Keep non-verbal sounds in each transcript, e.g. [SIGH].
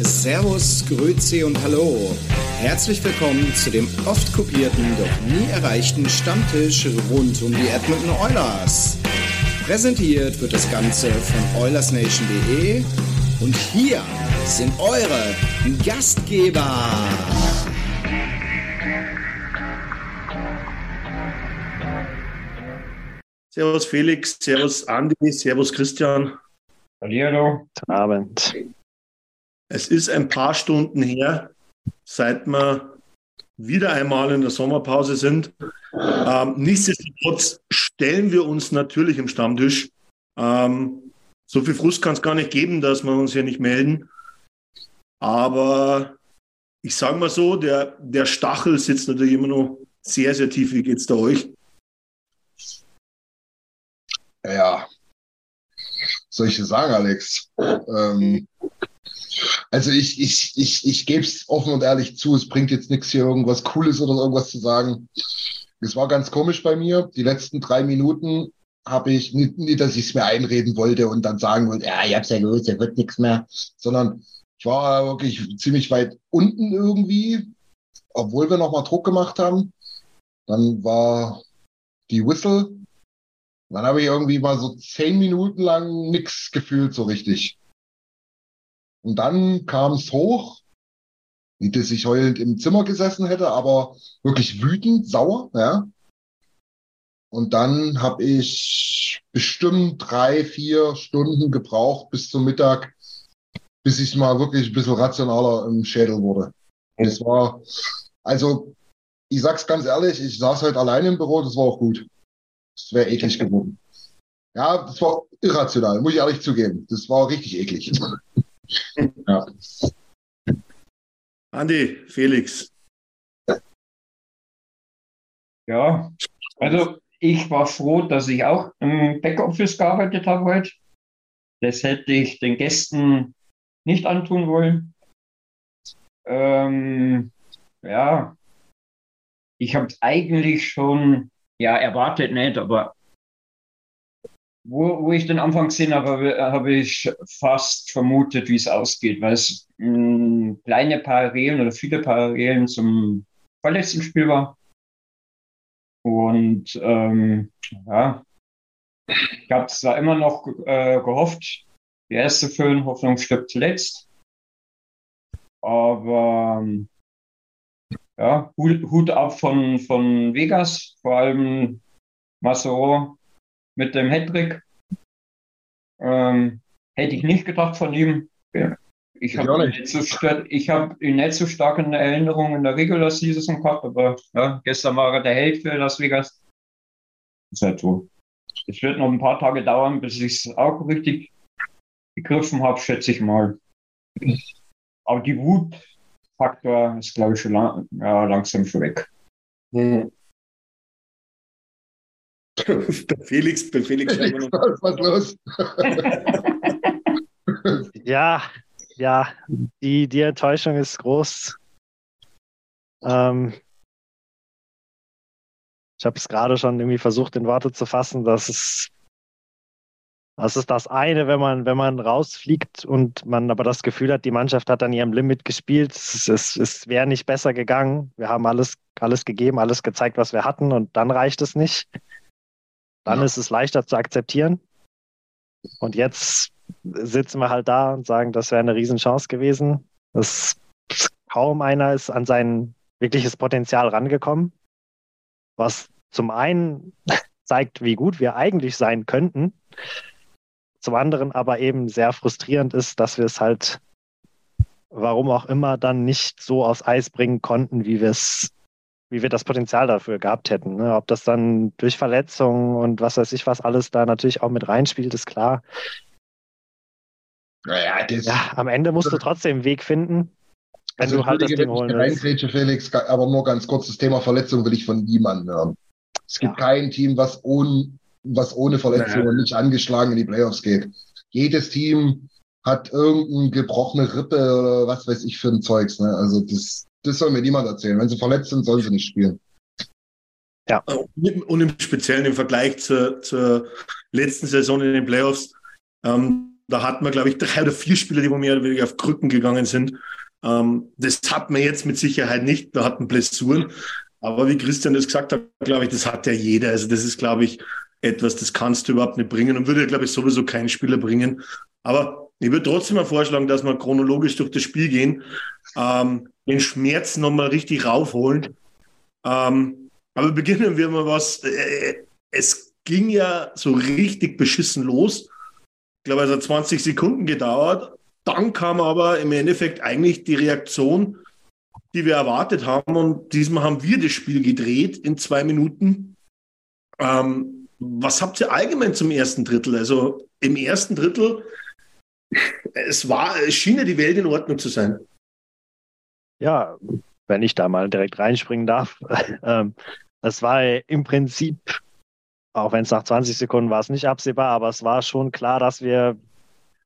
Servus, Grüezi und Hallo. Herzlich willkommen zu dem oft kopierten, doch nie erreichten Stammtisch rund um die Edmonton Oilers. Präsentiert wird das Ganze von OilersNation.de und hier sind eure Gastgeber. Servus Felix, Servus Andi, Servus Christian. Hallihallo. Guten Abend. Es ist ein paar Stunden her, seit wir wieder einmal in der Sommerpause sind. Ähm, nichtsdestotrotz stellen wir uns natürlich im Stammtisch. Ähm, so viel Frust kann es gar nicht geben, dass wir uns hier nicht melden. Aber ich sage mal so, der, der Stachel sitzt natürlich immer noch sehr, sehr tief. Wie geht's da euch? Ja, soll ich dir sagen, Alex? Ähm, also ich, ich, ich, ich gebe es offen und ehrlich zu, es bringt jetzt nichts hier irgendwas Cooles oder irgendwas zu sagen. Es war ganz komisch bei mir. Die letzten drei Minuten habe ich nicht, nicht dass ich es mir einreden wollte und dann sagen wollte, ja, ich hab's ja los, da wird nichts mehr, sondern ich war wirklich ziemlich weit unten irgendwie, obwohl wir nochmal Druck gemacht haben. Dann war die Whistle. Dann habe ich irgendwie mal so zehn Minuten lang nichts gefühlt so richtig. Und dann kam es hoch, wie dass ich heulend im Zimmer gesessen hätte, aber wirklich wütend, sauer, ja. Und dann habe ich bestimmt drei, vier Stunden gebraucht bis zum Mittag, bis ich mal wirklich ein bisschen rationaler im Schädel wurde. Das war, also, ich sag's ganz ehrlich, ich saß heute alleine im Büro, das war auch gut. Das wäre eklig geworden. Ja, das war irrational, muss ich ehrlich zugeben. Das war richtig eklig. Ja. Andi, Felix. Ja, also ich war froh, dass ich auch im Backoffice gearbeitet habe heute. Das hätte ich den Gästen nicht antun wollen. Ähm, ja, ich habe es eigentlich schon, ja, erwartet nicht, aber wo, wo ich den Anfang gesehen habe, habe, ich fast vermutet, wie es ausgeht, weil es mh, kleine Parallelen oder viele Parallelen zum vorletzten Spiel war. Und ähm, ja, ich habe zwar immer noch äh, gehofft, die erste Füllen, Hoffnung stirbt zuletzt. Aber ähm, ja, Hut, Hut ab von, von Vegas, vor allem Massero mit dem Hattrick. Ähm, hätte ich nicht gedacht von ihm. Ich Ich habe ihn, nicht. nicht so stark- ich hab ihn nicht so stark in Erinnerung in der Regular Season gehabt, aber ja, gestern war er der Held für Las Vegas. Ist halt so. Es wird noch ein paar Tage dauern, bis ich es auch richtig begriffen habe, schätze ich mal. Aber die Wutfaktor ist, glaube ich, schon lang, ja, langsam schon weg. Hm. Bei Felix, bei Felix noch. Was los? Ja, ja, die, die Enttäuschung ist groß. Ähm, ich habe es gerade schon irgendwie versucht, in Worte zu fassen, dass es, das ist das eine, wenn man, wenn man rausfliegt und man aber das Gefühl hat, die Mannschaft hat an ihrem Limit gespielt. Es, es, es wäre nicht besser gegangen. Wir haben alles, alles gegeben, alles gezeigt, was wir hatten und dann reicht es nicht. Dann Ja. ist es leichter zu akzeptieren. Und jetzt sitzen wir halt da und sagen, das wäre eine Riesenchance gewesen. Das, kaum einer ist an sein wirkliches Potenzial rangekommen, was zum einen [LAUGHS] zeigt, wie gut wir eigentlich sein könnten, zum anderen aber eben sehr frustrierend ist, dass wir es halt, warum auch immer, dann nicht so aufs Eis bringen konnten, wie wir es wie wir das Potenzial dafür gehabt hätten. Ne? Ob das dann durch Verletzungen und was weiß ich, was alles da natürlich auch mit reinspielt, ist klar. Naja, das, Ja, am Ende musst du trotzdem einen Weg finden, wenn also du halt das Ding holen willst. Felix, aber nur ganz kurz, das Thema Verletzung will ich von niemandem hören. Es gibt Ja. kein Team, was ohne, was ohne Verletzungen nicht angeschlagen in die Playoffs geht. Jedes Team hat irgendeine gebrochene Rippe oder was weiß ich für ein Zeugs. Ne? Also das, das soll mir niemand erzählen. Wenn sie verletzt sind, sollen sie nicht spielen. Und im Speziellen im Vergleich zur, zur letzten Saison in den Playoffs, ähm, da hatten wir, glaube ich, drei oder vier Spieler, die mehr oder weniger auf Krücken gegangen sind. Ähm, das hat man jetzt mit Sicherheit nicht. Da hatten Blessuren. Aber wie Christian das gesagt hat, glaube ich, das hat ja jeder. Also das ist, glaube ich, etwas, das kannst du überhaupt nicht bringen und würde, glaube ich, sowieso kein Spieler bringen. Aber ich würde trotzdem mal vorschlagen, dass wir chronologisch durch das Spiel gehen, ähm, den Schmerz nochmal richtig raufholen. Ähm, aber beginnen wir mal was. Äh, es ging ja so richtig beschissen los. Ich glaube, es hat 20 Sekunden gedauert. Dann kam aber im Endeffekt eigentlich die Reaktion, die wir erwartet haben. Und diesmal haben wir das Spiel gedreht in zwei Minuten. Ähm, was habt ihr allgemein zum ersten Drittel? Also im ersten Drittel, es war, es schien ja die Welt in Ordnung zu sein. Ja, wenn ich da mal direkt reinspringen darf. [LAUGHS] ähm, es war im Prinzip, auch wenn es nach 20 Sekunden war es nicht absehbar, aber es war schon klar, dass wir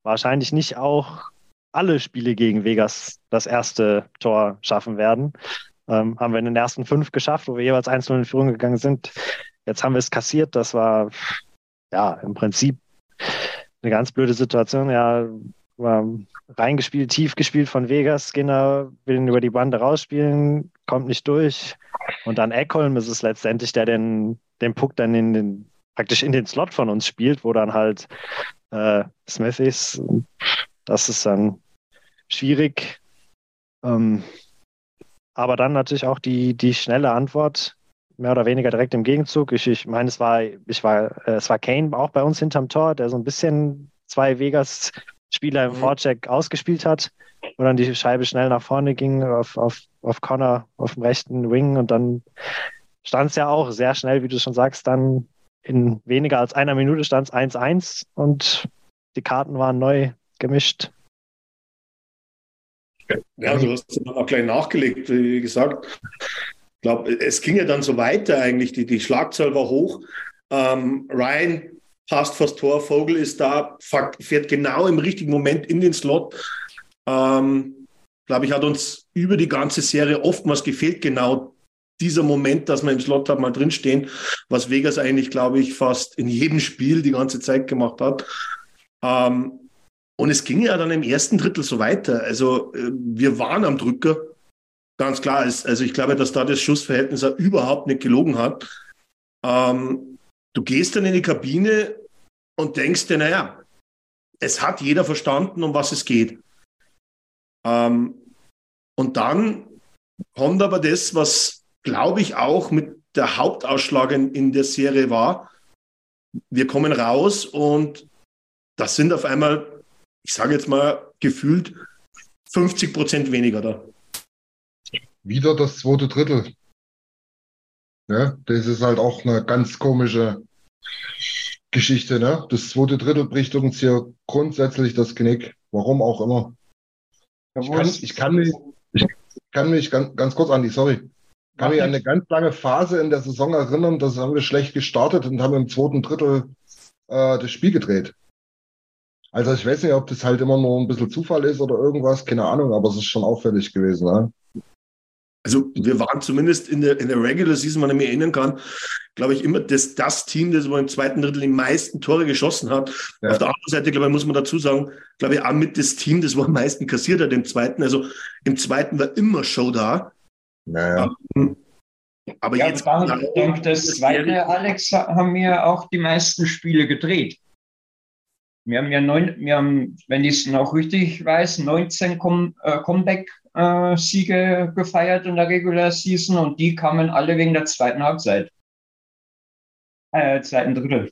wahrscheinlich nicht auch alle Spiele gegen Vegas das erste Tor schaffen werden. Ähm, haben wir in den ersten fünf geschafft, wo wir jeweils 1-0 in Führung gegangen sind. Jetzt haben wir es kassiert. Das war ja im Prinzip eine ganz blöde Situation. Ja, reingespielt, tief gespielt von Vegas. Skinner will ihn über die Bande rausspielen, kommt nicht durch. Und dann Eckholm ist es letztendlich, der den, den Puck dann in den, praktisch in den Slot von uns spielt, wo dann halt äh, Smith ist. Das ist dann schwierig. Ähm, aber dann natürlich auch die, die schnelle Antwort, mehr oder weniger direkt im Gegenzug. Ich, ich meine, es war, ich war, äh, es war Kane auch bei uns hinterm Tor, der so ein bisschen zwei Vegas-Spieler im Mhm. Vorcheck ausgespielt hat, wo dann die Scheibe schnell nach vorne ging auf, auf, auf Connor auf dem rechten Wing und dann stand es ja auch sehr schnell, wie du schon sagst, dann in weniger als einer Minute stand es 1-1 und die Karten waren neu gemischt. Ja, du hast dann auch gleich nachgelegt, wie gesagt. Ich glaube, es ging ja dann so weiter eigentlich. Die, die Schlagzahl war hoch. Ähm, Ryan passt vors Tor, Vogel ist da, fährt genau im richtigen Moment in den Slot. Ähm, glaube ich, hat uns über die ganze Serie oftmals gefehlt, genau dieser Moment, dass wir im Slot hat mal drinstehen, was Vegas eigentlich, glaube ich, fast in jedem Spiel die ganze Zeit gemacht hat. Ähm, und es ging ja dann im ersten Drittel so weiter. Also äh, wir waren am Drücker. Ganz klar. Es- Also ich glaube, dass da das Schussverhältnis überhaupt nicht gelogen hat. Ähm, du gehst dann in die Kabine und denkst dir, naja, es hat jeder verstanden, um was es geht. Ähm, und dann kommt aber das, was, glaube ich, auch mit der Hauptausschlag in, in der Serie war. Wir kommen raus und das sind auf einmal ich sage jetzt mal, gefühlt 50 Prozent weniger da. Wieder das zweite Drittel. Ja, das ist halt auch eine ganz komische Geschichte, ne? Das zweite Drittel bricht uns hier grundsätzlich das Genick. Warum auch immer. Ich kann, ich kann mich, ich kann mich ganz, ganz kurz, Andi, sorry. Ich kann mich an eine ganz lange Phase in der Saison erinnern, da haben wir schlecht gestartet und haben im zweiten Drittel äh, das Spiel gedreht. Also ich weiß nicht, ob das halt immer nur ein bisschen Zufall ist oder irgendwas, keine Ahnung, aber es ist schon auffällig gewesen. Ne? Also wir waren zumindest in der, in der Regular Season, wenn ich mich erinnern kann, glaube ich, immer das, das Team, das wohl im zweiten Drittel die meisten Tore geschossen hat. Ja. Auf der anderen Seite, glaube ich, muss man dazu sagen, glaube ich, auch mit das Team, das wohl am meisten kassiert hat im zweiten. Also im zweiten war immer Show da. Naja. Aber Ja, jetzt ich denke, das zweite, Alex, haben wir auch die meisten Spiele gedreht. Wir haben ja neun, wir haben, wenn ich es noch richtig weiß, 19 Com äh, Comeback-Siege gefeiert in der Regular Season und die kamen alle wegen der zweiten Halbzeit. Äh, zweiten Drittel.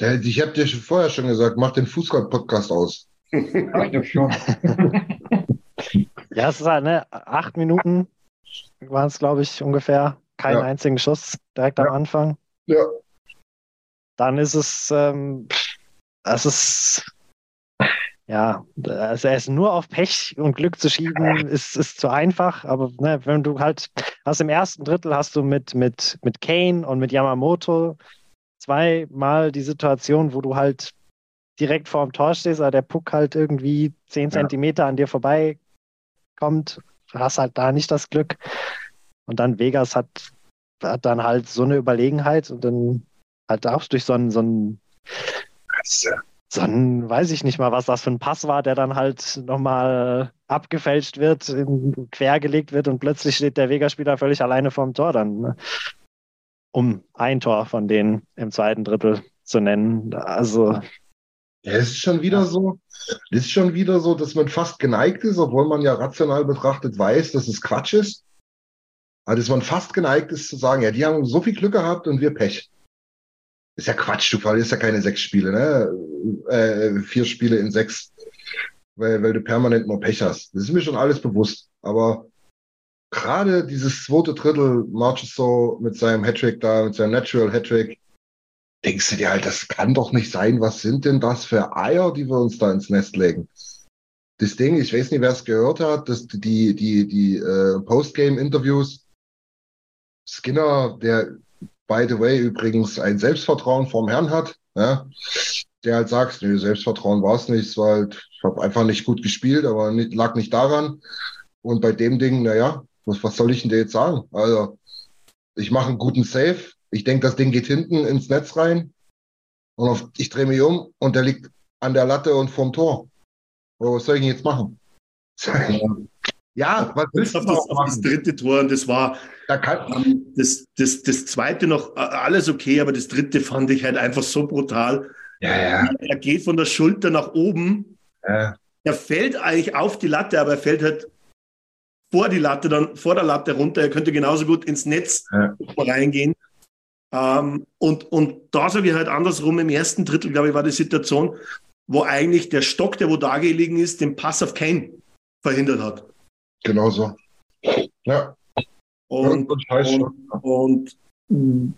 Ja, Ich habe dir vorher schon gesagt, mach den Fußball-Podcast aus. Hab ich doch schon. Ja, es ist halt, ne, acht Minuten waren es, glaube ich, ungefähr. Keinen Ja. einzigen Schuss direkt Ja. am Anfang. Ja. Dann ist es, ähm, es ist, ja, also ist nur auf Pech und Glück zu schieben, [LAUGHS] ist, ist zu einfach. Aber ne, wenn du halt, hast im ersten Drittel hast du mit, mit, mit Kane und mit Yamamoto zweimal die Situation, wo du halt direkt vor dem Tor stehst, aber der Puck halt irgendwie zehn. Zentimeter an dir vorbei kommt. Du hast halt da nicht das Glück. Und dann Vegas hat, hat dann halt so eine Überlegenheit und dann halt auch durch so einen, so einen, so einen, weiß ich nicht mal, was das für ein Pass war, der dann halt nochmal abgefälscht wird, quergelegt wird und plötzlich steht der Vegas-Spieler völlig alleine vorm Tor dann. Ne? Um ein Tor von denen im zweiten Drittel zu nennen. Also, Ja, es ist schon wieder so, es ist schon wieder so, dass man fast geneigt ist, obwohl man ja rational betrachtet weiß, dass es Quatsch ist. Aber dass man fast geneigt ist zu sagen, ja, die haben so viel Glück gehabt und wir Pech. Ist ja Quatsch, du verlierst ja keine sechs Spiele, ne? Äh, vier Spiele in sechs, weil, weil du permanent nur Pech hast. Das ist mir schon alles bewusst. Aber gerade dieses zweite Drittel, Marchessault mit seinem Hattrick da, mit seinem Natural Hattrick, denkst du dir halt, das kann doch nicht sein. Was sind denn das für Eier, die wir uns da ins Nest legen? Das Ding, ich weiß nicht, wer es gehört hat, dass die, die, die äh, Postgame-Interviews, Skinner, der, by the way, übrigens ein Selbstvertrauen vorm Herrn hat, ja, der halt sagt, nee, Selbstvertrauen war es nicht, es war halt, ich habe einfach nicht gut gespielt, aber nicht, lag nicht daran. Und bei dem Ding, naja, was, was soll ich denn dir jetzt sagen? Also, ich mache einen guten Save, ich denke, das Ding geht hinten ins Netz rein und auf, ich drehe mich um und der liegt an der Latte und vorm Tor. Oder was soll ich denn jetzt machen? Ja, was willst auf du das, auch auf das dritte Tor und das war Da kann, das, das, das zweite noch alles okay, aber das dritte fand ich halt einfach so brutal. ja, ja, Er geht von der Schulter nach oben, ja. er fällt eigentlich auf die Latte, aber er fällt halt vor die Latte, dann vor der Latte runter. Er könnte genauso gut ins Netz Ja. reingehen. Ähm, und, und da sage ich halt andersrum, im ersten Drittel, glaube ich, war die Situation, wo eigentlich der Stock, der wo da gelegen ist, den Pass auf Kane verhindert hat. Genau so. Ja, Und, und und, und mh,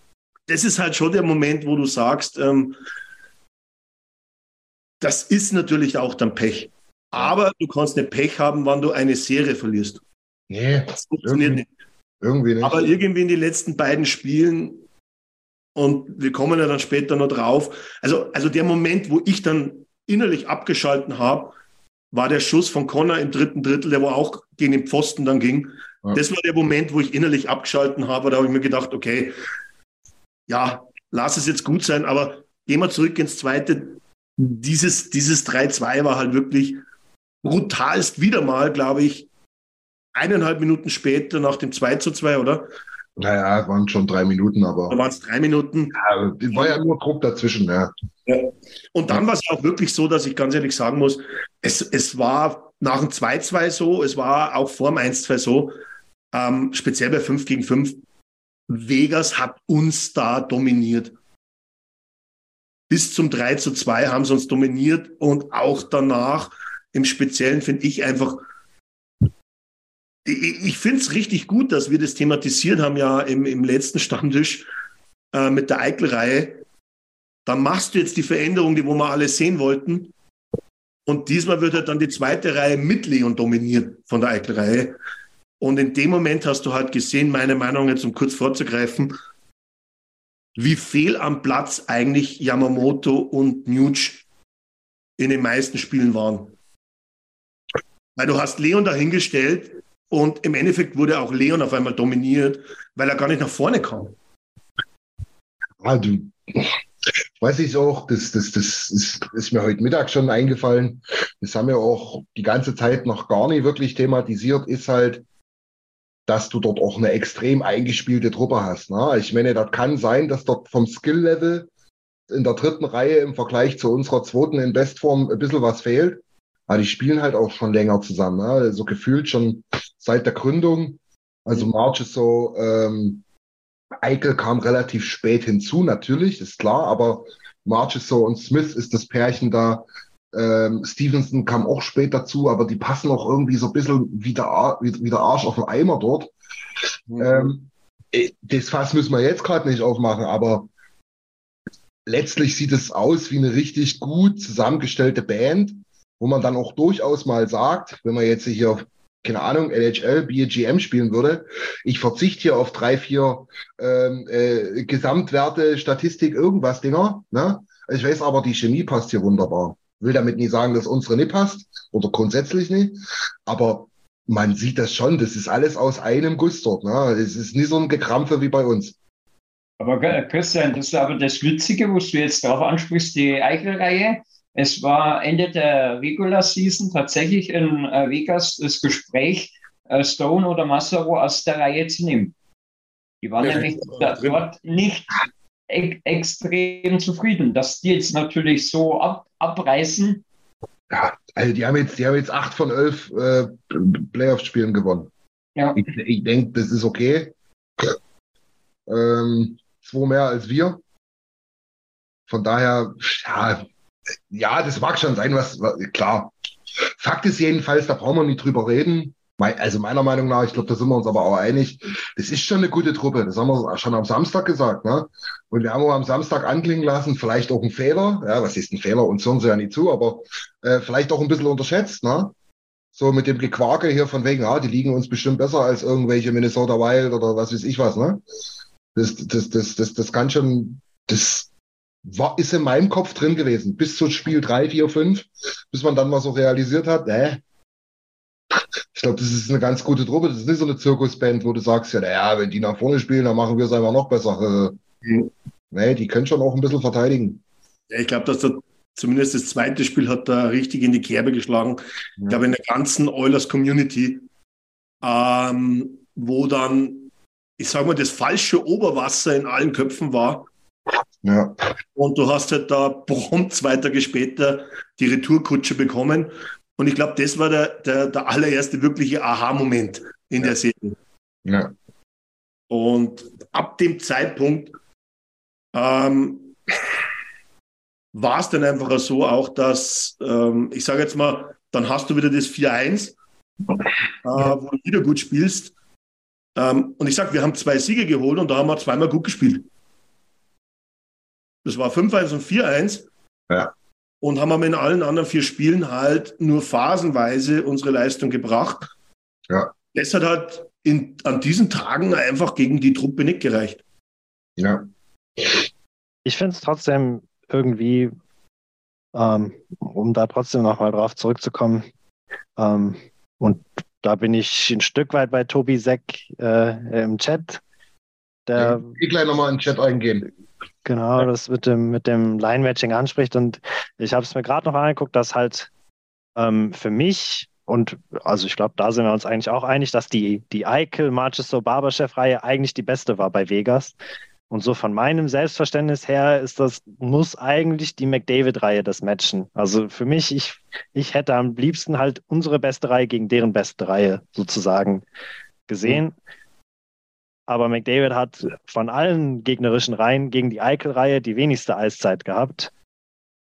das ist halt schon der Moment, wo du sagst, ähm, das ist natürlich auch dann Pech. Aber du kannst nicht Pech haben, wann du eine Serie verlierst. Nee, Das funktioniert irgendwie, nicht. irgendwie nicht. Aber irgendwie in den letzten beiden Spielen, und wir kommen ja dann später noch drauf, also, also der Moment, wo ich dann innerlich abgeschalten habe, war der Schuss von Connor im dritten Drittel, der wo auch gegen den Pfosten dann ging. Ja. Das war der Moment, wo ich innerlich abgeschalten habe. Da habe ich mir gedacht, okay, ja, lass es jetzt gut sein, aber gehen wir zurück ins zweite. Dieses, dieses 3-2 war halt wirklich brutalst wieder mal, glaube ich, eineinhalb Minuten später nach dem 2 zu 2, oder? naja, waren schon drei Minuten, Da aber waren es drei Minuten. ja, war ja nur grob dazwischen, ja. Und dann war es auch wirklich so, dass ich ganz ehrlich sagen muss, es, es war nach dem 2-2 so, es war auch vor dem 1-2 so, ähm, speziell bei 5 gegen 5. Vegas hat uns da dominiert. Bis zum 3 zu 2 haben sie uns dominiert und auch danach im Speziellen finde ich einfach, ich, ich finde es richtig gut, dass wir das thematisiert haben ja im, im letzten Stammtisch äh, mit der Eikel-Reihe. Dann machst du jetzt die Veränderung, die wo wir alle sehen wollten. Und diesmal wird halt dann die zweite Reihe mit Leon dominiert von der Eikel-Reihe. Und in dem Moment hast du halt gesehen, meine Meinung jetzt um kurz vorzugreifen, wie fehl am Platz eigentlich Yamamoto und Nuge in den meisten Spielen waren. Weil du hast Leon dahingestellt und im Endeffekt wurde auch Leon auf einmal dominiert, weil er gar nicht nach vorne kam. Ah, du, weiß ich auch, das, das, das ist, ist mir heute Mittag schon eingefallen. Das haben wir auch die ganze Zeit noch gar nicht wirklich thematisiert, ist halt, dass du dort auch eine extrem eingespielte Truppe hast. Ne? Ich meine, das kann sein, dass dort vom Skill-Level in der dritten Reihe im Vergleich zu unserer zweiten in Bestform ein bisschen was fehlt. Aber die spielen halt auch schon länger zusammen. Ne? So also gefühlt schon seit der Gründung. Also March ist so, ähm, Eichel kam relativ spät hinzu, natürlich, ist klar, aber Marchesso und Smith ist das Pärchen da, Ähm, Stevenson kam auch spät dazu, aber die passen auch irgendwie so ein bisschen wie der, Ar wie, wie der Arsch auf den Eimer dort. Mhm. Ähm, äh, das Fass müssen wir jetzt gerade nicht aufmachen, aber letztlich sieht es aus wie eine richtig gut zusammengestellte Band, wo man dann auch durchaus mal sagt, wenn man jetzt hier keine Ahnung, NHL, BGM spielen würde. Ich verzichte hier auf drei, vier ähm, äh, Gesamtwerte, Statistik, irgendwas Dinger. Ne? Ich weiß aber, die Chemie passt hier wunderbar. Will damit nie sagen, dass unsere nicht passt oder grundsätzlich nicht. Aber man sieht das schon, das ist alles aus einem Guss dort. Ne? Es ist nie so ein Gekrampfe wie bei uns. Aber Christian, das ist aber das Witzige, was du jetzt darauf ansprichst, die Eichel-Reihe. Es war Ende der Regular Season tatsächlich in äh, Vegas das Gespräch, äh, Stone oder Massaro aus der Reihe zu nehmen. Die waren ja, nämlich dort nicht e extrem zufrieden, dass die jetzt natürlich so ab abreißen. Ja, also die haben jetzt, die haben jetzt acht von elf äh, Playoff-Spielen gewonnen. Ja. Ich, ich denke, das ist okay. Ähm, zwei mehr als wir. Von daher, ja, ja, das mag schon sein, was, was klar. Fakt ist jedenfalls, da brauchen wir nicht drüber reden. Also meiner Meinung nach, ich glaube, da sind wir uns aber auch einig, das ist schon eine gute Truppe. Das haben wir schon am Samstag gesagt. Ne? Und wir haben auch am Samstag anklingen lassen, vielleicht auch ein Fehler. Ja, was ist ein Fehler? Uns hören sie ja nicht zu, aber äh, vielleicht auch ein bisschen unterschätzt. Ne? So mit dem Gequake hier von wegen, ja, die liegen uns bestimmt besser als irgendwelche Minnesota Wild oder was weiß ich was. Ne? Das, das, das, das, das kann schon, das, war, ist in meinem Kopf drin gewesen, bis zu Spiel 3, 4, 5, bis man dann mal so realisiert hat, äh, ich glaube, das ist eine ganz gute Truppe. Das ist nicht so eine Zirkusband, wo du sagst, ja, naja, wenn die nach vorne spielen, dann machen wir es einfach noch besser. Mhm. Nee, die können schon auch ein bisschen verteidigen. Ja, ich glaube, dass der, zumindest das zweite Spiel hat da richtig in die Kerbe geschlagen. Ja. Ich glaube, in der ganzen Oilers Community, ähm, wo dann, ich sage mal, das falsche Oberwasser in allen Köpfen war, ja. Und du hast halt da [LAUGHS] prompt zwei Tage später die Retourkutsche bekommen. Und ich glaube, das war der, der, der allererste wirkliche Aha-Moment in ja. der Serie. Ja. Und ab dem Zeitpunkt ähm, war es dann einfach so auch, dass, ähm, ich sage jetzt mal, dann hast du wieder das 4-1, äh, wo du wieder gut spielst. Ähm, und ich sage, wir haben zwei Siege geholt und da haben wir zweimal gut gespielt. Das war 5-1 und 4-1. Ja. Und haben wir in allen anderen vier Spielen halt nur phasenweise unsere Leistung gebracht. Ja. Das hat halt in, an diesen Tagen einfach gegen die Truppe nicht gereicht. Ja. Ich finde es trotzdem irgendwie, ähm, um da trotzdem nochmal drauf zurückzukommen, ähm, und da bin ich ein Stück weit bei Tobi Seck äh, im Chat. Der, ich gleich nochmal in den Chat eingehen. Genau, das mit dem, mit dem Line-Matching anspricht. Und ich habe es mir gerade noch angeguckt, dass halt ähm, für mich, und also ich glaube, da sind wir uns eigentlich auch einig, dass die, die Eichel, Marcheso, Barberchef-Reihe eigentlich die beste war bei Vegas. Und so von meinem Selbstverständnis her ist das, muss eigentlich die McDavid-Reihe das matchen. Also für mich, ich, ich hätte am liebsten halt unsere beste Reihe gegen deren beste Reihe sozusagen gesehen. Mhm. Aber McDavid hat von allen gegnerischen Reihen gegen die Eichel-Reihe die wenigste Eiszeit gehabt.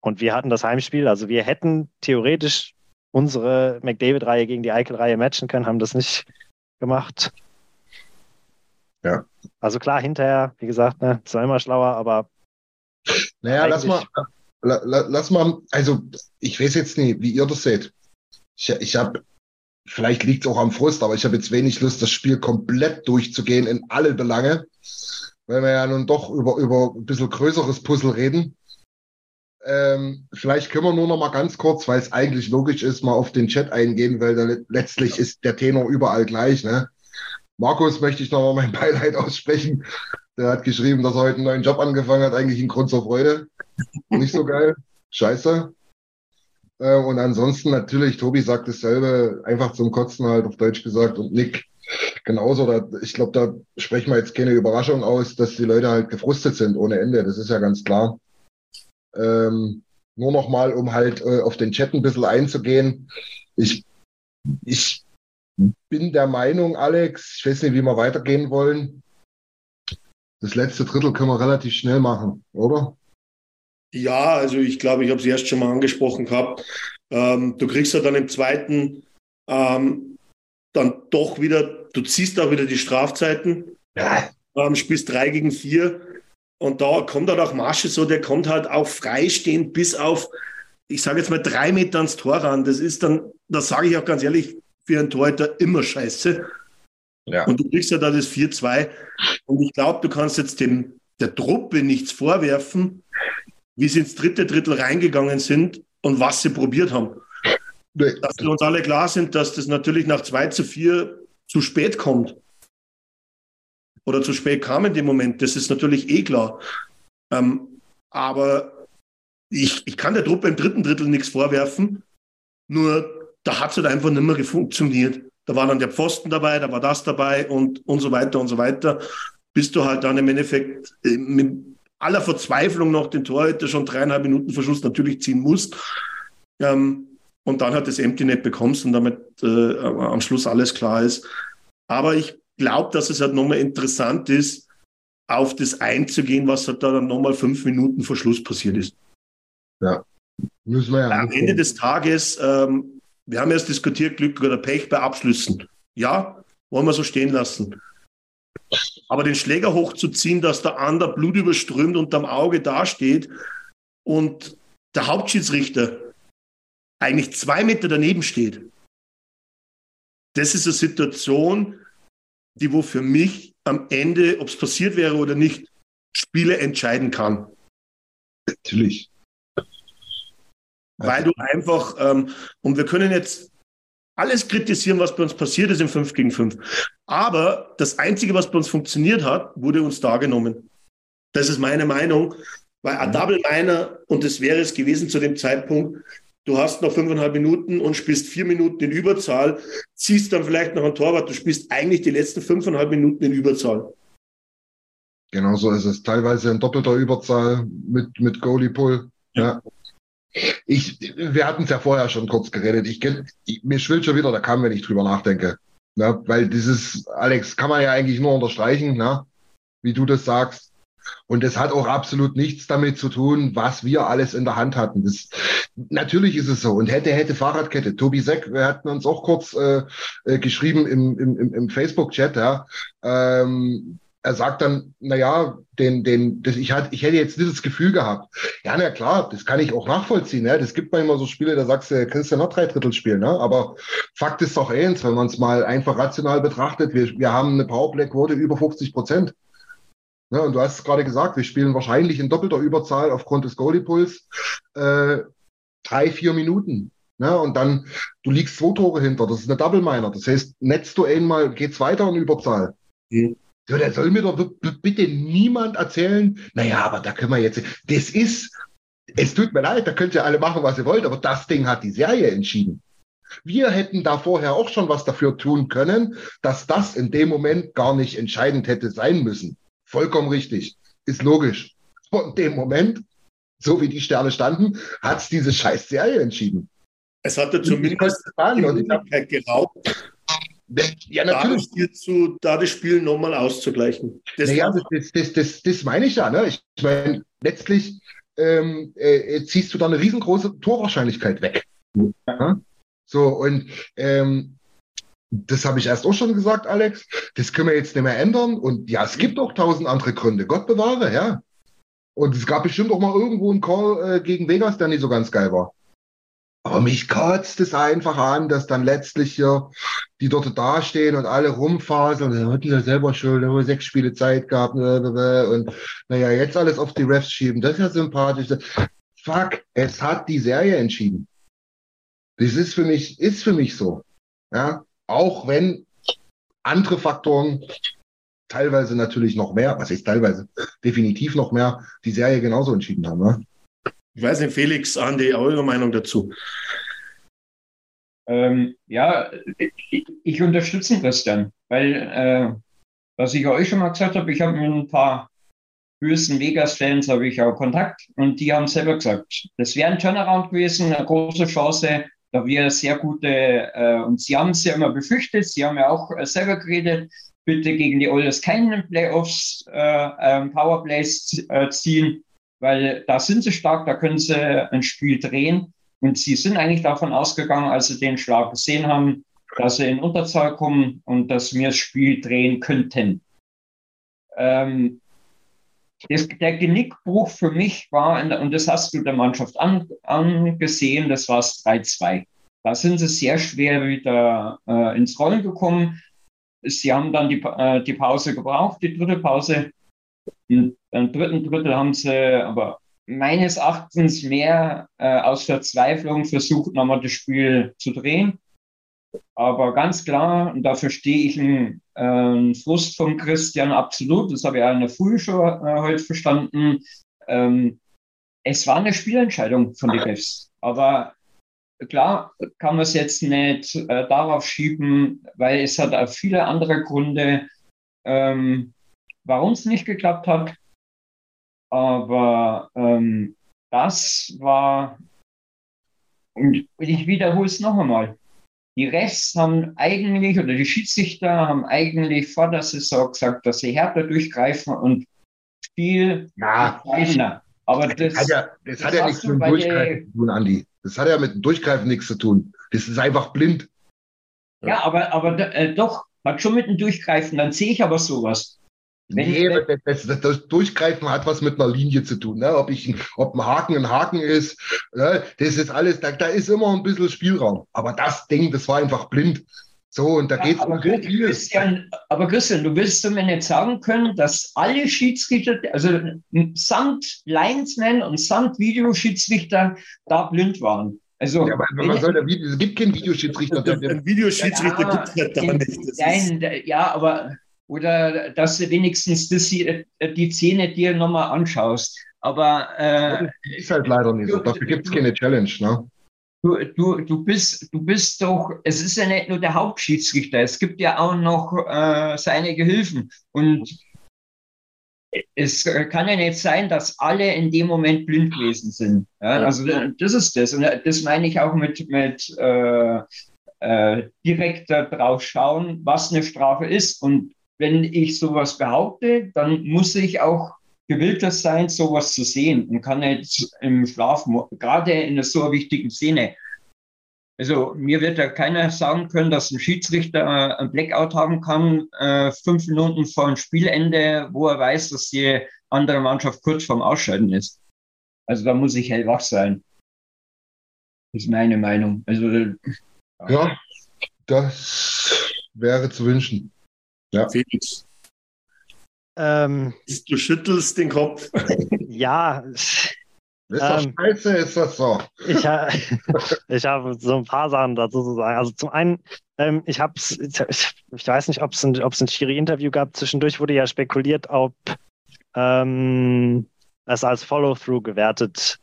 Und wir hatten das Heimspiel, also wir hätten theoretisch unsere McDavid-Reihe gegen die Eichel-Reihe matchen können, haben das nicht gemacht. Ja. Also klar, hinterher, wie gesagt, ne, zweimal schlauer, aber. Naja, lass mal, lass mal, also ich weiß jetzt nicht, wie ihr das seht. Ich, ich habe vielleicht liegt es auch am Frust, aber ich habe jetzt wenig Lust, das Spiel komplett durchzugehen in alle Belange, weil wir ja nun doch über, über ein bisschen größeres Puzzle reden. Ähm, vielleicht können wir nur noch mal ganz kurz, weil es eigentlich logisch ist, mal auf den Chat eingehen, weil da, letztlich ist der Tenor überall gleich. Ne? Markus möchte ich noch mal mein [LAUGHS] Beileid aussprechen. Der hat geschrieben, dass er heute einen neuen Job angefangen hat. Eigentlich ein Grund zur Freude. Nicht so geil. Scheiße. Äh, und ansonsten natürlich, Tobi sagt dasselbe, einfach zum Kotzen halt auf Deutsch gesagt und Nick genauso. Da, ich glaube, da sprechen wir jetzt keine Überraschung aus, dass die Leute halt gefrustet sind ohne Ende. Das ist ja ganz klar. Ähm, nur noch mal, um halt äh, auf den Chat ein bisschen einzugehen. Ich, ich bin der Meinung, Alex, ich weiß nicht, wie wir weitergehen wollen. Das letzte Drittel können wir relativ schnell machen, oder? Ja, also ich glaube, ich habe es erst schon mal angesprochen gehabt. Ähm, du kriegst ja dann im zweiten ähm, dann doch wieder, du ziehst auch wieder die Strafzeiten, Ja. ähm, spielst drei gegen vier und da kommt halt auch Masche so, der kommt halt auch freistehend bis auf, ich sage jetzt mal drei Meter ans Tor ran. Das ist dann, das sage ich auch ganz ehrlich, für einen Torhüter immer scheiße. Ja. Und du kriegst ja da das 4-2. Und ich glaube, du kannst jetzt dem, der Truppe nichts vorwerfen, wie sie ins dritte Drittel reingegangen sind und was sie probiert haben. Dass wir uns alle klar sind, dass das natürlich nach 2 zu 4 zu spät kommt. Oder zu spät kam in dem Moment. Das ist natürlich eh klar. Ähm, aber ich, ich kann der Truppe im dritten Drittel nichts vorwerfen. Nur da hat es halt einfach nicht mehr funktioniert. Da war dann der Pfosten dabei, da war das dabei und, und so weiter und so weiter. Bis du halt dann im Endeffekt äh, mit aller Verzweiflung noch den Torhüter schon dreieinhalb Minuten Verschluss natürlich ziehen musst. Ähm, und dann hat das Empty Net bekommst und damit äh, am Schluss alles klar ist. Aber ich glaube, dass es halt nochmal interessant ist, auf das einzugehen, was halt da dann nochmal fünf Minuten vor Schluss passiert ist. müssen wir ja. Am Ende des Tages, ähm, wir haben erst diskutiert, Glück oder Pech bei Abschlüssen. Ja, wollen wir so stehen lassen. Aber den Schläger hochzuziehen, dass der andere blutüberströmt unterm Auge dasteht und der Hauptschiedsrichter eigentlich zwei Meter daneben steht, das ist eine Situation, die wo für mich am Ende, ob es passiert wäre oder nicht, Spiele entscheiden kann. Natürlich. Weil du einfach, ähm, und wir können jetzt alles kritisieren, was bei uns passiert ist im 5 gegen 5. Aber das Einzige, was bei uns funktioniert hat, wurde uns dargenommen. Das ist meine Meinung. Weil ein Double Miner, und das wäre es gewesen zu dem Zeitpunkt, du hast noch fünfeinhalb Minuten und spielst vier Minuten in Überzahl, ziehst dann vielleicht noch ein Torwart, du spielst eigentlich die letzten fünfeinhalb Minuten in Überzahl. Genau so ist es. Teilweise in doppelter Überzahl mit, mit Goalie Pull. Ja. Ich, wir hatten es ja vorher schon kurz geredet. Ich, ich mir schwillt schon wieder der Kamm, wenn ich drüber nachdenke. Ja, weil dieses, Alex, kann man ja eigentlich nur unterstreichen, ne? wie du das sagst. Und das hat auch absolut nichts damit zu tun, was wir alles in der Hand hatten. Das, natürlich ist es so. Und hätte, hätte Fahrradkette. Tobi Seck, wir hatten uns auch kurz äh, äh, geschrieben im, im, im, im Facebook-Chat, ja. Ähm, er sagt dann, na ja, den, den, das, ich, hatte, ich hätte jetzt das Gefühl gehabt. Ja, na klar, das kann ich auch nachvollziehen. Ne? Das gibt manchmal so Spiele, da sagst du, kannst du ja noch drei Drittel spielen. Ne? Aber Fakt ist doch eins, wenn man es mal einfach rational betrachtet, wir, wir haben eine Powerplay-Quote über 50 Prozent. Ne? Und du hast es gerade gesagt, wir spielen wahrscheinlich in doppelter Überzahl aufgrund des Goalie-Pulls äh, drei, vier Minuten. Ne? Und dann, du liegst zwei Tore hinter, das ist eine Double-Miner. Das heißt, netzt du einmal, geht's weiter in Überzahl. Mhm. So, da soll mir doch bitte niemand erzählen, naja, aber da können wir jetzt, das ist, es tut mir leid, da könnt ihr alle machen, was ihr wollt, aber das Ding hat die Serie entschieden. Wir hätten da vorher auch schon was dafür tun können, dass das in dem Moment gar nicht entscheidend hätte sein müssen. Vollkommen richtig. Ist logisch. Aber in dem Moment, so wie die Sterne standen, hat's diese scheiß Serie entschieden. Es hatte zumindest es die und Möglichkeit geraubt, ja, natürlich. Zu, da das Spiel nochmal auszugleichen. Das naja, das, das, das, das meine ich ja. Ne? Ich meine, letztlich ähm, äh, ziehst du da eine riesengroße Torwahrscheinlichkeit weg. Ja? So, und ähm, das habe ich erst auch schon gesagt, Alex. Das können wir jetzt nicht mehr ändern. Und ja, es gibt auch tausend andere Gründe. Gott bewahre, ja. Und es gab bestimmt auch mal irgendwo einen Call äh, gegen Vegas, der nicht so ganz geil war. Aber mich kotzt es einfach an, dass dann letztlich hier die dort dastehen und alle rumfaseln. Wir hatten ja selber schon sechs Spiele Zeit gehabt. Und naja, jetzt alles auf die Refs schieben. Das ist ja sympathisch. Fuck, es hat die Serie entschieden. Das ist für mich, ist für mich so. Ja, auch wenn andere Faktoren teilweise natürlich noch mehr, was ist teilweise, definitiv noch mehr, die Serie genauso entschieden haben. Ne? Ich weiß nicht, Felix, Andi, eure Meinung dazu? Ähm, ja, ich, ich unterstütze Christian, weil, äh, was ich euch schon mal gesagt habe, ich habe mit ein paar höchsten Vegas-Fans habe ich auch Kontakt und die haben selber gesagt, das wäre ein Turnaround gewesen, eine große Chance, da wir sehr gute, äh, und sie haben es ja immer befürchtet, sie haben ja auch äh, selber geredet, bitte gegen die Oilers keinen Playoffs, äh, ähm, Powerplays äh, ziehen, weil da sind sie stark, da können sie ein Spiel drehen. Und sie sind eigentlich davon ausgegangen, als sie den Schlag gesehen haben, dass sie in Unterzahl kommen und dass wir das Spiel drehen könnten. Ähm, das, der Genickbruch für mich war, der, und das hast du der Mannschaft an, angesehen, das war es 3-2. Da sind sie sehr schwer wieder äh, ins Rollen gekommen. Sie haben dann die, äh, die Pause gebraucht, die dritte Pause. Im, dritten Drittel haben sie aber meines Erachtens mehr äh, aus Verzweiflung versucht, nochmal das Spiel zu drehen. Aber ganz klar, und dafür stehe ich einen, äh, Frust von Christian absolut, das habe ich auch in der Früh schon äh, heute verstanden. Ähm, es war eine Spielentscheidung von den Refs. Aber klar kann man es jetzt nicht äh, darauf schieben, weil es hat auch viele andere Gründe, ähm, warum es nicht geklappt hat. Aber ähm, das war, und ich wiederhole es noch einmal, die Refs haben eigentlich, oder die Schiedsrichter haben eigentlich vor der Saison gesagt, dass sie härter durchgreifen und viel Ja. entscheidender. Aber das, Das hat ja, das das hat ja nichts mit dem Durchgreifen zu tun, Andi. Das hat ja mit dem Durchgreifen nichts zu tun. Das ist einfach blind. ja, aber, aber äh, doch, hat schon mit dem Durchgreifen. Dann sehe ich aber sowas. Wenn nee, ich- das, das, das Durchgreifen hat was mit einer Linie zu tun. Ne? Ob, ich, ob ein Haken ein Haken ist, ne? das ist alles, da, da ist immer ein bisschen Spielraum. Aber das Ding, das war einfach blind. So, und da geht es aber, um vieles. Christian, aber Christian, du willst du mir nicht sagen können, dass alle Schiedsrichter, also samt Linesman und samt Videoschiedsrichter da blind waren. Also, Ja, aber man soll der Video, es gibt keinen Videoschiedsrichter. Ein Videoschiedsrichter Ja, gibt es halt da nicht. Nein, da- ja, aber oder dass du wenigstens das, hier- die Szene dir nochmal anschaust. Aber äh, ist halt leider nicht so. Dafür gibt es keine Challenge. Ne? du, du, du, bist, du bist doch, es ist ja nicht nur der Hauptschiedsrichter, es gibt ja auch noch äh, seine Gehilfen. Und es kann ja nicht sein, dass alle in dem Moment blind gewesen sind. Ja, also das ist das. Und das meine ich auch mit, mit äh, äh, direkter drauf schauen, was eine Strafe ist. Und wenn ich sowas behaupte, dann muss ich auch gewillter sein, sowas zu sehen und kann nicht im Schlaf, gerade in einer so wichtigen Szene. Also mir wird ja keiner sagen können, dass ein Schiedsrichter äh, ein Blackout haben kann, äh, fünf Minuten vor dem Spielende, wo er weiß, dass die andere Mannschaft kurz vorm Ausscheiden ist. Also da muss ich hellwach sein. Das ist meine Meinung. Also Ja, das wäre zu wünschen. Ja. Felix, Ähm, du schüttelst den Kopf. [LAUGHS] ja, Ist doch Ähm. scheiße, ist das so. ich, ha [LAUGHS] ich habe so ein paar Sachen dazu zu sagen. Also zum einen, ähm, ich habe ich, ich weiß nicht, ob es ein, ob's ein Schiri-Interview gab. Zwischendurch wurde ja spekuliert, ob ähm, es als Follow-through gewertet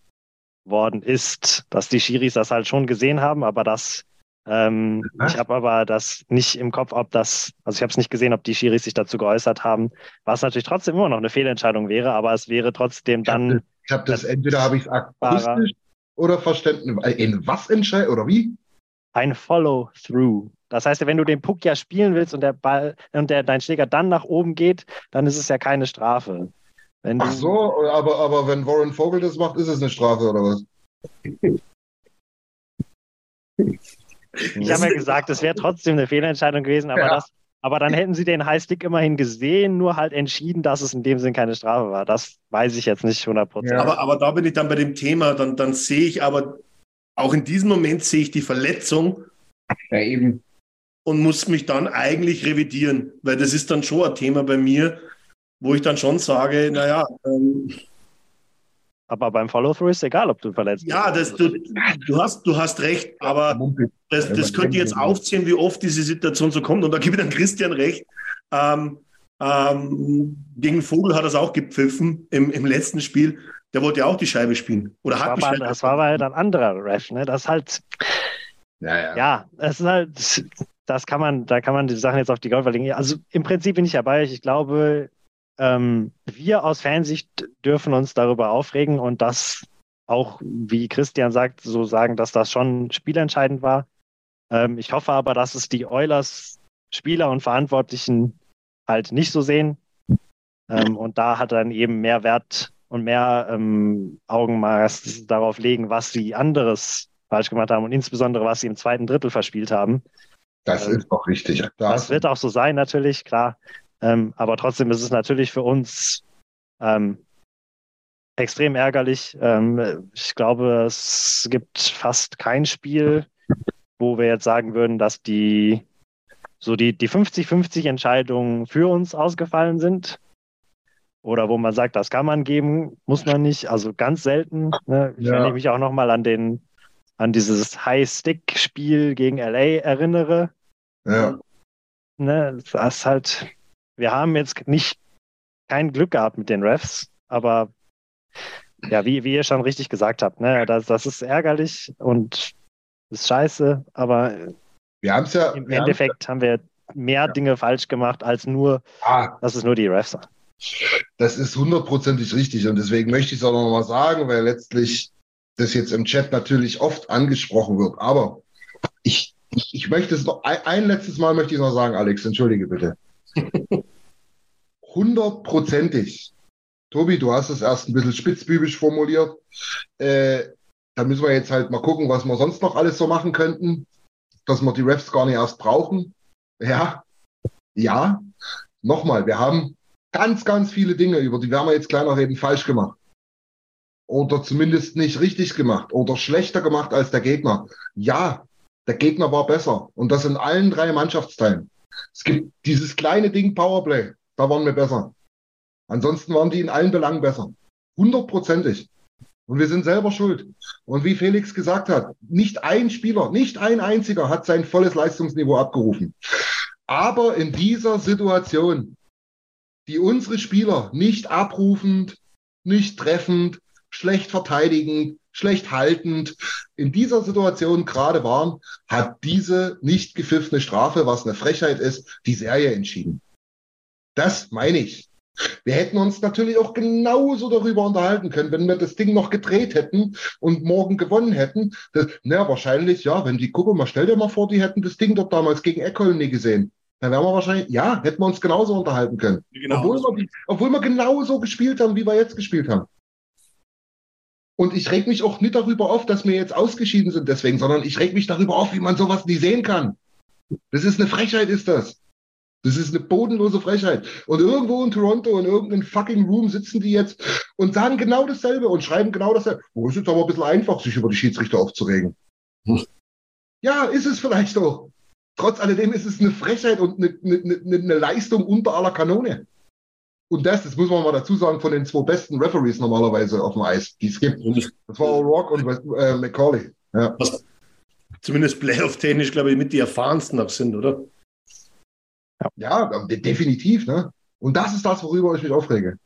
worden ist, dass die Schiris das halt schon gesehen haben, aber das ähm, ich habe aber das nicht im Kopf, ob das, also ich habe es nicht gesehen, ob die Schiris sich dazu geäußert haben, was natürlich trotzdem immer noch eine Fehlentscheidung wäre, aber es wäre trotzdem Ich habe dann das, ich hab das entweder habe ich es akustisch oder verstanden. In was entscheiden oder wie? ein Follow-through. Das heißt, wenn du den Puck ja spielen willst und der Ball und der, dein Schläger dann nach oben geht, dann ist es ja keine Strafe. Wenn Ach so, aber, aber wenn Warren Vogel das macht, ist es eine Strafe oder was? [LAUGHS] Ich habe ja gesagt, es wäre trotzdem eine Fehlentscheidung gewesen, aber, Ja. das, aber dann hätten sie den Highstick immerhin gesehen, nur halt entschieden, dass es in dem Sinn keine Strafe war. Das weiß ich jetzt nicht 100%. Ja. Aber, aber da bin ich dann bei dem Thema, dann, dann sehe ich aber, auch in diesem Moment sehe ich die Verletzung ja, eben. und muss mich dann eigentlich revidieren, weil das ist dann schon ein Thema bei mir, wo ich dann schon sage, naja, ähm, Aber beim Follow-through ist egal, ob du verletzt ja, das, du, du, hast, du hast recht, aber das, das könnte jetzt aufzählen, wie oft diese Situation so kommt. Und da gebe ich dann Christian recht. Ähm, ähm, gegen Vogel hat er es auch gepfiffen im, im letzten Spiel. Der wollte ja auch die Scheibe spielen. Oder Das hat war, aber, Scheibe das war aber halt ein anderer Ref, ne? Das ist halt, Ja, ja. ja, es ist halt, das kann man, da kann man die Sachen jetzt auf die Golfer legen. Also im Prinzip bin ich ja bei euch. Ich glaube, ähm, wir aus Fansicht dürfen uns darüber aufregen und das auch, wie Christian sagt, so sagen, dass das schon spielentscheidend war. Ähm, ich hoffe aber, dass es die Oilers Spieler und Verantwortlichen halt nicht so sehen. Ähm, und da hat dann eben mehr Wert und mehr ähm, Augenmaß darauf legen, was sie anderes falsch gemacht haben und insbesondere, was sie im zweiten Drittel verspielt haben. Das Ähm, ist doch richtig. Da Das du- wird auch so sein, natürlich, klar. Ähm, aber trotzdem ist es natürlich für uns ähm, extrem ärgerlich. Ähm, ich glaube, es gibt fast kein Spiel, wo wir jetzt sagen würden, dass die so die, die 50-50 Entscheidungen für uns ausgefallen sind. Oder wo man sagt, das kann man geben, muss man nicht. Also ganz selten. Ne? Ich, Ja. Wenn ich mich auch nochmal an den an dieses High-Stick-Spiel gegen LA erinnere, ja. ne, das ist halt, wir haben jetzt nicht kein Glück gehabt mit den Refs, aber ja, wie, wie ihr schon richtig gesagt habt, ne, das, das ist ärgerlich und ist scheiße, aber Wir haben es ja. im wir haben's Endeffekt haben wir mehr Dinge falsch gemacht, als nur, ja ah, dass es nur die Refs waren. Das ist hundertprozentig richtig und deswegen möchte ich es auch noch mal sagen, weil letztlich das jetzt im Chat natürlich oft angesprochen wird. Aber ich, ich, ich möchte es noch, ein, ein letztes Mal möchte ich es noch sagen, Alex, entschuldige bitte. [LAUGHS] Hundertprozentig. Tobi, du hast es erst ein bisschen spitzbübisch formuliert. Äh, da müssen wir jetzt halt mal gucken, was wir sonst noch alles so machen könnten, dass wir die Refs gar nicht erst brauchen. Ja, ja. Nochmal, wir haben ganz, ganz viele Dinge, über die werden wir jetzt kleiner reden, falsch gemacht. Oder zumindest nicht richtig gemacht oder schlechter gemacht als der Gegner. Ja, der Gegner war besser. Und das in allen drei Mannschaftsteilen. Es gibt dieses kleine Ding Powerplay, da waren wir besser. Ansonsten waren die in allen Belangen besser. Hundertprozentig. Und wir sind selber schuld. Und wie Felix gesagt hat, nicht ein Spieler, nicht ein einziger hat sein volles Leistungsniveau abgerufen. Aber in dieser Situation, die unsere Spieler nicht abrufend, nicht treffend, schlecht verteidigend, schlecht haltend in dieser Situation gerade waren, hat diese nicht gepfiffene Strafe, was eine Frechheit ist, die Serie entschieden. Das meine ich. Wir hätten uns natürlich auch genauso darüber unterhalten können, wenn wir das Ding noch gedreht hätten und morgen gewonnen hätten. Das, na, wahrscheinlich, ja, wenn die, guck mal, stell dir mal vor, die hätten das Ding dort damals gegen Eckholm nie gesehen. Dann wären wir wahrscheinlich, ja, hätten wir uns genauso unterhalten können. Genau. Obwohl, wir, obwohl wir genauso gespielt haben, wie wir jetzt gespielt haben. Und ich reg mich auch nicht darüber auf, dass wir jetzt ausgeschieden sind deswegen, sondern ich reg mich darüber auf, wie man sowas nie sehen kann. Das ist eine Frechheit, ist das. Das ist eine bodenlose Frechheit. Und irgendwo in Toronto, in irgendeinem fucking Room sitzen die jetzt und sagen genau dasselbe und schreiben genau dasselbe. Oh, ist jetzt aber ein bisschen einfach, sich über die Schiedsrichter aufzuregen. Ja, ist es vielleicht auch. Trotz alledem ist es eine Frechheit und eine, eine, eine, eine Leistung unter aller Kanone. Und das, das muss man mal dazu sagen, von den zwei besten Referees normalerweise auf dem Eis, die es gibt. Das war O'Rourke und äh, McCauley. Ja. Was zumindest playoff-technisch, glaube ich, mit die erfahrensten noch sind, oder? Ja, de- definitiv. Ne? Und das ist das, worüber ich mich aufrege.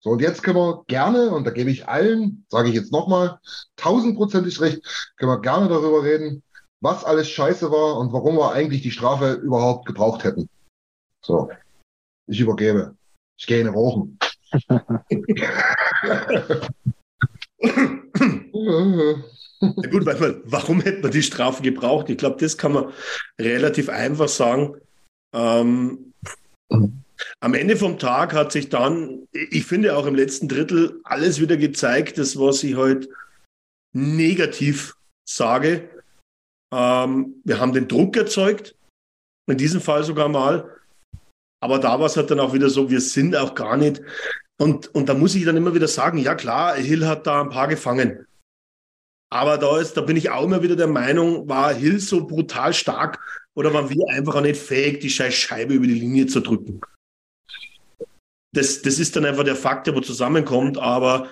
So, und jetzt können wir gerne, und da gebe ich allen, sage ich jetzt nochmal, tausendprozentig recht, können wir gerne darüber reden, was alles scheiße war und warum wir eigentlich die Strafe überhaupt gebraucht hätten. So, ich übergebe. Ich gehe in den Rauchen. [LAUGHS] Ja gut, weil man, warum hätte man die Strafe gebraucht? Ich glaube, das kann man relativ einfach sagen. Ähm, am Ende vom Tag hat sich dann, ich finde auch im letzten Drittel, alles wieder gezeigt, das, was ich heute negativ sage. Ähm, wir haben den Druck erzeugt, in diesem Fall sogar mal. Aber da war es halt dann auch wieder so, wir sind auch gar nicht. Und, und da muss ich dann immer wieder sagen, ja klar, Hill hat da ein paar gefangen. Aber da, ist, da bin ich auch immer wieder der Meinung, war Hill so brutal stark oder waren wir einfach auch nicht fähig, die scheiß Scheibe über die Linie zu drücken? Das, das ist dann einfach der Fakt, der wo zusammenkommt. Aber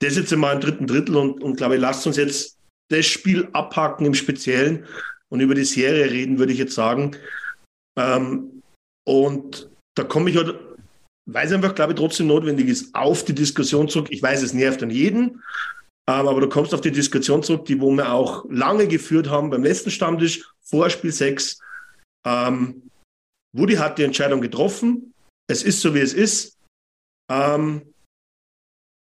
das jetzt immer im dritten Drittel und, und glaube ich, lasst uns jetzt das Spiel abhaken im Speziellen und über die Serie reden, würde ich jetzt sagen. Ähm, und da komme ich halt, weil es einfach, glaube ich, trotzdem notwendig ist, auf die Diskussion zurück. Ich weiß, es nervt an jeden, aber du kommst auf die Diskussion zurück, die wo wir auch lange geführt haben beim letzten Stammtisch, vor Spiel 6. Ähm, Woody hat die Entscheidung getroffen. Es ist so, wie es ist. Ähm,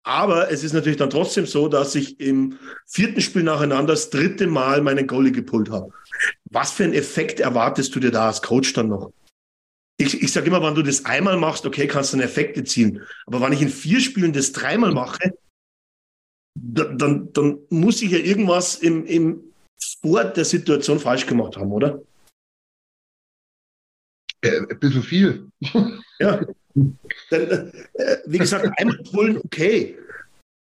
aber es ist natürlich dann trotzdem so, dass ich im vierten Spiel nacheinander das dritte Mal meinen Goalie gepult habe. Was für einen Effekt erwartest du dir da als Coach dann noch? ich, ich sage immer, wenn du das einmal machst, okay, kannst du einen Effekt erzielen. Aber wenn ich in vier Spielen das dreimal mache, dann, dann, muss ich ja irgendwas im, im vor der Situation falsch gemacht haben, oder? Äh, ein bisschen viel. [LAUGHS] ja. Dann, äh, wie gesagt, einmal pullen, okay.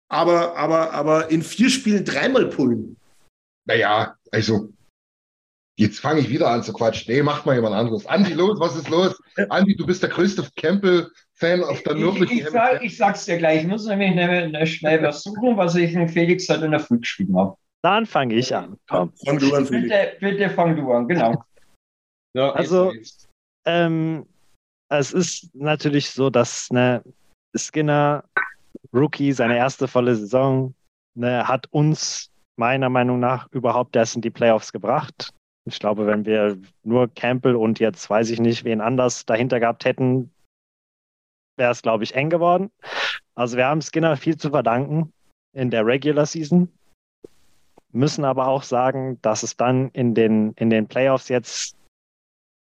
Aber, aber, aber in vier Spielen dreimal pullen. Naja, also Jetzt fange ich wieder an zu quatschen. Nee, macht mal jemand anderes. Andi, los, was ist los? Andi, du bist der größte Campbell-Fan auf der nördlichen ich, ich, sag, ich sag's dir gleich. Ich muss nämlich schnell was suchen, was ich in Felix heute in der Früh geschrieben habe. Dann fange ich an. Komm. Fang du an, Felix. Bitte, bitte fang du an, genau. [LAUGHS] Ja, also, ähm, es ist natürlich so, dass ne, Skinner, Rookie, seine erste volle Saison, ne, hat uns meiner Meinung nach überhaupt erst in die Playoffs gebracht. Ich glaube, wenn wir nur Campbell und jetzt weiß ich nicht, wen anders dahinter gehabt hätten, wäre es, glaube ich, eng geworden. Also wir haben Skinner viel zu verdanken in der Regular Season, müssen aber auch sagen, dass es dann in den, in den Playoffs jetzt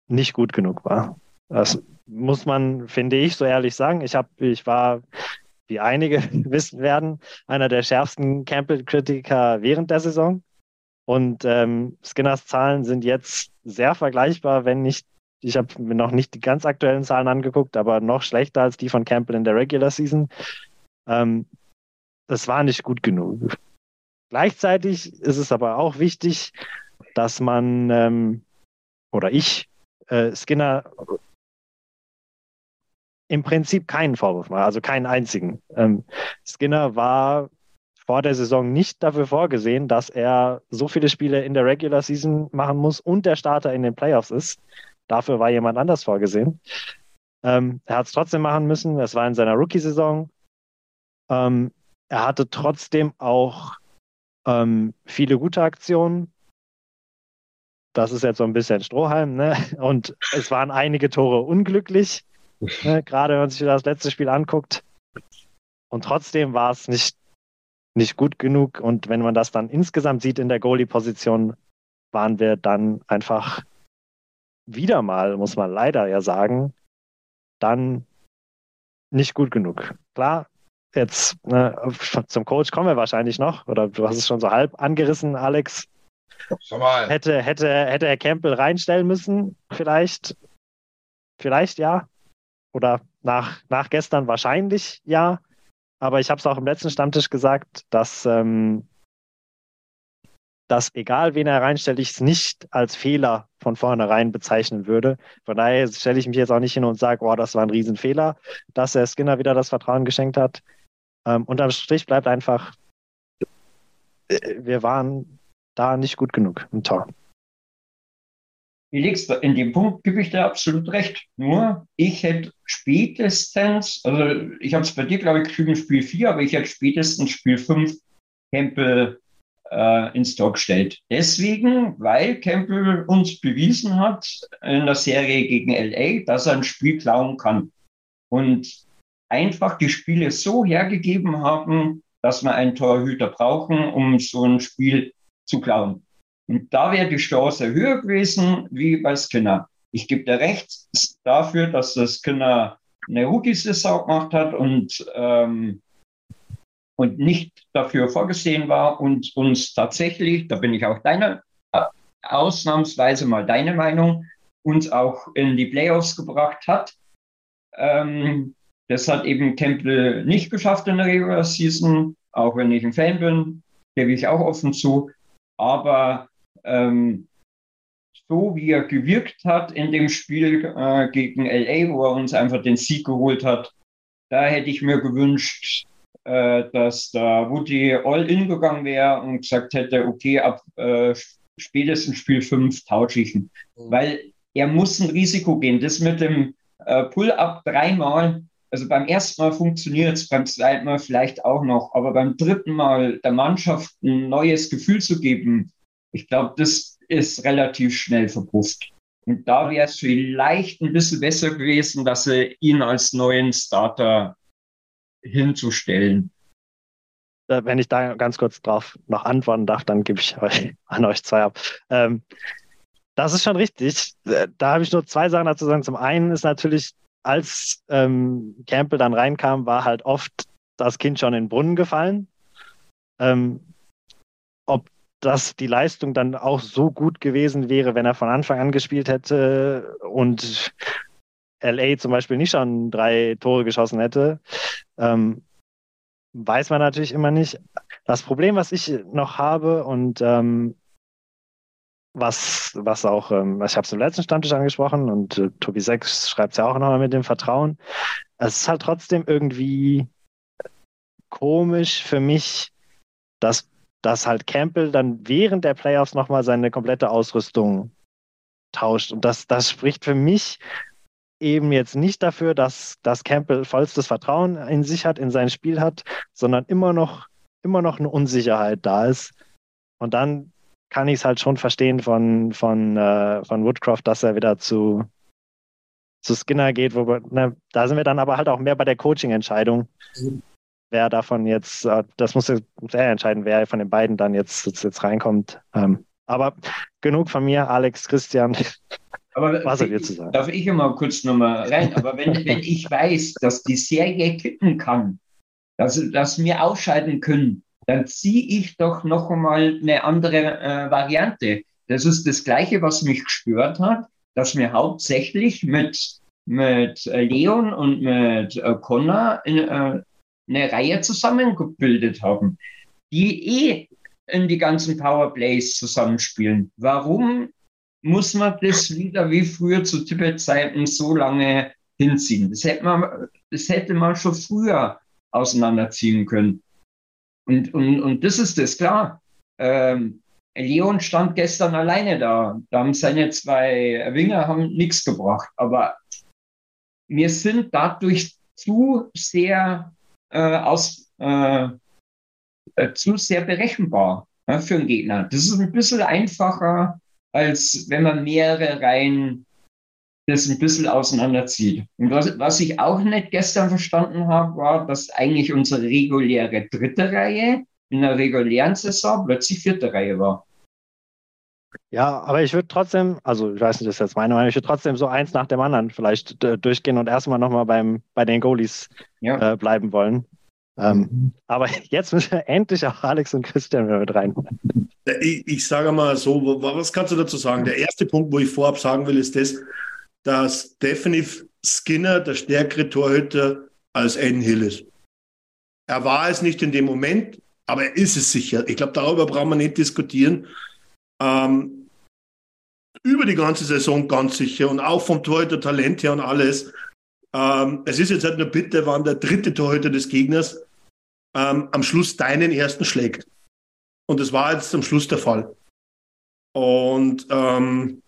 nicht gut genug war. Das muss man, finde ich, so ehrlich sagen. Ich, hab, ich war, wie einige [LAUGHS] wissen werden, einer der schärfsten Campbell-Kritiker während der Saison. Und ähm, Skinners Zahlen sind jetzt sehr vergleichbar, wenn nicht, ich habe mir noch nicht die ganz aktuellen Zahlen angeguckt, aber noch schlechter als die von Campbell in der Regular Season. Ähm, das war nicht gut genug. Gleichzeitig ist es aber auch wichtig, dass man ähm, oder ich äh, Skinner im Prinzip keinen Vorwurf mache, also keinen einzigen. Ähm, Skinner war vor der Saison nicht dafür vorgesehen, dass er so viele Spiele in der Regular Season machen muss und der Starter in den Playoffs ist. Dafür war jemand anders vorgesehen. Ähm, er hat es trotzdem machen müssen. Es war in seiner Rookie-Saison. Ähm, er hatte trotzdem auch ähm, viele gute Aktionen. Das ist jetzt so ein bisschen Strohhalm, ne? [LAUGHS] Und es waren einige Tore unglücklich, ne? [LAUGHS] gerade wenn man sich das letzte Spiel anguckt. Und trotzdem war es nicht nicht gut genug. Und wenn man das dann insgesamt sieht in der Goalie-Position, waren wir dann einfach wieder mal, muss man leider ja sagen, dann nicht gut genug. Klar, jetzt ne, zum Coach kommen wir wahrscheinlich noch, oder du hast es schon so halb angerissen, Alex. Hätte, hätte, hätte er Campbell reinstellen müssen, vielleicht. Vielleicht ja. Oder nach, nach gestern wahrscheinlich ja. Aber ich habe es auch im letzten Stammtisch gesagt, dass, ähm, dass egal wen er reinstellt, ich es nicht als Fehler von vornherein bezeichnen würde. Von daher stelle ich mich jetzt auch nicht hin und sage, oh, das war ein Riesenfehler, dass er Skinner wieder das Vertrauen geschenkt hat. Ähm, unterm Strich bleibt einfach, äh, wir waren da nicht gut genug im Tor. Felix, in dem Punkt gebe ich dir absolut recht. Nur, ich hätte spätestens, also ich habe es bei dir, glaube ich, geschrieben, Spiel 4, aber ich hätte spätestens Spiel 5 Campbell äh, ins Tor gestellt. Deswegen, weil Campbell uns bewiesen hat in der Serie gegen LA, dass er ein Spiel klauen kann. Und einfach die Spiele so hergegeben haben, dass wir einen Torhüter brauchen, um so ein Spiel zu klauen. Und da wäre die Chance höher gewesen wie bei Skinner. Ich gebe dir recht dafür, dass der Skinner eine Rookie-Saison gemacht hat und, ähm, und nicht dafür vorgesehen war und uns tatsächlich, da bin ich auch deine, äh, ausnahmsweise mal deine Meinung, uns auch in die Playoffs gebracht hat. Ähm, das hat eben Campbell nicht geschafft in der Regular Season, auch wenn ich ein Fan bin, gebe ich auch offen zu. Aber ähm, so wie er gewirkt hat in dem Spiel äh, gegen LA, wo er uns einfach den Sieg geholt hat, da hätte ich mir gewünscht, äh, dass da Woody all in gegangen wäre und gesagt hätte, okay, ab äh, spätestens Spiel 5 tausche ich ihn. Mhm. Weil er muss ein Risiko gehen. Das mit dem äh, Pull-up dreimal, also beim ersten Mal funktioniert es, beim zweiten Mal vielleicht auch noch, aber beim dritten Mal der Mannschaft ein neues Gefühl zu geben, ich glaube, das ist relativ schnell verpufft. Und da wäre es vielleicht ein bisschen besser gewesen, dass sie ihn als neuen Starter hinzustellen. Wenn ich da ganz kurz drauf noch antworten darf, dann gebe ich [LAUGHS] euch, an euch zwei ab. Ähm, Das ist schon richtig. Äh, da habe ich nur zwei Sachen dazu sagen. Zum einen ist natürlich, als ähm, Campbell dann reinkam, war halt oft das Kind schon in den Brunnen gefallen. Ähm, ob das die Leistung dann auch so gut gewesen wäre, wenn er von Anfang an gespielt hätte und LA zum Beispiel nicht schon drei Tore geschossen hätte, ähm, weiß man natürlich immer nicht. Das Problem, was ich noch habe und ähm, was, was auch, ähm, ich habe es im letzten Stammtisch angesprochen und äh, Tobi Sechs schreibt es ja auch nochmal mit dem Vertrauen. Es ist halt trotzdem irgendwie komisch für mich, dass, dass halt Campbell dann während der Playoffs nochmal seine komplette Ausrüstung tauscht. Und das, das spricht für mich eben jetzt nicht dafür, dass, dass Campbell vollstes Vertrauen in sich hat, in sein Spiel hat, sondern immer noch, immer noch eine Unsicherheit da ist. Und dann kann ich es halt schon verstehen von, von, äh, von Woodcroft, dass er wieder zu, zu Skinner geht. Wo ne, da sind wir dann aber halt auch mehr bei der Coaching-Entscheidung. Wer davon jetzt, äh, das muss er entscheiden, wer von den beiden dann jetzt, jetzt, jetzt reinkommt. Ähm, aber genug von mir, Alex, Christian. Aber [LAUGHS] Was ich, zu sagen? Darf ich mal kurz nochmal rein? [LAUGHS] Aber wenn, wenn ich weiß, dass die Serie kippen kann, dass, dass wir ausscheiden können, dann ziehe ich doch noch einmal eine andere äh, Variante. Das ist das Gleiche, was mich gespürt hat, dass wir hauptsächlich mit, mit äh, Leon und mit äh, Connor in, äh, eine Reihe zusammengebildet haben, die eh in die ganzen Powerplays zusammenspielen. Warum muss man das wieder wie früher zu Tibet-Zeiten so lange hinziehen. Das hätte man, das hätte man schon früher auseinanderziehen können. Und, und, und das ist das, klar. Ähm, Leon stand gestern alleine da. Da haben seine zwei Winger nichts gebracht. Aber wir sind dadurch zu sehr äh, aus, äh, äh, zu sehr berechenbar ja, für einen Gegner. Das ist ein bisschen einfacher, als wenn man mehrere Reihen das ein bisschen auseinanderzieht. Und was, was ich auch nicht gestern verstanden habe, war, dass eigentlich unsere reguläre dritte Reihe in der regulären Saison plötzlich vierte Reihe war. Ja, aber ich würde trotzdem, also ich weiß nicht, das ist jetzt meine Meinung, ich würde trotzdem so eins nach dem anderen vielleicht äh, durchgehen und erstmal nochmal beim bei den Goalies ja. äh, bleiben wollen. Ähm, mhm. aber [LAUGHS] jetzt müssen wir endlich auch Alex und Christian wieder mit rein. Ich, ich sage mal so, was kannst du dazu sagen? Der erste Punkt, wo ich vorab sagen will, ist das, dass definitiv Skinner der stärkere Torhüter als Aiden Hill ist. Er war es nicht in dem Moment, aber er ist es sicher. Ich glaube, darüber brauchen wir nicht diskutieren. Ähm, über die ganze Saison ganz sicher und auch vom Torhüter Talent her und alles. Ähm, es ist jetzt halt nur bitte, wann der dritte Torhüter des Gegners ähm, am Schluss deinen ersten schlägt. Und das war jetzt am Schluss der Fall. Und ähm,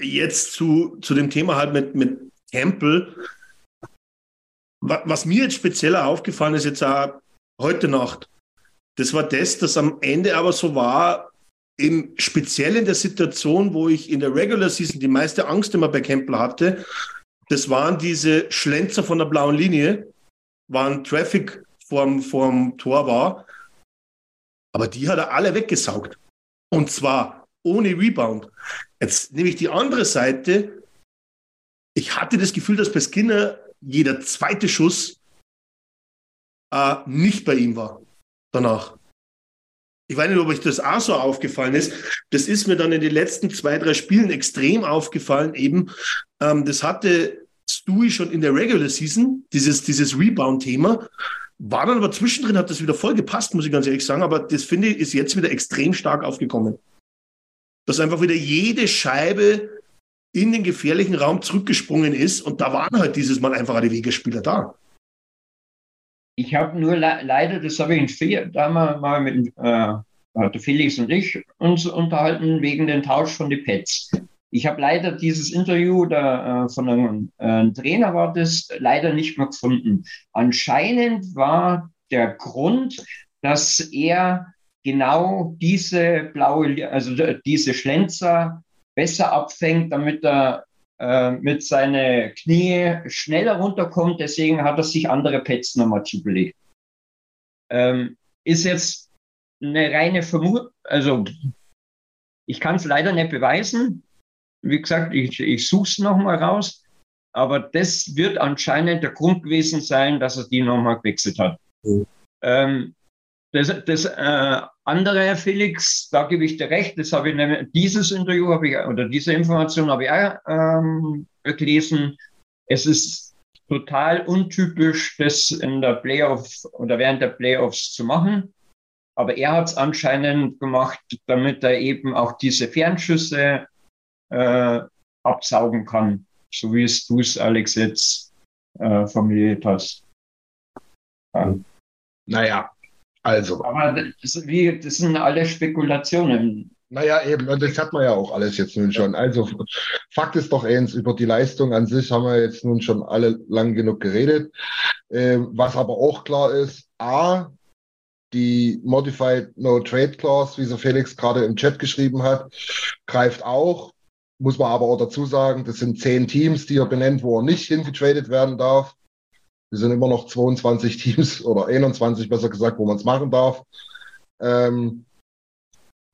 jetzt zu, zu dem Thema halt mit, mit Campbell. Was mir jetzt spezieller aufgefallen ist, jetzt auch heute Nacht, das war das, dass am Ende aber so war, eben speziell in der Situation, wo ich in der Regular Season die meiste Angst immer bei Campbell hatte, das waren diese Schlenzer von der blauen Linie, waren Traffic vorm, vorm Tor war. Aber die hat er alle weggesaugt. Und zwar ohne Rebound. Jetzt nehme ich die andere Seite. Ich hatte das Gefühl, dass bei Skinner jeder zweite Schuss äh, nicht bei ihm war. Danach. Ich weiß nicht, ob euch das auch so aufgefallen ist. Das ist mir dann in den letzten zwei, drei Spielen extrem aufgefallen. Eben, ähm, das hatte Stewie schon in der Regular Season, dieses, dieses Rebound-Thema. War dann aber zwischendrin, hat das wieder voll gepasst, muss ich ganz ehrlich sagen. Aber das finde ich, ist jetzt wieder extrem stark aufgekommen. Dass einfach wieder jede Scheibe in den gefährlichen Raum zurückgesprungen ist. Und da waren halt dieses Mal einfach die Wegespieler da. Ich habe nur le leider, das habe ich in Fe da mal, mit äh, Felix und ich uns unterhalten wegen den Tausch von den Pets. Ich habe leider dieses Interview da, äh, von einem äh, Trainer war das leider nicht mehr gefunden. Anscheinend war der Grund, dass er genau diese blaue, also diese Schlenzer besser abfängt, damit er äh, mit seinen Knie schneller runterkommt. Deswegen hat er sich andere Pads nochmal zugelegt. Ähm, ist jetzt eine reine Vermutung, also ich kann es leider nicht beweisen. Wie gesagt, ich, ich suche es nochmal raus. Aber das wird anscheinend der Grund gewesen sein, dass er die nochmal gewechselt hat. Mhm. Ähm, das, das äh, andere, Herr Felix, da gebe ich dir recht, das habe ich nämlich, dieses Interview habe ich, oder diese Information habe ich auch ähm, gelesen. Es ist total untypisch, das in der Playoff oder während der Playoffs zu machen. Aber er hat es anscheinend gemacht, damit er eben auch diese Fernschüsse äh, absaugen kann, so wie es du es, Alex, jetzt äh, formuliert hast. Ja. Naja, also. Aber das, wie, das sind alle Spekulationen. Naja, eben, und das hat man ja auch alles jetzt nun schon. Also, Fakt ist doch eins, über die Leistung an sich haben wir jetzt nun schon alle lang genug geredet. Ähm, was aber auch klar ist, A, die Modified No Trade Clause, wie so Felix gerade im Chat geschrieben hat, greift auch. Muss man aber auch dazu sagen, das sind zehn Teams, die er benennt, wo er nicht hingetradet werden darf. Wir sind immer noch 22 Teams [LAUGHS] oder 21 besser gesagt, wo man es machen darf. Ähm,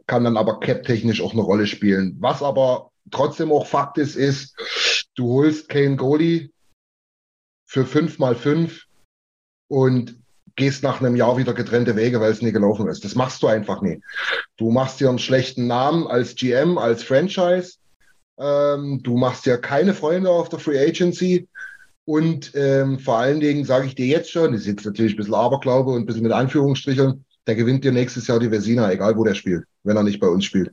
kann dann aber cap-technisch auch eine Rolle spielen. Was aber trotzdem auch Fakt ist, ist, du holst Kane Goalie für 5 mal 5 und gehst nach einem Jahr wieder getrennte Wege, weil es nie gelaufen ist. Das machst du einfach nie. Du machst dir einen schlechten Namen als GM, als Franchise. Ähm, du machst dir keine Freunde auf der Free Agency. Und ähm, vor allen Dingen sage ich dir jetzt schon, das ist jetzt natürlich ein bisschen Aberglaube und ein bisschen mit Anführungsstrichen, der gewinnt dir nächstes Jahr die Versina, egal wo der spielt, wenn er nicht bei uns spielt.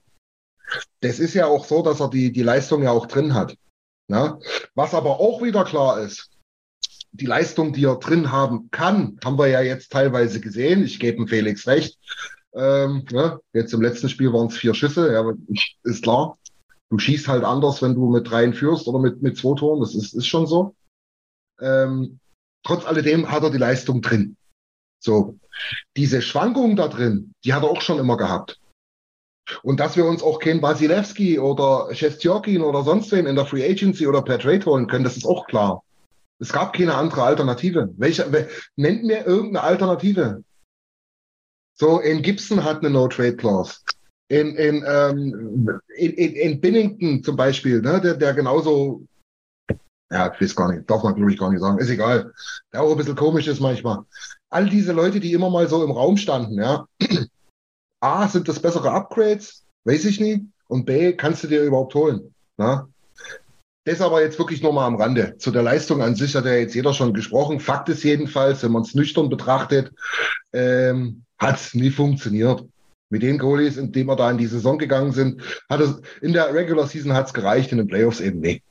Das ist ja auch so, dass er die, die Leistung ja auch drin hat. Na? Was aber auch wieder klar ist, die Leistung, die er drin haben kann, haben wir ja jetzt teilweise gesehen. Ich gebe dem Felix recht. Ähm, ne? Jetzt im letzten Spiel waren es vier Schüsse, ja, ist klar. Du schießt halt anders, wenn du mit dreien führst oder mit, mit zwei Toren, das ist, ist schon so. Ähm, trotz alledem hat er die Leistung drin. So, diese Schwankung da drin, die hat er auch schon immer gehabt. Und dass wir uns auch keinen Wasilewski oder Shestjokin oder sonst wen in der Free Agency oder per Trade holen können, das ist auch klar. Es gab keine andere Alternative. Welche, nennt mir irgendeine Alternative. So, in Gibson hat eine No-Trade-Clause. In, in, ähm, in, in, in Binnington zum Beispiel, ne, der, der genauso, ja, ich weiß gar nicht, darf man glaube ich gar nicht sagen, ist egal, der auch ein bisschen komisch ist manchmal. All diese Leute, die immer mal so im Raum standen, ja, [CLEARS THROAT] A, sind das bessere Upgrades? Weiß ich nicht. Und B, kannst du dir überhaupt holen? Na? Das aber jetzt wirklich nur mal am Rande. Zu der Leistung an sich hat ja jetzt jeder schon gesprochen. Fakt ist jedenfalls, wenn man es nüchtern betrachtet, ähm, hat es nie funktioniert. Mit den Goalies, in denen wir da in die Saison gegangen sind, hat es in der Regular Season hat es gereicht, in den Playoffs eben nicht.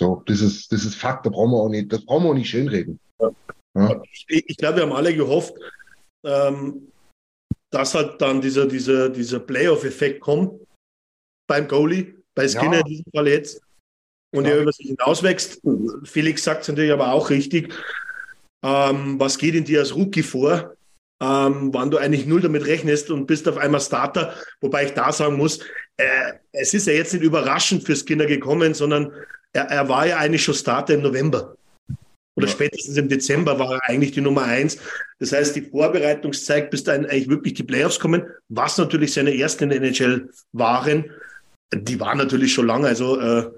So, das ist, das ist Fakt, da brauchen wir auch nicht, das brauchen wir auch nicht schönreden. Ja. Ja. Ich, ich glaube, wir haben alle gehofft, ähm, dass halt dann dieser, dieser, dieser Playoff-Effekt kommt beim Goalie, bei Skinner ja. in diesem Fall jetzt und er über sich hinauswächst. Felix sagt es natürlich aber auch richtig. Ähm, was geht in dir als Rookie vor, ähm, wann du eigentlich null damit rechnest und bist auf einmal Starter? Wobei ich da sagen muss, äh, es ist ja jetzt nicht überraschend für Skinner gekommen, sondern er, er war ja eigentlich schon Starter im November. Oder ja. spätestens im Dezember war er eigentlich die Nummer eins. Das heißt, die Vorbereitungszeit, bis dann eigentlich wirklich die Playoffs kommen, was natürlich seine ersten in der NHL waren, die waren natürlich schon lange. Also äh,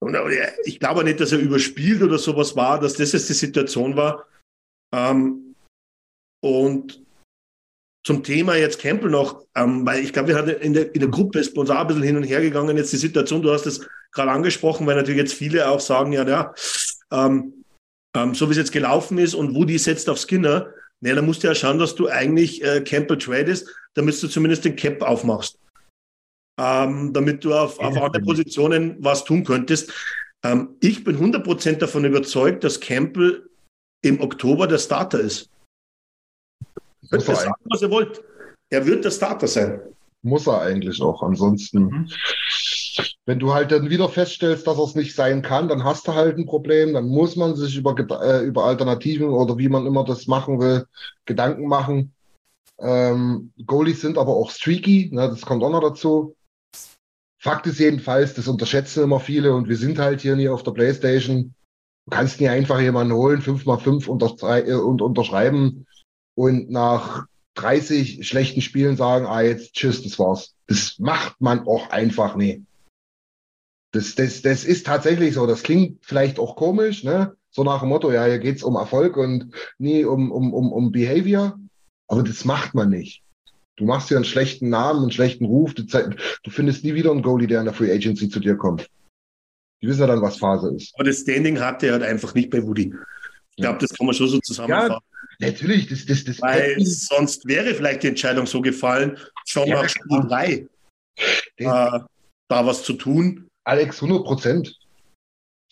und ich glaube nicht, dass er überspielt oder sowas war, dass das jetzt die Situation war. Ähm, und zum Thema jetzt Campbell noch, ähm, weil ich glaube, wir hatten in der, in der Gruppe ist bei uns auch ein bisschen hin und her gegangen, jetzt die Situation, du hast es gerade angesprochen, weil natürlich jetzt viele auch sagen, ja, ja, ähm, ähm, so wie es jetzt gelaufen ist und Woody setzt auf Skinner, ne, dann musst du ja schauen, dass du eigentlich äh, Campbell tradest, damit du zumindest den Cap aufmachst ähm, damit du auf, auf andere Positionen was tun könntest. Ähm, ich bin 100% davon überzeugt, dass Campbell im Oktober der Starter ist. Könnt ihr sagen, was ihr wollt. Er wird der Starter sein. Muss er eigentlich auch. Ansonsten, mhm. wenn du halt dann wieder feststellst, dass er es nicht sein kann, dann hast du halt ein Problem. Dann muss man sich über, äh, über Alternativen oder wie man immer das machen will, Gedanken machen. Ähm, Goalies sind aber auch streaky, ne, das kommt auch noch dazu. Fakt ist jedenfalls, das unterschätzen immer viele und wir sind halt hier nie auf der Playstation. Du kannst nie einfach jemanden holen, 5x5 unter, äh, und unterschreiben und nach 30 schlechten Spielen sagen, ah, jetzt tschüss, das war's. Das macht man auch einfach nie. Das, das, das ist tatsächlich so. Das klingt vielleicht auch komisch, ne? So nach dem Motto, ja, hier geht's um Erfolg und nie um, um, um, um Behavior. Aber das macht man nicht. Du machst dir einen schlechten Namen, einen schlechten Ruf. Du, du findest nie wieder einen Goalie, der in der Free Agency zu dir kommt. Die wissen ja dann, was Phase ist. Aber das Standing hatte er halt einfach nicht bei Woody. Ich glaube, das kann man schon so zusammenfassen. Ja, natürlich. Das, das, das Weil sonst wäre vielleicht die Entscheidung so gefallen, schon ja, nach Spiel 3 äh, da was zu tun. Alex, 100 Prozent.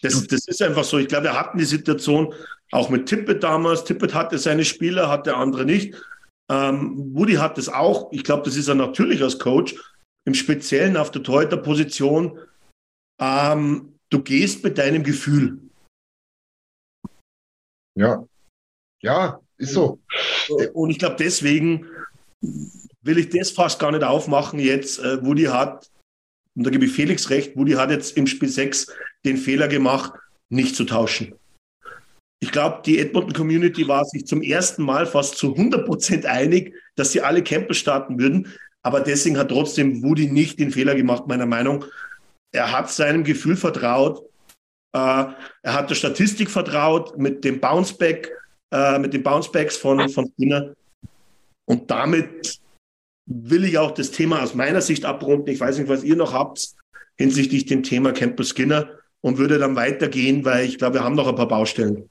Das, das ist einfach so. Ich glaube, wir hatten die Situation auch mit Tippett damals. Tippett hatte seine Spieler, hatte andere nicht. Ähm, Woody hat das auch. Ich glaube, das ist er natürlich als Coach. Im Speziellen auf der Torhüter-Position. Ähm, du gehst mit deinem Gefühl. Ja. Ja, ist so. Und ich glaube, deswegen will ich das fast gar nicht aufmachen jetzt. Äh, Woody hat und da gebe ich Felix recht, Woody hat jetzt im Spiel 6 den Fehler gemacht, nicht zu tauschen. Ich glaube, die Edmonton Community war sich zum ersten Mal fast zu 100 Prozent einig, dass sie alle Campbell starten würden. Aber deswegen hat trotzdem Woody nicht den Fehler gemacht, meiner Meinung. Er hat seinem Gefühl vertraut. Äh, er hat der Statistik vertraut mit dem Bounceback, äh, mit den Bouncebacks von, von Skinner. Und damit will ich auch das Thema aus meiner Sicht abrunden. Ich weiß nicht, was ihr noch habt hinsichtlich dem Thema Campbell Skinner und würde dann weitergehen, weil ich glaube, wir haben noch ein paar Baustellen.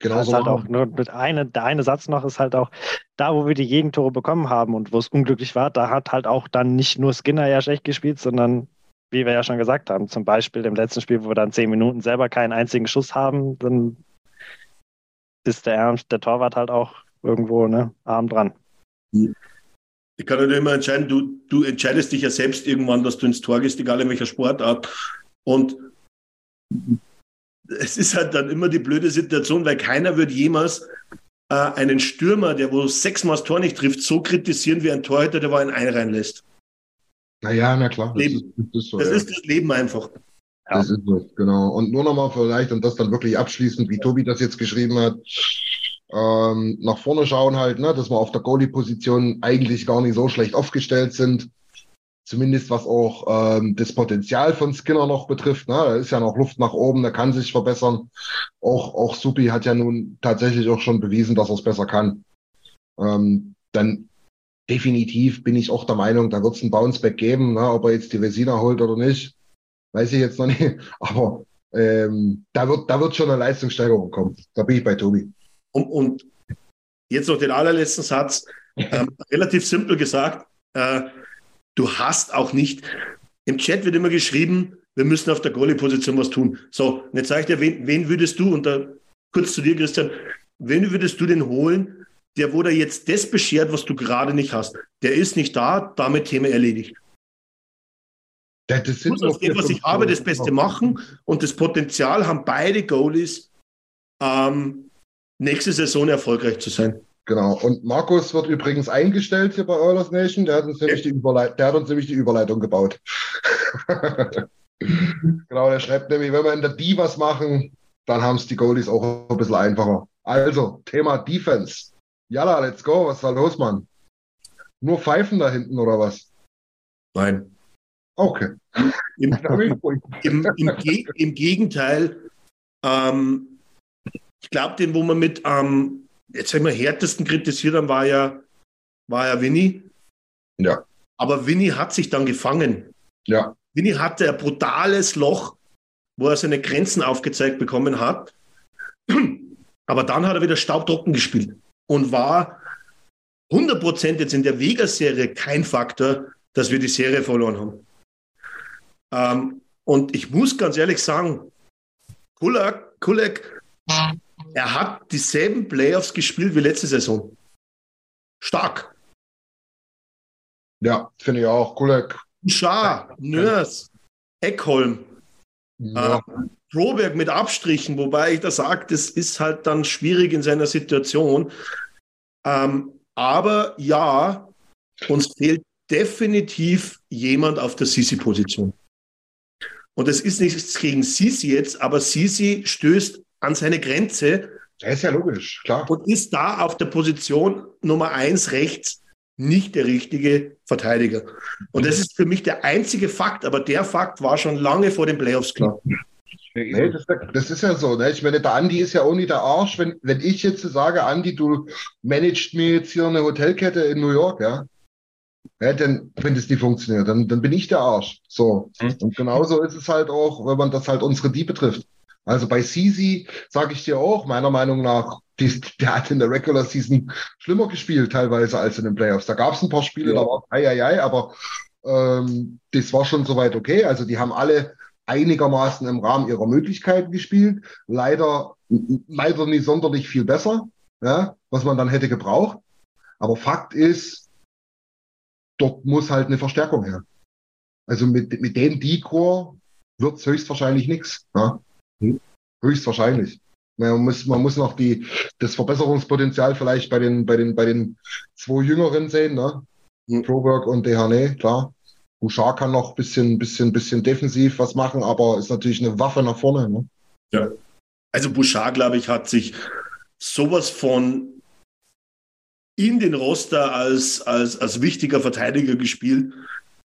Genau so. Halt auch nur mit eine, der eine Satz noch ist halt auch, da wo wir die Gegentore bekommen haben und wo es unglücklich war, da hat halt auch dann nicht nur Skinner ja schlecht gespielt, sondern wie wir ja schon gesagt haben, zum Beispiel im letzten Spiel, wo wir dann zehn Minuten selber keinen einzigen Schuss haben, dann ist der Ernst, der Torwart halt auch irgendwo ne, arm dran. Ich kann nicht immer entscheiden, du, du entscheidest dich ja selbst irgendwann, dass du ins Tor gehst, egal in welcher Sportart. Und es ist halt dann immer die blöde Situation, weil keiner wird jemals äh, einen Stürmer, der wo sechsmal das Tor nicht trifft, so kritisieren wie ein Torhüter, der wo einen einreinlässt. Naja, na klar. Das, Leben. Ist, das, ist, so, das, ja. ist das Leben einfach. Das ist so, genau. Und nur nochmal vielleicht, und das dann wirklich abschließend, wie Tobi das jetzt geschrieben hat, ähm, nach vorne schauen halt, ne, dass wir auf der Goalie-Position eigentlich gar nicht so schlecht aufgestellt sind. Zumindest was auch ähm, das Potenzial von Skinner noch betrifft. Ne? Da ist ja noch Luft nach oben, der kann sich verbessern. Auch, auch Supi hat ja nun tatsächlich auch schon bewiesen, dass er es besser kann. Ähm, dann definitiv bin ich auch der Meinung, da wird es einen Bounceback geben, ne? ob er jetzt die Vesina holt oder nicht. Weiß ich jetzt noch nicht. [LAUGHS] Aber ähm, da, wird, da wird schon eine Leistungssteigerung kommen. Da bin ich bei Tobi. Und, und jetzt noch den allerletzten Satz. [LAUGHS] Ähm, relativ simpel gesagt, äh, du hast auch nicht, im Chat wird immer geschrieben, wir müssen auf der Goalie-Position was tun. So, und jetzt sage ich dir, wen, wen würdest du, und da kurz zu dir, Christian, wen würdest du denn holen, der da jetzt das beschert, was du gerade nicht hast? Der ist nicht da, damit Thema erledigt. Das ich muss aus dem, was ich habe, das Beste machen und das Potenzial haben beide Goalies, ähm, nächste Saison erfolgreich zu sein. Genau. Und Markus wird übrigens eingestellt hier bei Oilers Nation. Der hat uns nämlich, die, Überleit der hat uns nämlich die Überleitung gebaut. [LAUGHS] genau, der schreibt nämlich, wenn wir in der D was machen, dann haben es die Goalies auch ein bisschen einfacher. Also, Thema Defense. Jalla, let's go. Was ist da los, Mann? Nur Pfeifen da hinten oder was? Nein. Okay. Im, [LAUGHS] im, im, im Gegenteil, ähm, ich glaube, den, wo man mit am ähm, jetzt härtesten kritisiert haben, war ja, war ja Winnie. Ja. Aber Winnie hat sich dann gefangen. Ja. Winnie hatte ein brutales Loch, wo er seine Grenzen aufgezeigt bekommen hat. [CLEARS THROAT] Aber dann hat er wieder staubtrocken gespielt und war 100% jetzt in der Vega-Serie kein Faktor, dass wir die Serie verloren haben. Ähm, und ich muss ganz ehrlich sagen, Kulak, Kulak er hat dieselben Playoffs gespielt wie letzte Saison. Stark. Ja, finde ich auch. Kulek. Schar, Nörs, Eckholm, ja. äh, Proberg mit Abstrichen, wobei ich da sage, das ist halt dann schwierig in seiner Situation. Ähm, aber ja, uns fehlt definitiv jemand auf der Sisi-Position. Und es ist nichts gegen Sisi jetzt, aber Sisi stößt an seine Grenze, Das ist ja logisch, klar. Und ist da auf der Position Nummer eins rechts nicht der richtige Verteidiger. Und das ist für mich der einzige Fakt, aber der Fakt war schon lange vor den Playoffs klar. Nee, das, das, ist ja so. Ne? Ich meine, der Andi ist ja auch nicht der Arsch. Wenn, wenn ich jetzt sage, Andi, du managst mir jetzt hier eine Hotelkette in New York, ja, ja dann, wenn das nicht funktioniert, dann, dann bin ich der Arsch. So. Mhm. Und genauso ist es halt auch, wenn man das halt unsere Die betrifft. Also bei Sisi sage ich dir auch, meiner Meinung nach, die, der hat in der Regular Season schlimmer gespielt teilweise als in den Playoffs. Da gab es ein paar Spiele, ja. da war ei, ei, ei, aber ähm, das war schon soweit okay. Also die haben alle einigermaßen im Rahmen ihrer Möglichkeiten gespielt. Leider, leider nicht sonderlich viel besser, ja, was man dann hätte gebraucht. Aber Fakt ist, dort muss halt eine Verstärkung her. Also mit, mit dem D-Core wird es höchstwahrscheinlich nichts. Ja? Höchstwahrscheinlich. Man muss, man muss noch die, das Verbesserungspotenzial vielleicht bei den, bei den, bei den zwei Jüngeren sehen, ne? Mhm. Proberg und Dehane, klar. Bouchard kann noch ein bisschen, bisschen, bisschen defensiv was machen, aber ist natürlich eine Waffe nach vorne. Ne? Ja. Also Bouchard, glaube ich, hat sich sowas von in den Roster als, als, als wichtiger Verteidiger gespielt.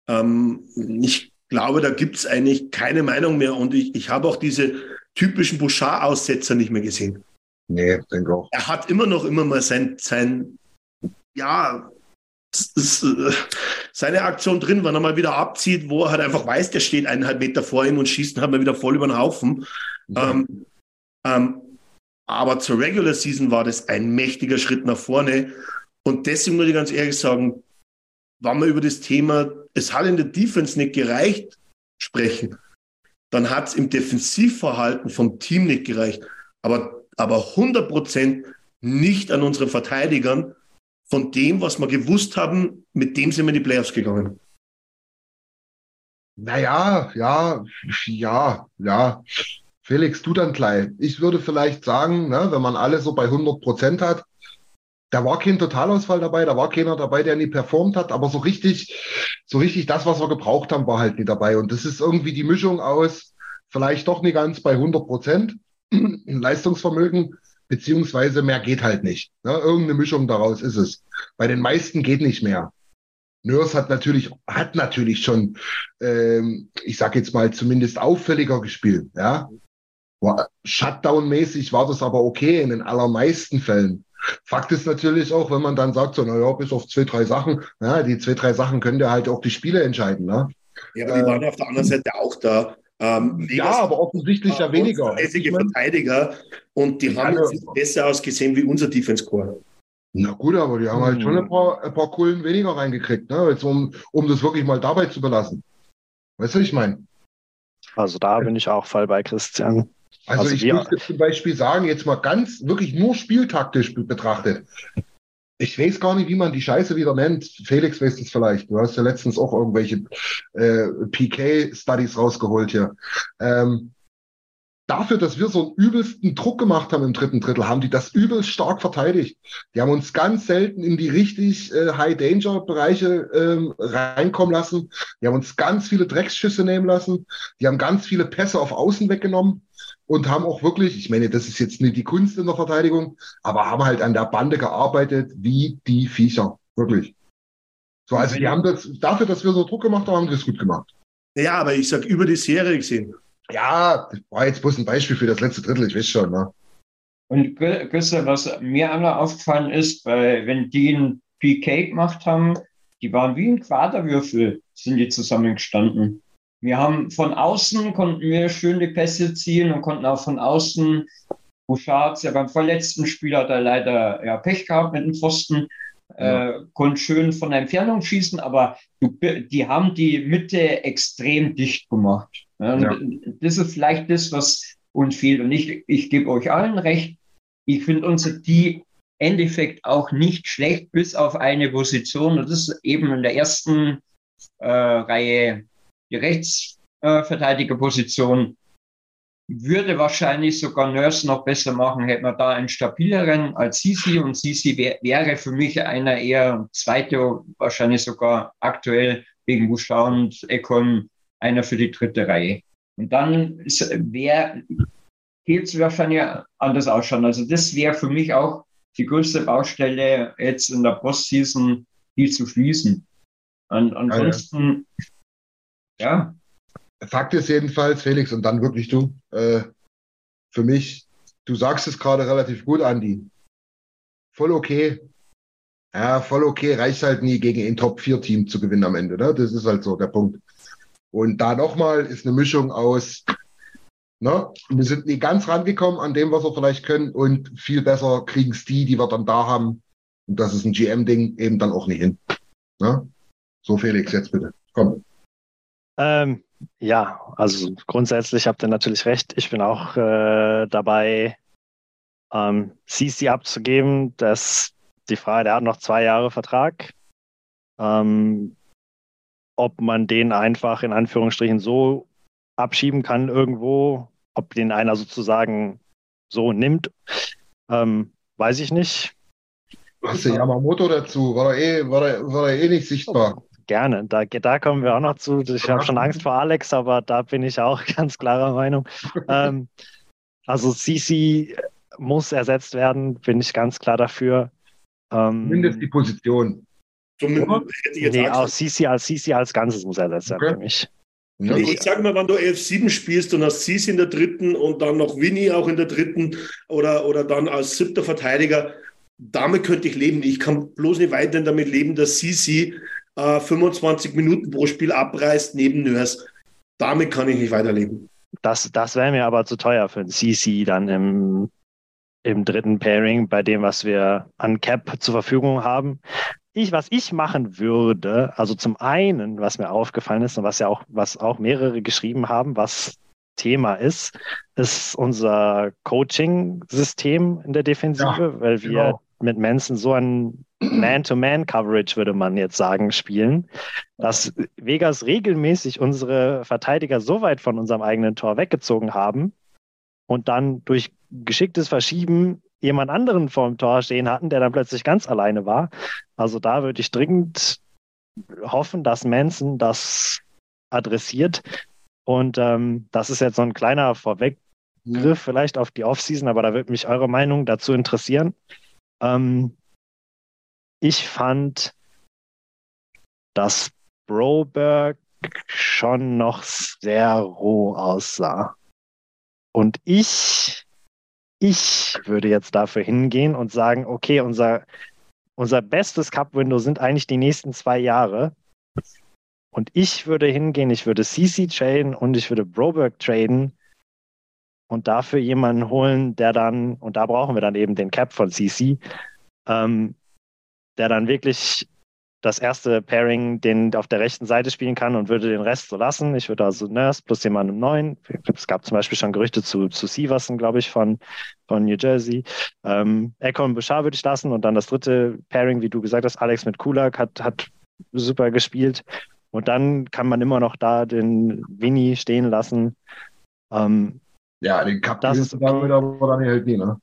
Ähm, ich glaube, da gibt es eigentlich keine Meinung mehr und ich, ich habe auch diese typischen Bouchard-Aussetzer nicht mehr gesehen. Nee, denke auch. Er hat immer noch immer mal sein, sein ja, ist, äh, seine Aktion drin, wenn er mal wieder abzieht, wo er halt einfach weiß, der steht eineinhalb Meter vor ihm und schießt ihn halt mal wieder voll über den Haufen. Ja. Ähm, ähm, aber zur Regular Season war das ein mächtiger Schritt nach vorne. Und deswegen muss ich ganz ehrlich sagen, wenn wir über das Thema, es hat in der Defense nicht gereicht, sprechen, dann hat es im Defensivverhalten vom Team nicht gereicht. Aber, aber 100 Prozent nicht an unseren Verteidigern, von dem, was wir gewusst haben, mit dem sind wir in die Playoffs gegangen. Naja, ja, ja, ja. Felix, du dann gleich. Ich würde vielleicht sagen, ne, wenn man alle so bei 100 Prozent hat, da war kein Totalausfall dabei, da war keiner dabei, der nie performt hat, aber so richtig, so richtig das, was wir gebraucht haben, war halt nie dabei. Und das ist irgendwie die Mischung aus vielleicht doch nicht ganz bei 100 Prozent [CLEARS THROAT] Leistungsvermögen, beziehungsweise mehr geht halt nicht. Ne? Irgendeine Mischung daraus ist es. Bei den meisten geht nicht mehr. Nurse hat natürlich, hat natürlich schon, ähm, ich sag jetzt mal, zumindest auffälliger gespielt. Ja? Shutdown-mäßig war das aber okay in den allermeisten Fällen. Fakt ist natürlich auch, wenn man dann sagt, so, naja, bis auf zwei, drei Sachen, ja, die zwei, drei Sachen können ja halt auch die Spiele entscheiden. Ne? Ja, aber die waren auf der anderen Seite auch da. Ähm, ja, aber offensichtlich ja weniger. Verteidiger und die haben ja, besser ausgesehen wie unser Defense Core. Na gut, aber die haben halt schon ein hm. paar, ein paar Kohlen weniger reingekriegt, ne? Jetzt um, um das wirklich mal dabei zu belassen. Weißt du, ich meine? Also da bin ich auch voll bei Christian. Also, also ich würde zum Beispiel sagen, jetzt mal ganz, wirklich nur spieltaktisch betrachtet, ich weiß gar nicht, wie man die Scheiße wieder nennt. Felix weiß es vielleicht. Du hast ja letztens auch irgendwelche äh, PK-Studies rausgeholt hier. Ähm, dafür, dass wir so einen übelsten Druck gemacht haben im dritten Drittel, haben die das übelst stark verteidigt. Die haben uns ganz selten in die richtig äh, High-Danger-Bereiche ähm, reinkommen lassen. Die haben uns ganz viele Drecksschüsse nehmen lassen. Die haben ganz viele Pässe auf Außen weggenommen und haben auch wirklich, ich meine, das ist jetzt nicht die Kunst in der Verteidigung, aber haben halt an der Bande gearbeitet wie die Viecher. Wirklich. So, also die haben das, dafür, dass wir so Druck gemacht haben, haben die das gut gemacht. Ja, aber ich sag über die Serie gesehen. Ja, das war jetzt bloß ein Beispiel für das letzte Drittel, ich weiß schon, ne? Und Güsse, was mir einmal aufgefallen ist, weil wenn die ein PK gemacht haben, die waren wie ein Quaderwürfel, sind die zusammengestanden. Wir haben von außen, konnten wir schön die Pässe ziehen und konnten auch von außen, Bouchard, ja beim vorletzten Spiel hat er leider ja, Pech gehabt mit dem Pfosten, ja. äh, konnte schön von der Entfernung schießen, aber die haben die Mitte extrem dicht gemacht. Ja. Das ist vielleicht das, was uns fehlt. Und ich, ich gebe euch allen recht, ich finde unser die Endeffekt auch nicht schlecht, bis auf eine Position. Und das ist eben in der ersten äh, Reihe die Rechtsverteidigerposition würde wahrscheinlich sogar Nurse noch besser machen, hätte man da einen stabileren als Sisi und Sisi wär, wäre für mich einer eher zweite, wahrscheinlich sogar aktuell wegen Bouchard und Econ einer für die dritte Reihe. Und dann wäre geht es wahrscheinlich anders ausschauen. Also das wäre für mich auch die größte Baustelle jetzt in der Postseason, die zu schließen. Und ansonsten, ja, ja. Fakt ist jedenfalls, Felix, und dann wirklich du, äh, für mich, du sagst es gerade relativ gut, Andi. Voll okay. Ja, voll okay, reicht halt nie gegen ein Top-4-Team zu gewinnen am Ende. Ne? Das ist halt so der Punkt. Und da nochmal ist eine Mischung aus, ne? wir sind nie ganz rangekommen an dem, was wir vielleicht können und viel besser kriegen es die, die wir dann da haben. Und das ist ein GM-Ding eben dann auch nicht hin. Ne? So, Felix, jetzt bitte. Komm. Ähm, ja, also grundsätzlich habt ihr natürlich recht. Ich bin auch äh, dabei, ähm, CC abzugeben. Das die Frage, der hat noch zwei Jahre Vertrag. Ähm, ob man den einfach in Anführungsstrichen so abschieben kann irgendwo, ob den einer sozusagen so nimmt, ähm, weiß ich nicht. Hast du Yamamoto dazu? War er eh, war er, war er eh nicht sichtbar? Gerne, da, da kommen wir auch noch zu. Ich habe schon Angst vor Alex, aber da bin ich auch [LAUGHS] ganz klarer Meinung. ähm, also CC muss ersetzt werden, bin ich ganz klar dafür. Ähm, Mindestens die Position. Zumindest hätte ich jetzt nee, auch CC als CC als Ganzes muss ersetzt werden okay. für mich. Ja, ich sag mal, wenn du 11-7 spielst und hast CC in der dritten und dann noch Winnie auch in der dritten oder, oder dann als siebter Verteidiger, damit könnte ich leben. Ich kann bloß nicht weiterhin damit leben, dass CC äh, 25 Minuten pro Spiel abreißt neben Nurse. Damit kann ich nicht weiterleben. Das, das wäre mir aber zu teuer für ein CC dann im im dritten Pairing bei dem, was wir an Cap zur Verfügung haben. Ich, was ich machen würde, also zum einen, was mir aufgefallen ist und was ja auch, was auch mehrere geschrieben haben, was Thema ist, ist unser Coaching-System in der Defensive, ja, weil wir genau. Mit Manson so ein [CLEARS THROAT] Man-to-Man-Coverage, würde man jetzt sagen, spielen, dass Vegas regelmäßig unsere Verteidiger so weit von unserem eigenen Tor weggezogen haben und dann durch geschicktes Verschieben jemand anderen vor dem Tor stehen hatten, der dann plötzlich ganz alleine war. Also da würde ich dringend hoffen, dass Manson das adressiert. Und ähm, das ist jetzt so ein kleiner Vorweggriff vielleicht auf die Offseason, aber da würde mich eure Meinung dazu interessieren. Ähm, ich fand, dass Broberg schon noch sehr roh aussah. Und ich ich würde jetzt dafür hingehen und sagen, okay, unser, unser bestes Cup-Window sind eigentlich die nächsten zwei Jahre. Und ich würde hingehen, ich würde CC traden und ich würde Broberg traden und dafür jemanden holen, der dann, und da brauchen wir dann eben den Cap von CC, ähm, der dann wirklich das erste Pairing den auf der rechten Seite spielen kann und würde den Rest so lassen. Ich würde also Nurse plus jemanden neuen. Es gab zum Beispiel schon Gerüchte zu, zu Severson, glaube ich, von, von New Jersey. Ähm, und Bouchard würde ich lassen und dann das dritte Pairing, wie du gesagt hast, Alex mit Kulak hat, hat super gespielt. Und dann kann man immer noch da den Winnie stehen lassen. Ähm, ja, den Cup das ist okay. damit aber dann halt nie, ne?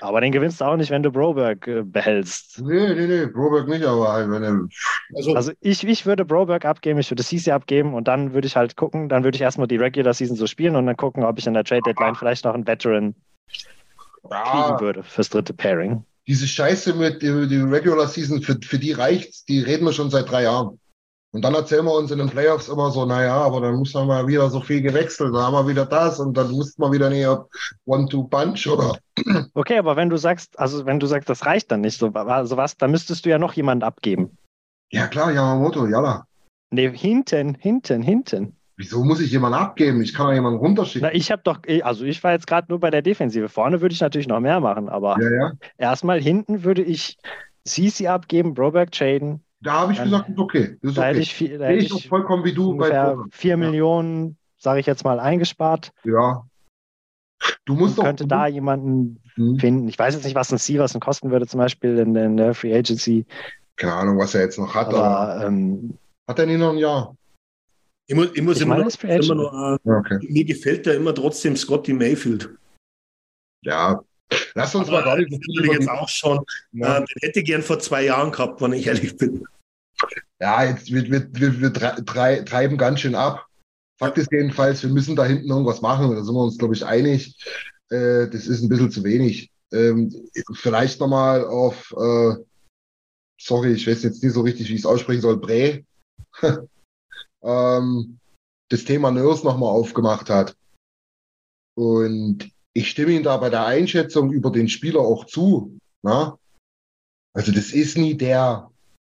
Aber den gewinnst du auch nicht, wenn du Broberg äh, behältst. Nee, nee, nee, Broberg nicht, aber halt, wenn er. Also, also ich, ich würde Broberg abgeben, ich würde CC abgeben und dann würde ich halt gucken, dann würde ich erstmal die Regular Season so spielen und dann gucken, ob ich in der Trade Deadline vielleicht noch einen Veteran ja. kriegen würde fürs dritte Pairing. Diese Scheiße mit der Regular Season, für, für die reicht's, die reden wir schon seit drei Jahren. Und dann erzählen wir uns in den Playoffs immer so, naja, aber dann muss man mal wieder so viel gewechselt, dann haben wir wieder das und dann muss man wieder näher One-Two-Punch oder. [CLEARS THROAT] Okay, aber wenn du sagst, also wenn du sagst, das reicht dann nicht, so also was, dann müsstest du ja noch jemanden abgeben. Ja klar, Yamamoto, jalla. Nee, hinten, hinten, hinten. Wieso muss ich jemanden abgeben? Ich kann doch jemanden runterschicken. Na, ich habe doch, also ich war jetzt gerade nur bei der Defensive. Vorne würde ich natürlich noch mehr machen, aber ja, ja. erstmal hinten würde ich CC abgeben, Broberg traden, da habe ich dann, gesagt, okay. Das ist da okay. hätte ich, viel, da hätte ich, ich vollkommen wie du. Bei 4 ja. Millionen, sage ich jetzt mal, eingespart. Ja. Du musst doch. könnte da jemanden hm. finden. Ich weiß jetzt nicht, was ein Seaverson kosten würde, zum Beispiel in, in, der Free Agency. Keine Ahnung, was er jetzt noch hat. Aber, aber ähm, hat er nie noch ein Jahr? Ich muss, ich muss ich immer, noch, immer noch äh, okay. mir gefällt da immer trotzdem Scotty Mayfield. Ja, Lass uns Aber mal gar nicht. Natürlich jetzt auch schon. Ja. Äh, den hätte ich gern vor zwei Jahren gehabt, wenn ich ehrlich bin. Ja, jetzt, wir, wir, wir, wir treiben ganz schön ab. Fakt ist jedenfalls, wir müssen da hinten irgendwas machen. Da sind wir uns, glaube ich, einig. Äh, das ist ein bisschen zu wenig. Ähm, vielleicht nochmal auf, äh, sorry, ich weiß jetzt nicht so richtig, wie ich es aussprechen soll, Bre, [LAUGHS] ähm, das Thema Nurse nochmal aufgemacht hat. Und ich stimme ihm da bei der Einschätzung über den Spieler auch zu. Na? Also das ist nie der,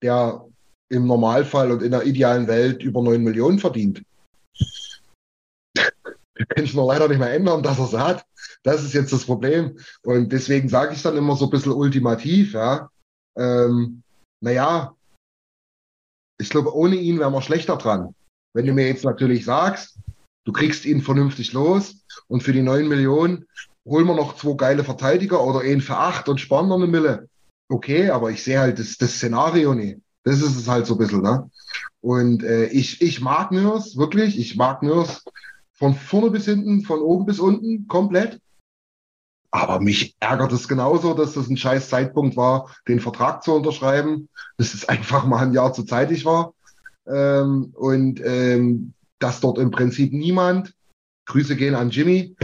der im Normalfall und in der idealen Welt über 9 Millionen verdient. Wir können es nur leider nicht mehr ändern, dass er es hat. Das ist jetzt das Problem. Und deswegen sage ich dann immer so ein bisschen ultimativ, ja. Ähm, naja, ich glaube, ohne ihn wären wir schlechter dran. Wenn du mir jetzt natürlich sagst, du kriegst ihn vernünftig los und für die 9 Millionen holen wir noch zwei geile Verteidiger oder einen für acht und sparen noch eine Mille. Okay, aber ich sehe halt das, das Szenario nicht. Das ist es halt so ein bisschen, ne? Und äh, ich, ich mag Nurs, wirklich. Ich mag Nurs von vorne bis hinten, von oben bis unten, komplett. Aber mich ärgert es genauso, dass das ein scheiß Zeitpunkt war, den Vertrag zu unterschreiben. Dass es [LAUGHS] einfach mal ein Jahr zu zeitig war. Ähm, und ähm, dass dort im Prinzip niemand, Grüße gehen an Jimmy,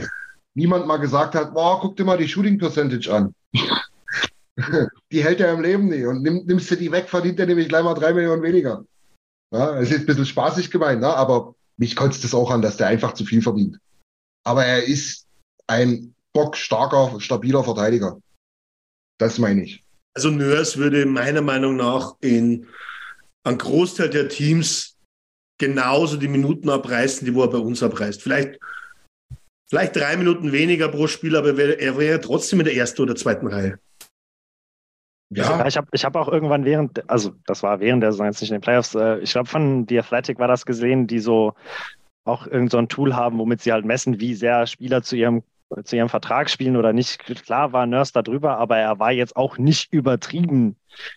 niemand mal gesagt hat, boah, guck dir mal die Shooting Percentage an. [LAUGHS] die hält er im Leben nicht. Und nimm, nimmst du die weg, verdient er nämlich gleich mal drei Millionen weniger. Ja, es ist ein bisschen spaßig gemeint, ne? aber mich kotzt es auch an, dass der einfach zu viel verdient. Aber er ist ein bockstarker, stabiler Verteidiger. Das meine ich. Also Nörs würde meiner Meinung nach in einem Großteil der Teams genauso die Minuten abreißen, die wo er bei uns abreißt. Vielleicht, vielleicht drei Minuten weniger pro Spiel, aber er wäre trotzdem in der ersten oder zweiten Reihe. Ja, ich habe ich hab auch irgendwann während, also das war während der Saison jetzt nicht in den Playoffs, äh, ich glaube von The Athletic war das gesehen, die so auch irgend so ein Tool haben, womit sie halt messen, wie sehr Spieler zu ihrem zu ihrem Vertrag spielen oder nicht. Klar war Nurse da drüber, aber er war jetzt auch nicht übertrieben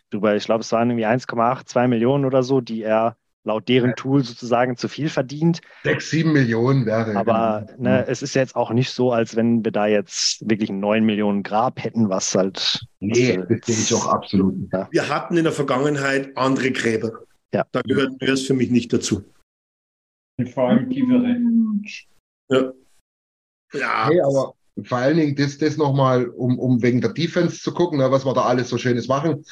drüber. Ich glaube, es waren irgendwie 1,8, 2 Millionen oder so, die er laut deren Tool sozusagen zu viel verdient. Sechs, sieben Millionen wäre. Aber genau. ne, es ist jetzt auch nicht so, als wenn wir da jetzt wirklich einen 9 Millionen Grab hätten, was halt. Nee, das sehe ich auch absolut. Ja. Wir hatten in der Vergangenheit andere Gräber. Ja. Da gehört es für mich nicht dazu. Und vor allem tiefere. Ja. Ja. Hey, aber vor allen Dingen das, das nochmal, um, um wegen der Defense zu gucken, ne, was wir da alles so Schönes machen.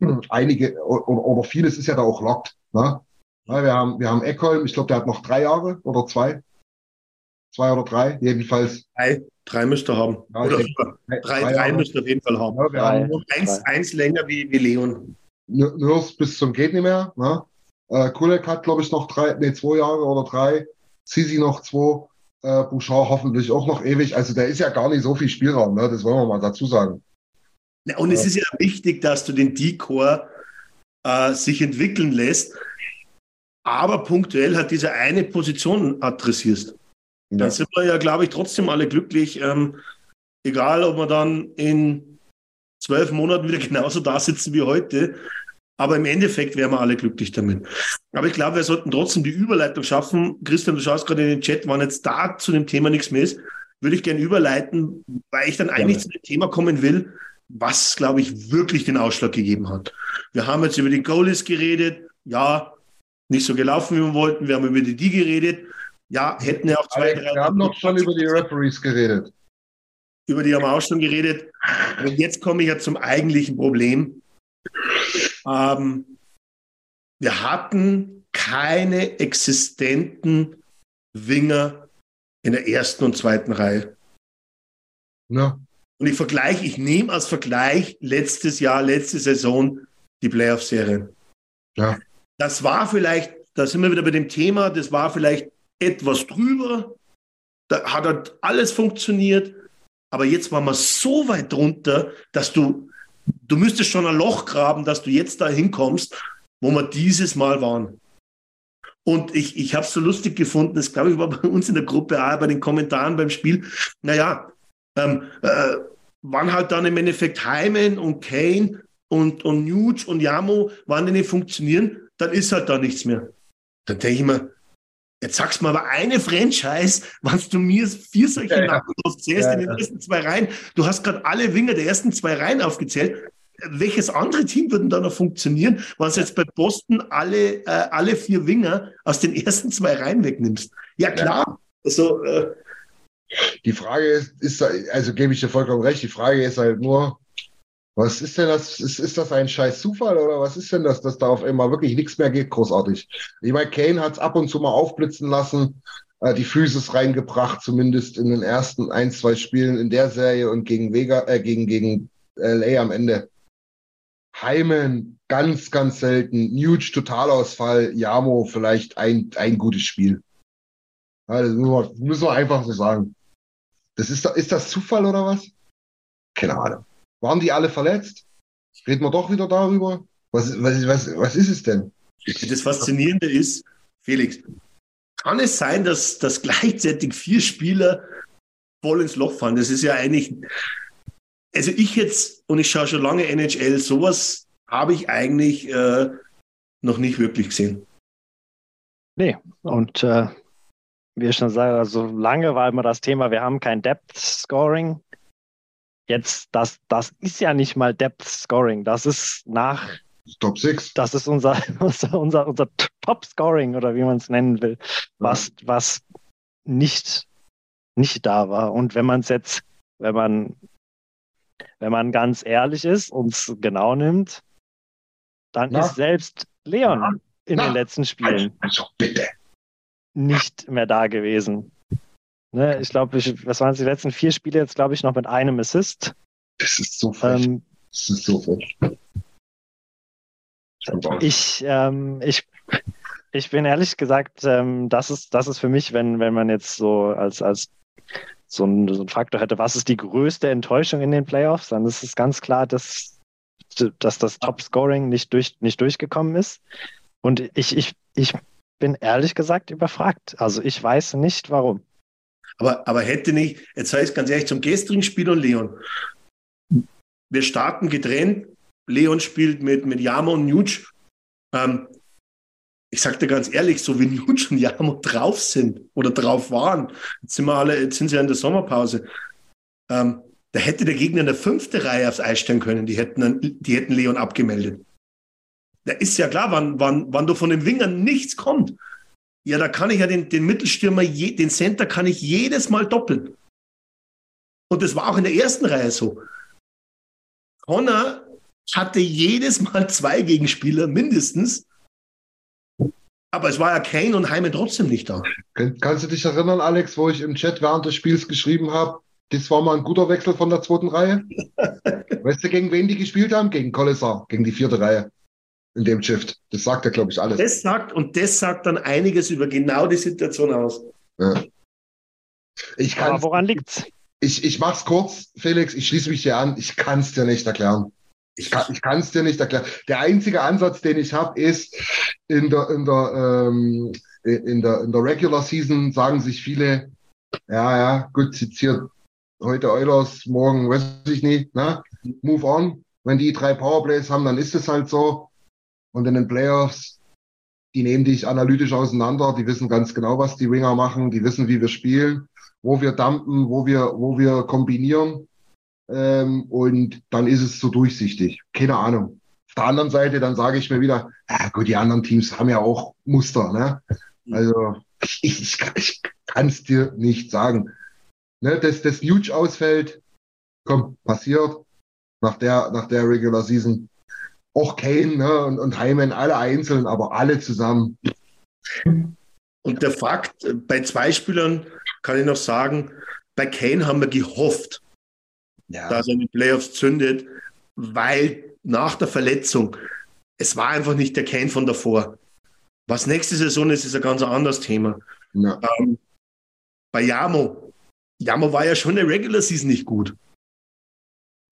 [CLEARS THROAT] Einige oder, oder vieles ist ja da auch locked. Ne? Ja, wir haben, wir haben Eckholm, ich glaube, der hat noch drei Jahre oder zwei. Zwei oder drei, jedenfalls. Drei, drei müsste er haben. Ja, oder denke, drei, drei, drei müsste er auf jeden Fall haben. Ja, wir haben nur eins, eins länger wie, wie Leon. Nur bis zum geht nicht mehr. Ne? Äh, Kulek hat, glaube ich, noch drei, nee, zwei Jahre oder drei. Sisi noch zwei. Äh, Bouchard hoffentlich auch noch ewig. Also da ist ja gar nicht so viel Spielraum, ne? das wollen wir mal dazu sagen. Ja, und ja. es ist ja wichtig, dass du den Decor äh, sich entwickeln lässt, aber punktuell hat diese eine Position adressierst. Ja. Dann sind wir ja, glaube ich, trotzdem alle glücklich. Ähm, egal, ob wir dann in zwölf Monaten wieder [LAUGHS] genauso da sitzen wie heute. Aber im Endeffekt wären wir alle glücklich damit. Aber ich glaube, wir sollten trotzdem die Überleitung schaffen. Christian, du schaust gerade in den Chat, wann jetzt da zu dem Thema nichts mehr ist, würde ich gerne überleiten, weil ich dann eigentlich ja. zu dem Thema kommen will, was, glaube ich, wirklich den Ausschlag gegeben hat. Wir haben jetzt über die Goalies geredet. Ja, nicht so gelaufen, wie wir wollten. Wir haben über die die geredet. Ja, hätten ja auch zwei, drei. Wir haben noch schon über die Referees geredet. Über die haben wir auch schon geredet. Und jetzt komme ich ja zum eigentlichen Problem. Ähm, wir hatten keine existenten Winger in der ersten und zweiten Reihe. Ja. Und ich vergleiche, ich nehme als Vergleich letztes Jahr, letzte Saison die Playoff-Serie. Ja. Das war vielleicht, da sind wir wieder bei dem Thema, das war vielleicht etwas drüber. Da hat halt alles funktioniert. Aber jetzt waren wir so weit drunter, dass du, du müsstest schon ein Loch graben, dass du jetzt da hinkommst, wo wir dieses Mal waren. Und ich, ich habe es so lustig gefunden, das glaube ich war bei uns in der Gruppe auch bei den Kommentaren beim Spiel. Naja, ähm, äh, waren halt dann im Endeffekt Heimen und Kane und, und Nuge und Yamo, wann die nicht funktionieren, dann ist halt da nichts mehr. Dann denke ich mir, jetzt sagst du mal aber eine Franchise, [LAUGHS] was du mir vier solche ja, Namen aufzählst ja, in den ja. ersten zwei Reihen. Du hast gerade alle Winger der ersten zwei Reihen aufgezählt. welches andere Team würden da noch funktionieren, wenn du jetzt bei Boston alle, äh, alle vier Winger aus den ersten zwei Reihen wegnimmst? Ja, klar. Also, äh, Die Frage ist, ist also gebe ich dir vollkommen recht, die Frage ist halt nur, was ist denn das? Ist, ist das ein scheiß Zufall oder was ist denn das, dass da auf einmal wirklich nichts mehr geht, großartig? Ich meine, Kane hat es ab und zu mal aufblitzen lassen, äh, die Physis reingebracht, zumindest in den ersten ein, zwei Spielen in der Serie und gegen Vega, äh, gegen, gegen LA am Ende. Heimen, ganz, ganz selten. Nuge, Totalausfall. Jamo, vielleicht ein, ein gutes Spiel. Das müssen wir einfach so sagen. Das ist, ist das Zufall oder was? Keine Ahnung. Waren die alle verletzt? Reden wir doch wieder darüber? Was, was, was, was ist es denn? das Faszinierende ist, Felix, kann es sein, dass, dass gleichzeitig vier Spieler voll ins Loch fallen? Das ist ja eigentlich, also ich jetzt, und ich schaue schon lange NHL, sowas habe ich eigentlich äh, noch nicht wirklich gesehen. Nee, und äh, wie ich schon sage, also lange war immer das Thema, wir haben kein Depth Scoring. Jetzt, das, das ist ja nicht mal Depth Scoring. Das ist nach, Top 6. das ist unser, [LAUGHS] unser, unser, unser Top Scoring oder wie man es nennen will, was, was nicht, nicht da war. Und wenn man es jetzt, wenn man, wenn man ganz ehrlich ist und es genau nimmt, dann Na? ist selbst Leon Na? in Na? den letzten Spielen Also bitte. Nicht mehr da gewesen. Ne, ich glaube, was waren es die letzten vier Spiele jetzt, glaube ich, noch mit einem Assist. Das ist so frech. Ähm, das ist so frech. ich, ähm, ich, ich bin ehrlich gesagt, ähm, das ist, das ist für mich, wenn, wenn man jetzt so als, als so ein, so Faktor hätte, was ist die größte Enttäuschung in den Playoffs, dann ist es ganz klar, dass, dass das Top-Scoring nicht, durch, nicht durchgekommen ist. Und ich, ich, ich bin ehrlich gesagt überfragt. Also ich weiß nicht, warum. Aber, aber hätte nicht, jetzt es ganz ehrlich, zum gestrigen Spiel und Leon. Wir starten getrennt. Leon spielt mit, mit Jamo und Nuge. Ähm, ich sag dir ganz ehrlich, so wie [LAUGHS] Nuge und Jamo drauf sind oder drauf waren, jetzt sind wir alle, jetzt sind sie ja in der Sommerpause. Ähm, da hätte der Gegner in der fünfte Reihe aufs Eis stellen können. Die hätten, die hätten Leon abgemeldet. Da ist ja klar, wann, wann, wann du von den Wingern nichts kommt. Ja, da kann ich ja den, den Mittelstürmer, je, den Center kann ich jedes Mal doppeln. Und das war auch in der ersten Reihe so. Connor hatte jedes Mal zwei Gegenspieler mindestens. Aber es war ja Kane und Heime trotzdem nicht da. Kann, kannst du dich erinnern, Alex, wo ich im Chat während des Spiels geschrieben habe, das war mal ein guter Wechsel von der zweiten Reihe? [LAUGHS] weißt du, gegen wen die gespielt haben? Gegen Kollesar, gegen die vierte Reihe in dem Shift. Das sagt ja, glaube ich, alles. Das sagt und das sagt dann einiges über genau die Situation aus. Ja. Ich, Aber kann's, woran liegt's? ich, ich mach's kurz, Felix, ich schließe mich dir an. Ich kann es dir nicht erklären. Ich kann ich kann's dir nicht erklären. Der einzige Ansatz, den ich habe, ist, in der, in, der, ähm, in, der, in der Regular Season sagen sich viele, ja, ja, gut, zitiert heute Eulers, morgen weiß ich nicht, ne? move on. Wenn die drei Powerplays haben, dann ist es halt so. Und in den Playoffs, die nehmen dich analytisch auseinander, die wissen ganz genau, was die Winger machen, die wissen, wie wir spielen, wo wir dumpen, wo wir, wo wir kombinieren. Ähm, und dann ist es so durchsichtig. Keine Ahnung. Auf der anderen Seite, dann sage ich mir wieder, ja gut, die anderen Teams haben ja auch Muster, ne? Also ich, ich, ich kann es dir nicht sagen. Ne, dass das Huge ausfällt, komm, passiert nach der, nach der Regular Season. Auch Kane ne, und, und Hyman, alle einzeln, aber alle zusammen. Und der Fakt, äh, bei zwei Spielern kann ich noch sagen, bei Kane haben wir gehofft, Ja, dass er in den Playoffs zündet, weil nach der Verletzung, es war einfach nicht der Kane von davor. Was nächste Saison ist, ist ein ganz anderes Thema. ja, Ähm, bei Jamo, Jamo war ja schon in der Regular Season nicht gut.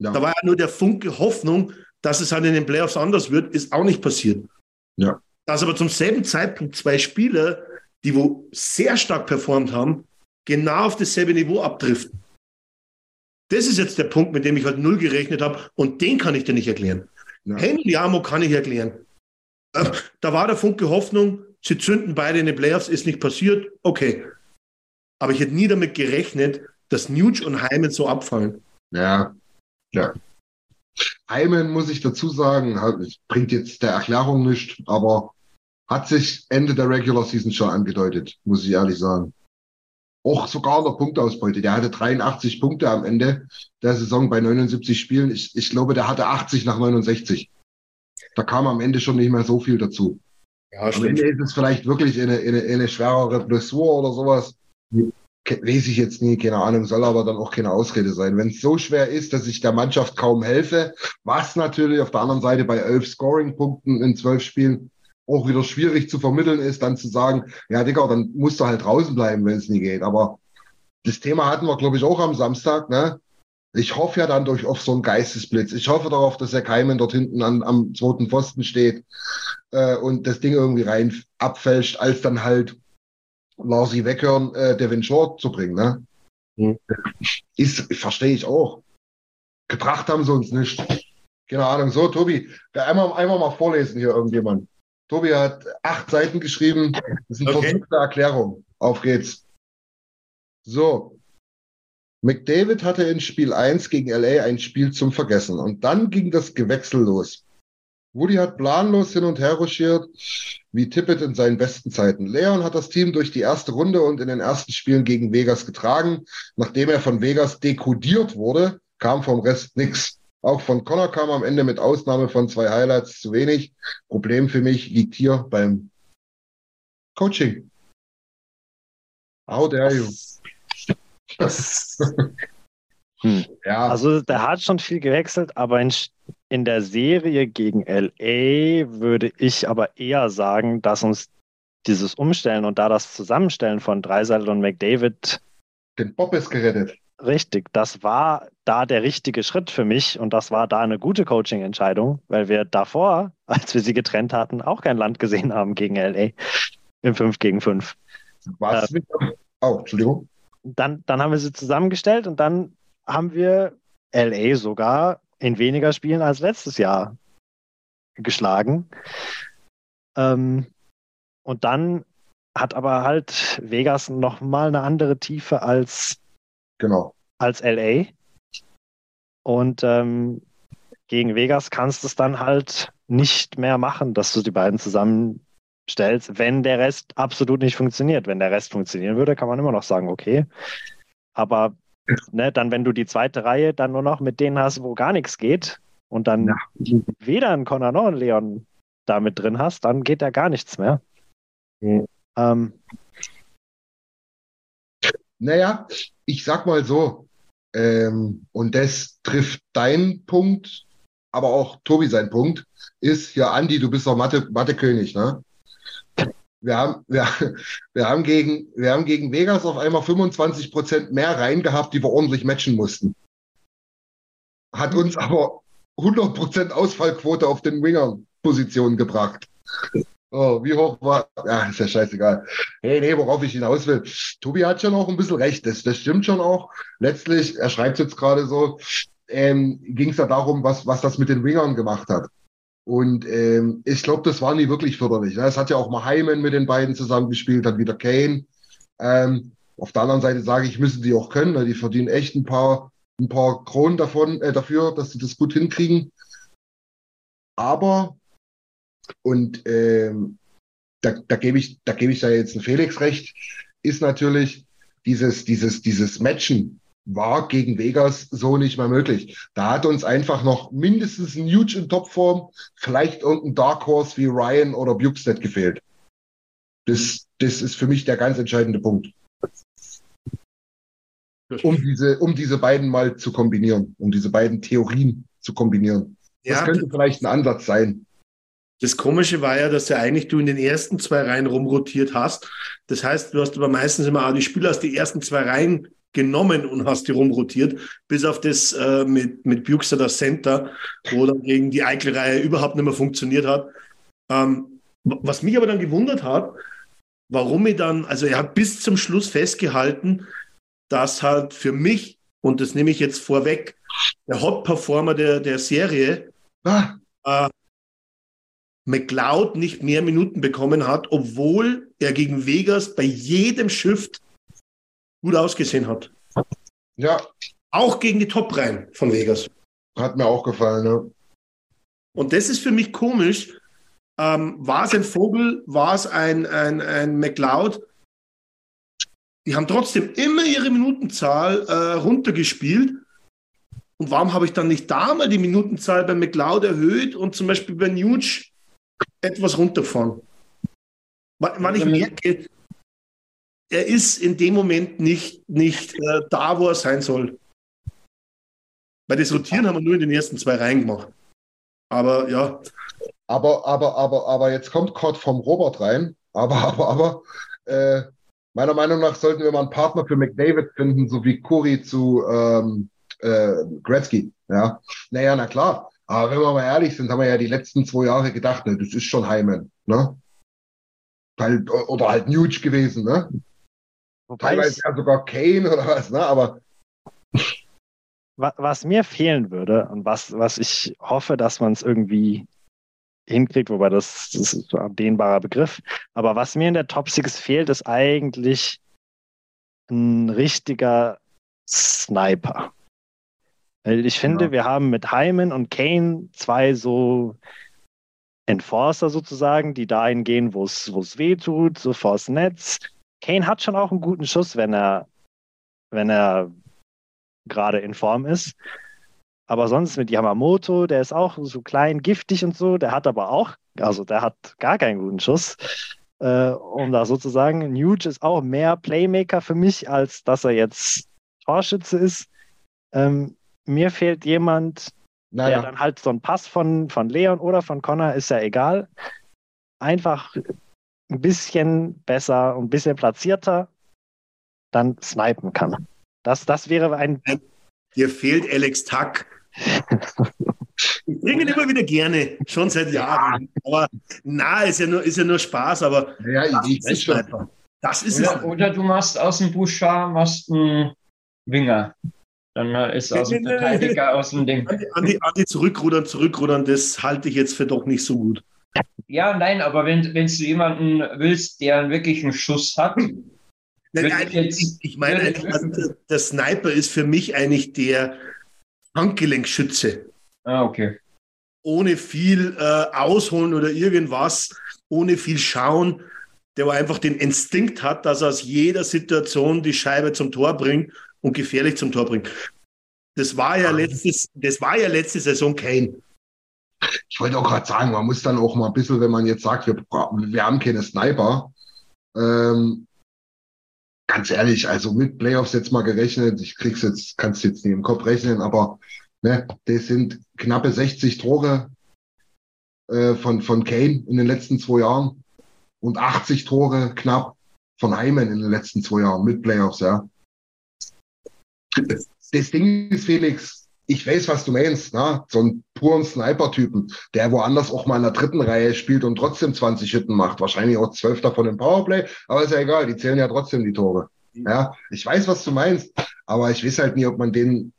ja. Da war ja nur der Funke Hoffnung, dass es halt in den Playoffs anders wird, ist auch nicht passiert. Ja. Dass aber zum selben Zeitpunkt zwei Spieler, die wo sehr stark performt haben, genau auf dasselbe Niveau abdriften. Das ist jetzt der Punkt, mit dem ich halt null gerechnet habe und den kann ich dir nicht erklären. Ja. Henry Jamo kann ich erklären. Äh, Da war der Funke Hoffnung, sie zünden beide in den Playoffs, ist nicht passiert, okay. Aber ich hätte nie damit gerechnet, dass Nuge und Hyman so abfallen. ja, ja. Heimen, muss ich dazu sagen, bringt jetzt der Erklärung nichts, aber hat sich Ende der Regular Season schon angedeutet, muss ich ehrlich sagen. Auch sogar der Punktausbeute. Der hatte 83 Punkte am Ende der Saison bei 79 Spielen. Ich, ich glaube, der hatte 80 nach 69. Da kam am Ende schon nicht mehr so viel dazu. Ja, Am stimmt. Ende ist es vielleicht wirklich eine, eine, eine schwerere Blessur oder sowas. Weiß ich jetzt nie, keine Ahnung, soll aber dann auch keine Ausrede sein. Wenn es so schwer ist, dass ich der Mannschaft kaum helfe, was natürlich auf der anderen Seite bei elf Scoring-Punkten in zwölf Spielen auch wieder schwierig zu vermitteln ist, dann zu sagen, ja, Digga, dann musst du halt draußen bleiben, wenn es nie geht. Aber das Thema hatten wir, glaube ich, auch am Samstag, ne? Ich hoffe ja dann durch auf so einen Geistesblitz. Ich hoffe darauf, dass der Keimen dort hinten an, am zweiten Pfosten steht äh, und das Ding irgendwie rein abfälscht, als dann halt Larsi weghören, äh, Devin Short zu bringen. Ne? Mhm. Ist, verstehe ich auch. Gebracht haben sie uns nicht. Keine Ahnung. So, Tobi, einmal, einmal mal vorlesen hier irgendjemand. Tobi hat acht Seiten geschrieben. Das ist eine Okay. versuchte Erklärung. Auf geht's. So. McDavid hatte in Spiel 1 gegen LA ein Spiel zum Vergessen. Und dann ging das Gewechsel los. Woody hat planlos hin und her ruschiert, wie Tippett in seinen besten Zeiten. Leon hat das Team durch die erste Runde und in den ersten Spielen gegen Vegas getragen. Nachdem er von Vegas dekodiert wurde, kam vom Rest nix. Auch von Connor kam am Ende mit Ausnahme von zwei Highlights zu wenig. Problem für mich liegt hier beim Coaching. How dare you? [LAUGHS] [LAUGHS] Hm. Ja, Also der hat schon viel gewechselt, aber in, in der Serie gegen LA würde ich aber eher sagen, dass uns dieses Umstellen und da das Zusammenstellen von Dreiseitel und McDavid den Bob ist gerettet. richtig, das war da der richtige Schritt für mich und das war da eine gute Coaching-Entscheidung, weil wir davor, als wir sie getrennt hatten, auch kein Land gesehen haben gegen LA im 5 gegen 5. Was mit, oh, Entschuldigung. dann, dann haben wir sie zusammengestellt und dann haben wir LA sogar in weniger Spielen als letztes Jahr geschlagen. Ähm, und dann hat aber halt Vegas nochmal eine andere Tiefe als, Genau. als LA. Und ähm, gegen Vegas kannst du es dann halt nicht mehr machen, dass du die beiden zusammenstellst, wenn der Rest absolut nicht funktioniert. Wenn der Rest funktionieren würde, kann man immer noch sagen, okay. Aber ne, dann, wenn du die zweite Reihe dann nur noch mit denen hast, wo gar nichts geht und dann Ja. weder einen Connor noch einen Leon da mit drin hast, dann geht da gar nichts mehr. Mhm. Ähm, Naja, ich sag mal so, ähm, und das trifft deinen Punkt, aber auch Tobi sein Punkt, ist, ja, Andi, du bist doch Mathe, Mathe-König, ne? Wir haben, wir, wir, haben gegen, wir haben gegen Vegas auf einmal 25 Prozent mehr rein gehabt, die wir ordentlich matchen mussten. Hat uns aber 100 Prozent Ausfallquote auf den Wingern-Positionen gebracht. Oh, wie hoch war, ja, ist ja scheißegal. Hey, nee, worauf ich hinaus will. Tobi hat schon auch ein bisschen recht. Das, das stimmt schon auch. Letztlich, er schreibt jetzt gerade so, ähm, ging es ja darum, was, was das mit den Wingern gemacht hat. Und ähm, ich glaube, das war nie wirklich förderlich. Ne? Es hat ja auch mal Hyman mit den beiden zusammengespielt, dann wieder Kane. Ähm, auf der anderen Seite sage ich, müssen die auch können, weil die verdienen echt ein paar, ein paar Kronen davon, äh, dafür, dass sie das gut hinkriegen. Aber, und ähm, da, da gebe ich, da ich da jetzt einen Felix recht, ist natürlich dieses, dieses, dieses Matchen war gegen Vegas so nicht mehr möglich. Da hat uns einfach noch mindestens ein Huge in Topform, vielleicht irgendein Dark Horse wie Ryan oder Bukestead gefehlt. Das, das ist für mich der ganz entscheidende Punkt, um diese, um diese beiden mal zu kombinieren, um diese beiden Theorien zu kombinieren. Das Ja, könnte vielleicht ein Ansatz sein. Das Komische war ja, dass ja eigentlich du in den ersten zwei Reihen rumrotiert hast. Das heißt, du hast aber meistens immer auch die Spieler aus die ersten zwei Reihen genommen und hast die rumrotiert, bis auf das äh, mit, mit das Center, wo dann gegen die Eichel-Reihe überhaupt nicht mehr funktioniert hat. Ähm, was mich aber dann gewundert hat, warum ich dann, also er hat bis zum Schluss festgehalten, dass halt für mich, und das nehme ich jetzt vorweg, der Hot-Performer der, der Serie Ah, äh, McLeod nicht mehr Minuten bekommen hat, obwohl er gegen Vegas bei jedem Shift gut ausgesehen hat. ja, Auch gegen die Top-Reihen von Vegas. Hat mir auch gefallen, ne? Und das ist für mich komisch. Ähm, war es ein Vogel, war es ein, ein, ein McLeod? Die haben trotzdem immer ihre Minutenzahl äh, runtergespielt. Und warum habe ich dann nicht da mal die Minutenzahl bei McLeod erhöht und zum Beispiel bei Nuge etwas runterfahren? Weil ich merke, er ist in dem Moment nicht, nicht äh, da, wo er sein soll. Weil das Rotieren haben wir nur in den ersten zwei Reihen gemacht. Aber ja. Aber, aber, aber, aber jetzt kommt Kurt vom Robert rein. Aber, aber, aber, äh, meiner Meinung nach sollten wir mal einen Partner für McDavid finden, so wie Curry zu ähm, äh, Gretzky. Ja, naja, na klar. Aber wenn wir mal ehrlich sind, haben wir ja die letzten zwei Jahre gedacht, ne, das ist schon Heimen, ne? Halt, oder halt Nuge gewesen, ne? Wobei Teilweise ja sogar Kane oder was, ne? Aber wa- was mir fehlen würde und was, was ich hoffe, dass man es irgendwie hinkriegt, wobei das, das ist ein dehnbarer Begriff, aber was mir in der Top Six fehlt, ist eigentlich ein richtiger Sniper. Weil ich finde, Ja. wir haben mit Hyman und Kane zwei so Enforcer sozusagen, die dahin gehen, wo es wo es weh tut, so vors Netz. Kane hat schon auch einen guten Schuss, wenn er, wenn er gerade in Form ist. Aber sonst mit Yamamoto, der ist auch so klein, giftig und so, der hat aber auch, also der hat gar keinen guten Schuss. Äh, um da sozusagen, Nuge ist auch mehr Playmaker für mich, als dass er jetzt Torschütze ist. Ähm, mir fehlt jemand, der naja, dann halt so ein Pass von, von Leon oder von Connor, ist ja egal. Einfach ein bisschen besser und ein bisschen platzierter dann snipen kann. Das, das wäre ein. Dir fehlt Alex Tuck. Ich bringe ihn immer wieder gerne, schon seit Jahren. Aber na, ist ja nur, ist ja nur Spaß, aber ja, das ich, ich ist schon. Sniper. Das ist es. Oder, oder du machst aus dem Bouchard machst einen Winger. Dann äh, ist aus dem [LAUGHS] Verteidiger aus dem Ding. An die, an, die, an die zurückrudern, zurückrudern, das halte ich jetzt für doch nicht so gut. Ja, nein, aber wenn, wenn du jemanden willst, der einen wirklichen Schuss hat, Nein, Würde nein, ich jetzt- ich, meine, der Sniper ist für mich eigentlich der Handgelenkschütze. ah, okay. Ohne viel äh, ausholen oder irgendwas, ohne viel schauen, der aber einfach den Instinkt hat, dass er aus jeder Situation die Scheibe zum Tor bringt und gefährlich zum Tor bringt. Das war ja letztes, das war ja letzte Saison Kane. Ich wollte auch gerade sagen, man muss dann auch mal ein bisschen, wenn man jetzt sagt, wir, wir haben keine Sniper, ähm, ganz ehrlich, also mit Playoffs jetzt mal gerechnet, ich krieg's jetzt, kannst jetzt nicht im Kopf rechnen, aber ne, das sind knappe 60 Tore äh, von, von Kane in den letzten zwei Jahren und 80 Tore knapp von Hyman in den letzten zwei Jahren mit Playoffs, ja. Das Ding ist, Felix, ich weiß, was du meinst, ne? so einen puren Sniper-Typen, der woanders auch mal in der dritten Reihe spielt und trotzdem 20 Hütten macht. Wahrscheinlich auch zwölf davon im Powerplay, aber ist ja egal, die zählen ja trotzdem die Tore. Ja, ich weiß, was du meinst, aber ich weiß halt nie, ob man den,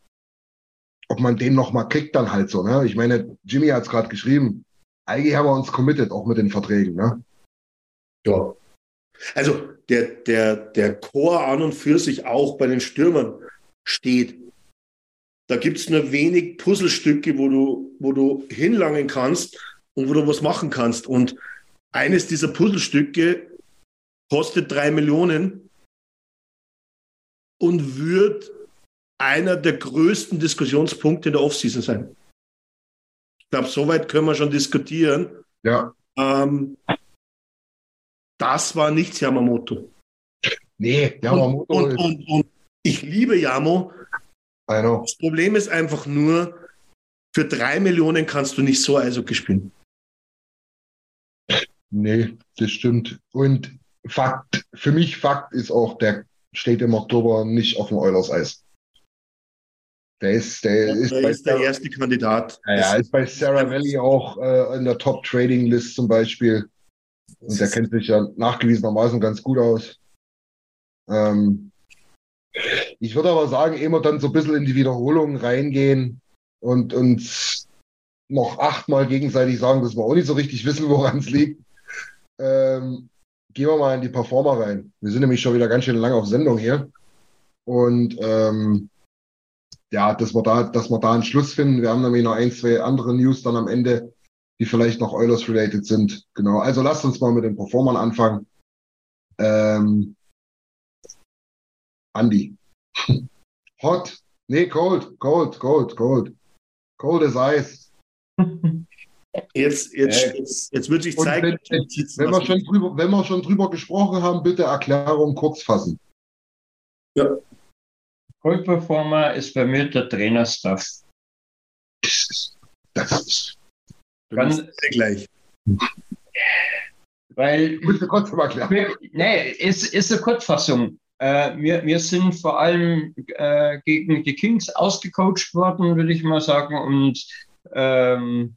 ob man den noch mal kriegt dann halt so. Ne? Ich meine, Jimmy hat es gerade geschrieben. Eigentlich haben wir uns committed, auch mit den Verträgen. Ne? Ja. Also der, der, der Chor an und für sich auch bei den Stürmern steht. Da gibt es nur wenig Puzzlestücke, wo du, wo du hinlangen kannst und wo du was machen kannst. Und eines dieser Puzzlestücke kostet drei Millionen und wird einer der größten Diskussionspunkte der Offseason sein. Ich glaube, soweit können wir schon diskutieren. Ja. Ähm, das war nicht Yamamoto. Nee, Yamamoto und, und, und, und ich liebe Yamo. I know. Das Problem ist einfach nur, für drei Millionen kannst du nicht so Eishockey spielen. Nee, das stimmt. Und Fakt, für mich Fakt ist auch, der steht im Oktober nicht auf dem Oilers Eis. Der ist, der ist, Er bei, ist der Sarah, erste Kandidat. ja, ist bei Sarah Valley auch äh, in der Top Trading List zum Beispiel. Und der kennt sich ja nachgewiesenermaßen ganz gut aus. Ähm, ich würde aber sagen, ehe wir dann so ein bisschen in die Wiederholung reingehen und uns noch achtmal gegenseitig sagen, dass wir auch nicht so richtig wissen, woran es liegt, ähm, gehen wir mal in die Performer rein. Wir sind nämlich schon wieder ganz schön lange auf Sendung hier. Und ähm, ja, dass wir da, dass wir da einen Schluss finden. Wir haben nämlich noch ein, zwei andere News dann am Ende, die vielleicht noch Oilers-related sind. Genau. Also lasst uns mal mit den Performern anfangen. Ähm, Andi. [LAUGHS] Hot. Nee, cold, cold, cold, cold. Cold as ice. [LAUGHS] Jetzt, jetzt, Äh, jetzt, jetzt wird sich zeigen, wenn, wenn, wir schon drüber, wenn wir schon drüber gesprochen haben, bitte Erklärung kurz fassen. Cold Performer ist bei mir der Trainerstaff. Das ist, das ist, Ganz, gleich. weil ich muss dir kurz mal erklären. Nee, ist, ist eine Kurzfassung. Äh, wir, wir sind vor allem äh, gegen die Kings ausgecoacht worden, würde ich mal sagen. Und ähm,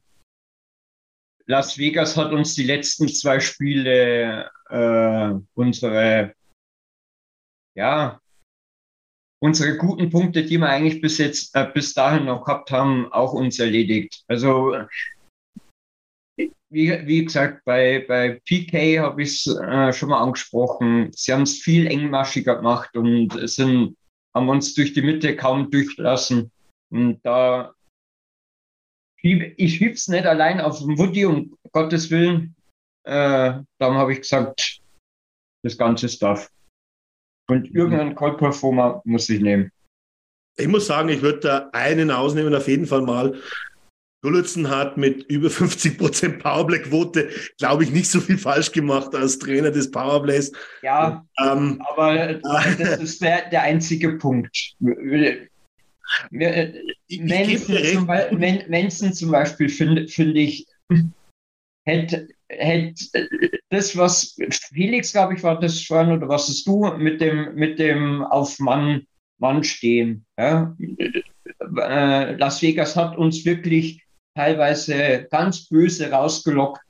Las Vegas hat uns die letzten zwei Spiele äh, unsere, ja, unsere guten Punkte, die wir eigentlich bis jetzt, äh, bis dahin noch gehabt haben, auch uns erledigt. Also wie, wie gesagt, bei, bei PK habe ich es äh, schon mal angesprochen. Sie haben es viel engmaschiger gemacht und sind, haben uns durch die Mitte kaum durchgelassen. Und da schieb, ich schiebe es nicht allein auf den Woody, um Gottes Willen. Äh, darum habe ich gesagt, das ganze Stuff. Und irgendeinen Cold Performer muss ich nehmen. Ich muss sagen, ich würde da einen ausnehmen, auf jeden Fall mal. Gullitzen hat mit über 50% Powerplay-Quote, glaube ich, nicht so viel falsch gemacht als Trainer des Powerplays. Ja, Ähm, aber das ist der, der einzige Punkt. Gebe dir zum, Beispiel finde finde ich, hätte hätte das, was Felix, glaube ich, war das schon, oder was hast du mit dem, mit dem auf Mann, Mann stehen. Ja? Äh, Las Vegas hat uns wirklich teilweise ganz böse rausgelockt.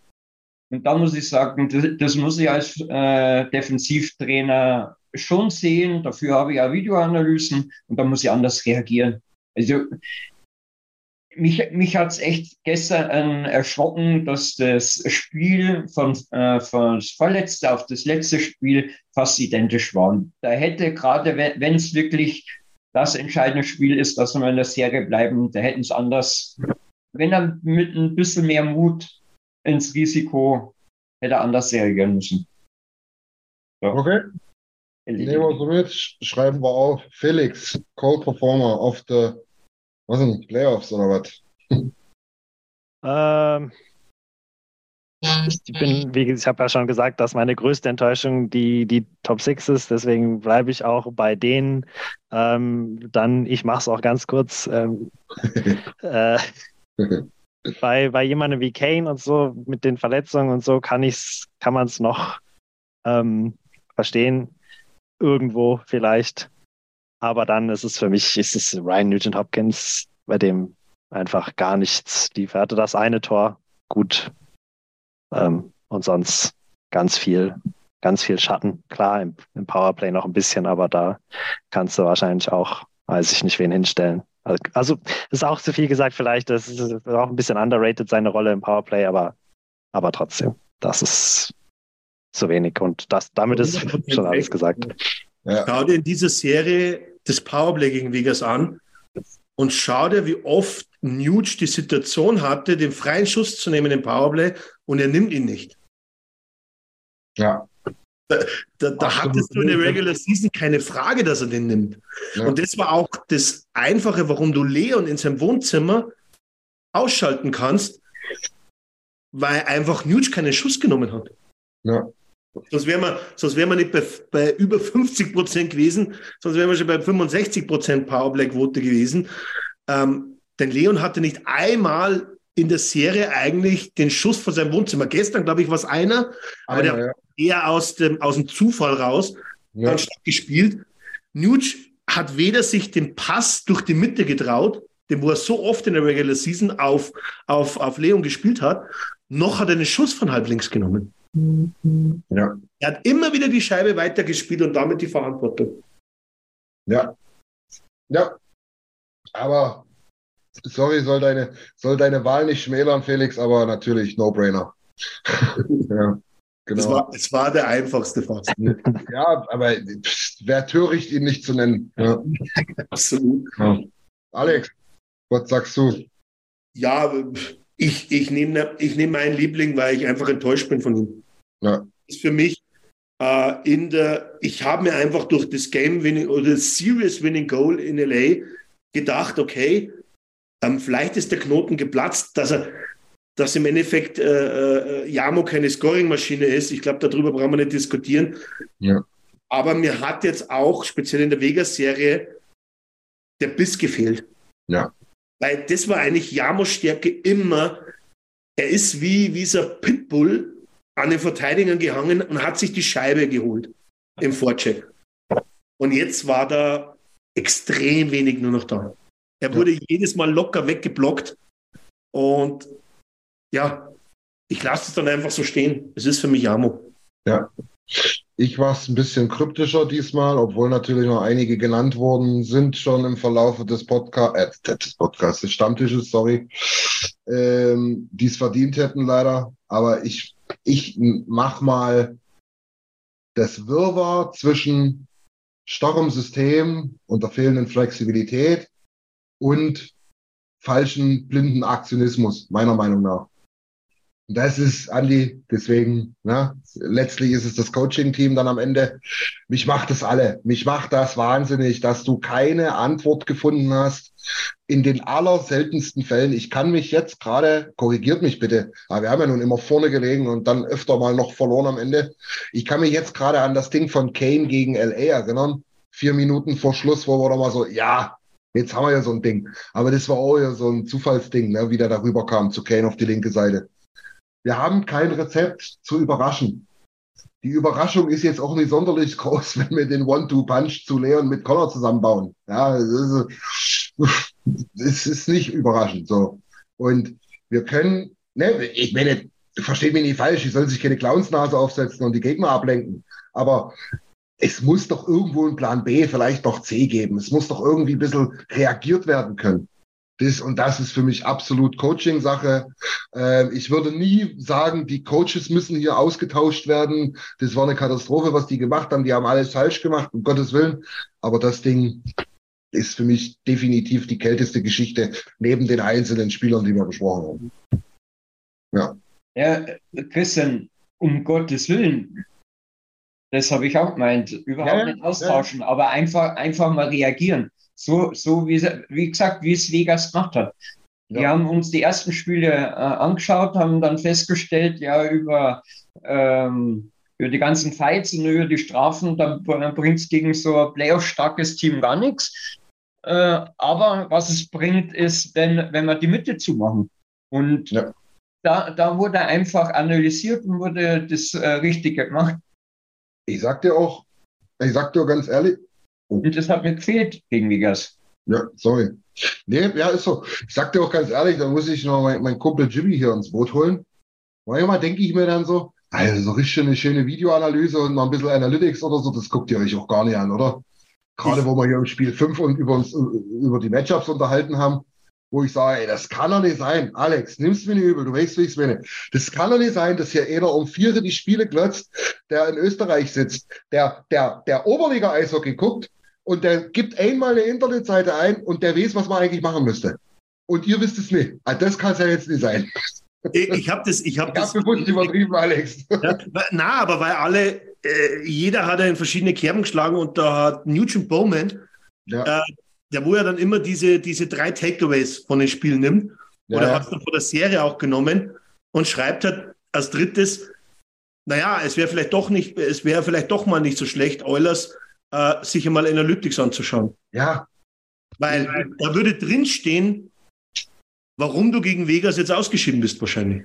Und da muss ich sagen, das, das muss ich als äh, Defensivtrainer schon sehen. Dafür habe ich auch Videoanalysen und da muss ich anders reagieren. Also mich, mich hat es echt gestern erschrocken, dass das Spiel von, äh, von das vorletzte auf das letzte Spiel fast identisch war. Da hätte gerade, wenn es wirklich das entscheidende Spiel ist, dass wir in der Serie bleiben, da hätten es anders, wenn er mit ein bisschen mehr Mut ins Risiko hätte er anders reagieren müssen. Ja. Okay, nehmen wir so mit, schreiben wir auf. Felix, Cold Performer of the, was sind Playoffs oder was? Ähm, ich bin, wie ich habe ja schon gesagt, dass meine größte Enttäuschung die, die Top 6 ist, deswegen bleibe ich auch bei denen. Ähm, dann, ich mache es auch ganz kurz. Ähm, [LAUGHS] äh, bei, bei jemandem wie Kane und so mit den Verletzungen und so kann ich's, kann man es noch ähm, verstehen. Irgendwo vielleicht. Aber dann ist es für mich, ist es Ryan Nugent Hopkins, bei dem einfach gar nichts. Die hatte das eine Tor gut. Ähm, und sonst ganz viel, ganz viel Schatten. Klar, im, im Powerplay noch ein bisschen, aber da kannst du wahrscheinlich auch, weiß ich nicht, wen hinstellen. Also ist auch zu viel gesagt, vielleicht. Das ist auch ein bisschen underrated, seine Rolle im Powerplay, aber, aber trotzdem, das ist zu wenig. Und das, damit ist schon alles gesagt. Ja. Schau dir in dieser Serie das Powerplay gegen Vegas an und schau dir, wie oft Nuge die Situation hatte, den freien Schuss zu nehmen im Powerplay und er nimmt ihn nicht. Ja. Da, da, da hattest du in der Regular Season keine Frage, dass er den nimmt. Ja. Und das war auch das Einfache, warum du Leon in seinem Wohnzimmer ausschalten kannst, weil einfach Nuge keinen Schuss genommen hat. Ja. Sonst wären wir, sonst wir nicht bei, bei über 50 Prozent gewesen, sonst wären wir schon bei 65 Prozent Powerplay-Quote gewesen. Ähm, denn Leon hatte nicht einmal in der Serie eigentlich den Schuss von seinem Wohnzimmer. Gestern, glaube ich, war es einer, aber einer, der ja. Eher aus dem, aus dem Zufall raus ja. anstatt gespielt. Nuge hat weder sich den Pass durch die Mitte getraut, den wo er so oft in der Regular Season auf, auf, auf Leon gespielt hat, noch hat er den Schuss von halb links genommen. Ja. Er hat immer wieder die Scheibe weitergespielt und damit die Verantwortung. Ja. Ja. Aber sorry, soll deine, soll deine Wahl nicht schmälern, Felix, aber natürlich No-Brainer. [LAUGHS] ja. Genau. Es, war, es war der einfachste fast. [LAUGHS] ja, aber wer töricht, ihn nicht zu nennen. Ja. [LAUGHS] Absolut. Ja. Alex, was sagst du? Ja, ich, ich nehme ich nehm meinen Liebling, weil ich einfach enttäuscht bin von ihm. Ja. ist für mich äh, in der, ich habe mir einfach durch das Game Winning oder das Serious Winning Goal in LA gedacht, okay, ähm, vielleicht ist der Knoten geplatzt, dass er, dass im Endeffekt äh, äh, Jamo keine Scoring-Maschine ist. Ich glaube, darüber brauchen wir nicht diskutieren. Ja. Aber mir hat jetzt auch, speziell in der Vegas-Serie, der Biss gefehlt. Ja. Weil das war eigentlich Jamos Stärke immer. Er ist wie, wie dieser Pitbull an den Verteidigern gehangen und hat sich die Scheibe geholt im Vorcheck. Und jetzt war da extrem wenig nur noch da. Er wurde jedes Mal locker weggeblockt. Und ja, ich lasse es dann einfach so stehen. Es ist für mich Jamo. Ja. Ich war es ein bisschen kryptischer diesmal, obwohl natürlich noch einige genannt worden sind schon im Verlauf des Podcasts, äh, des Podcasts, des Stammtisches, sorry, ähm, die es verdient hätten leider. Aber ich, ich mach mal das Wirrwarr zwischen starrem System und der fehlenden Flexibilität und falschen blinden Aktionismus, meiner Meinung nach. Das ist, Andi, deswegen, ne, letztlich ist es das Coaching-Team dann am Ende. Mich macht das alle. Mich macht das wahnsinnig, dass du keine Antwort gefunden hast. In den allerseltensten Fällen. Ich kann mich jetzt gerade, korrigiert mich bitte, aber wir haben ja nun immer vorne gelegen und dann öfter mal noch verloren am Ende. Ich kann mich jetzt gerade an das Ding von Kane gegen LA erinnern. Vier Minuten vor Schluss, wo wir doch mal so, ja, jetzt haben wir ja so ein Ding. Aber das war auch ja so ein Zufallsding, ne, wie der da rüberkam zu Kane auf die linke Seite. Wir haben kein Rezept zu überraschen. Die Überraschung ist jetzt auch nicht sonderlich [LAUGHS] groß, wenn wir den One-Two-Punch zu Leon mit Connor zusammenbauen. Ja, es ist, ist nicht überraschend so. Und wir können, ne, ich meine, versteht mich nicht falsch, ich soll sich keine Clownsnase aufsetzen und die Gegner ablenken. Aber es muss doch irgendwo ein Plan B, vielleicht noch C geben. Es muss doch irgendwie ein bisschen reagiert werden können. Das, und das ist für mich absolut Coaching-Sache. Äh, ich würde nie sagen, die Coaches müssen hier ausgetauscht werden. Das war eine Katastrophe, was die gemacht haben. Die haben alles falsch gemacht, um Gottes Willen. Aber das Ding ist für mich definitiv die kälteste Geschichte neben den einzelnen Spielern, die wir besprochen haben. Ja. Ja, Christian, um Gottes Willen. Das habe ich auch gemeint. Überhaupt Ja, nicht austauschen, aber einfach, einfach mal reagieren. So, so wie, wie gesagt, wie es Vegas gemacht hat. Wir Ja. haben uns die ersten Spiele äh, angeschaut, haben dann festgestellt, ja, über, ähm, über die ganzen Fights und über die Strafen, da bringt es gegen so ein Playoff-starkes Team gar nichts. Äh, aber was es bringt, ist, wenn, wenn wir die Mitte zumachen. Und Ja. da, da wurde einfach analysiert und wurde das äh, Richtige gemacht. Ich sag dir auch, ich sag dir ganz ehrlich, Und das hat mir gefehlt gegen Vegas. Ja, sorry. Nee, ja, ist so. Ich sag dir auch ganz ehrlich, da muss ich noch meinen mein Kumpel Jimmy hier ins Boot holen. Manchmal denke ich mir dann so, also so richtig eine schöne Videoanalyse und mal ein bisschen Analytics oder so, das guckt ihr euch auch gar nicht an, oder? Gerade wo wir hier im Spiel 5 und über uns über die Matchups unterhalten haben, wo ich sage, ey, das kann doch nicht sein. Alex, nimm's mir nicht übel, du weißt, wie ich's meine. Das kann doch nicht sein, dass hier einer um Viere die Spiele glotzt, der in Österreich sitzt, der, der, der Oberliga-Eishockey guckt und der gibt einmal eine Internetseite ein und der weiß, was man eigentlich machen müsste. Und ihr wisst es nicht. Ah, Das kann es ja jetzt nicht sein. Ich, habe das, ich habe Ich das. bewusst übertrieben, Alex. Ja, na, aber weil alle, äh, jeder hat ja in verschiedene Kerben geschlagen und da hat Nugent Bowman, Ja, äh, der wo ja dann immer diese, diese drei Takeaways von den Spielen nimmt, ja, oder ja. hat es dann von der Serie auch genommen und schreibt halt als drittes, naja, es wäre vielleicht doch nicht, es wäre vielleicht doch mal nicht so schlecht, Eulers äh, sich einmal Analytics anzuschauen. ja, Weil da würde drinstehen, warum du gegen Vegas jetzt ausgeschieden bist, wahrscheinlich.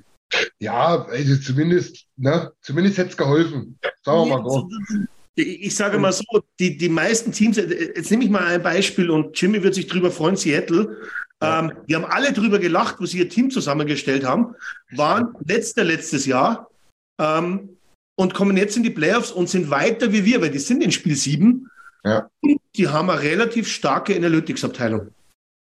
ja, also zumindest, ne, zumindest hätte es geholfen. Sagen wir mal so. Ich sage mal so, die, die meisten Teams, jetzt nehme ich mal ein Beispiel und Jimmy wird sich drüber freuen, Seattle. Ähm, wir haben alle drüber gelacht, wo sie ihr Team zusammengestellt haben, waren letzter letztes Jahr ähm, und kommen jetzt in die Playoffs und sind weiter wie wir, weil die sind in Spiel 7. Ja. Die haben eine relativ starke Analytics-Abteilung.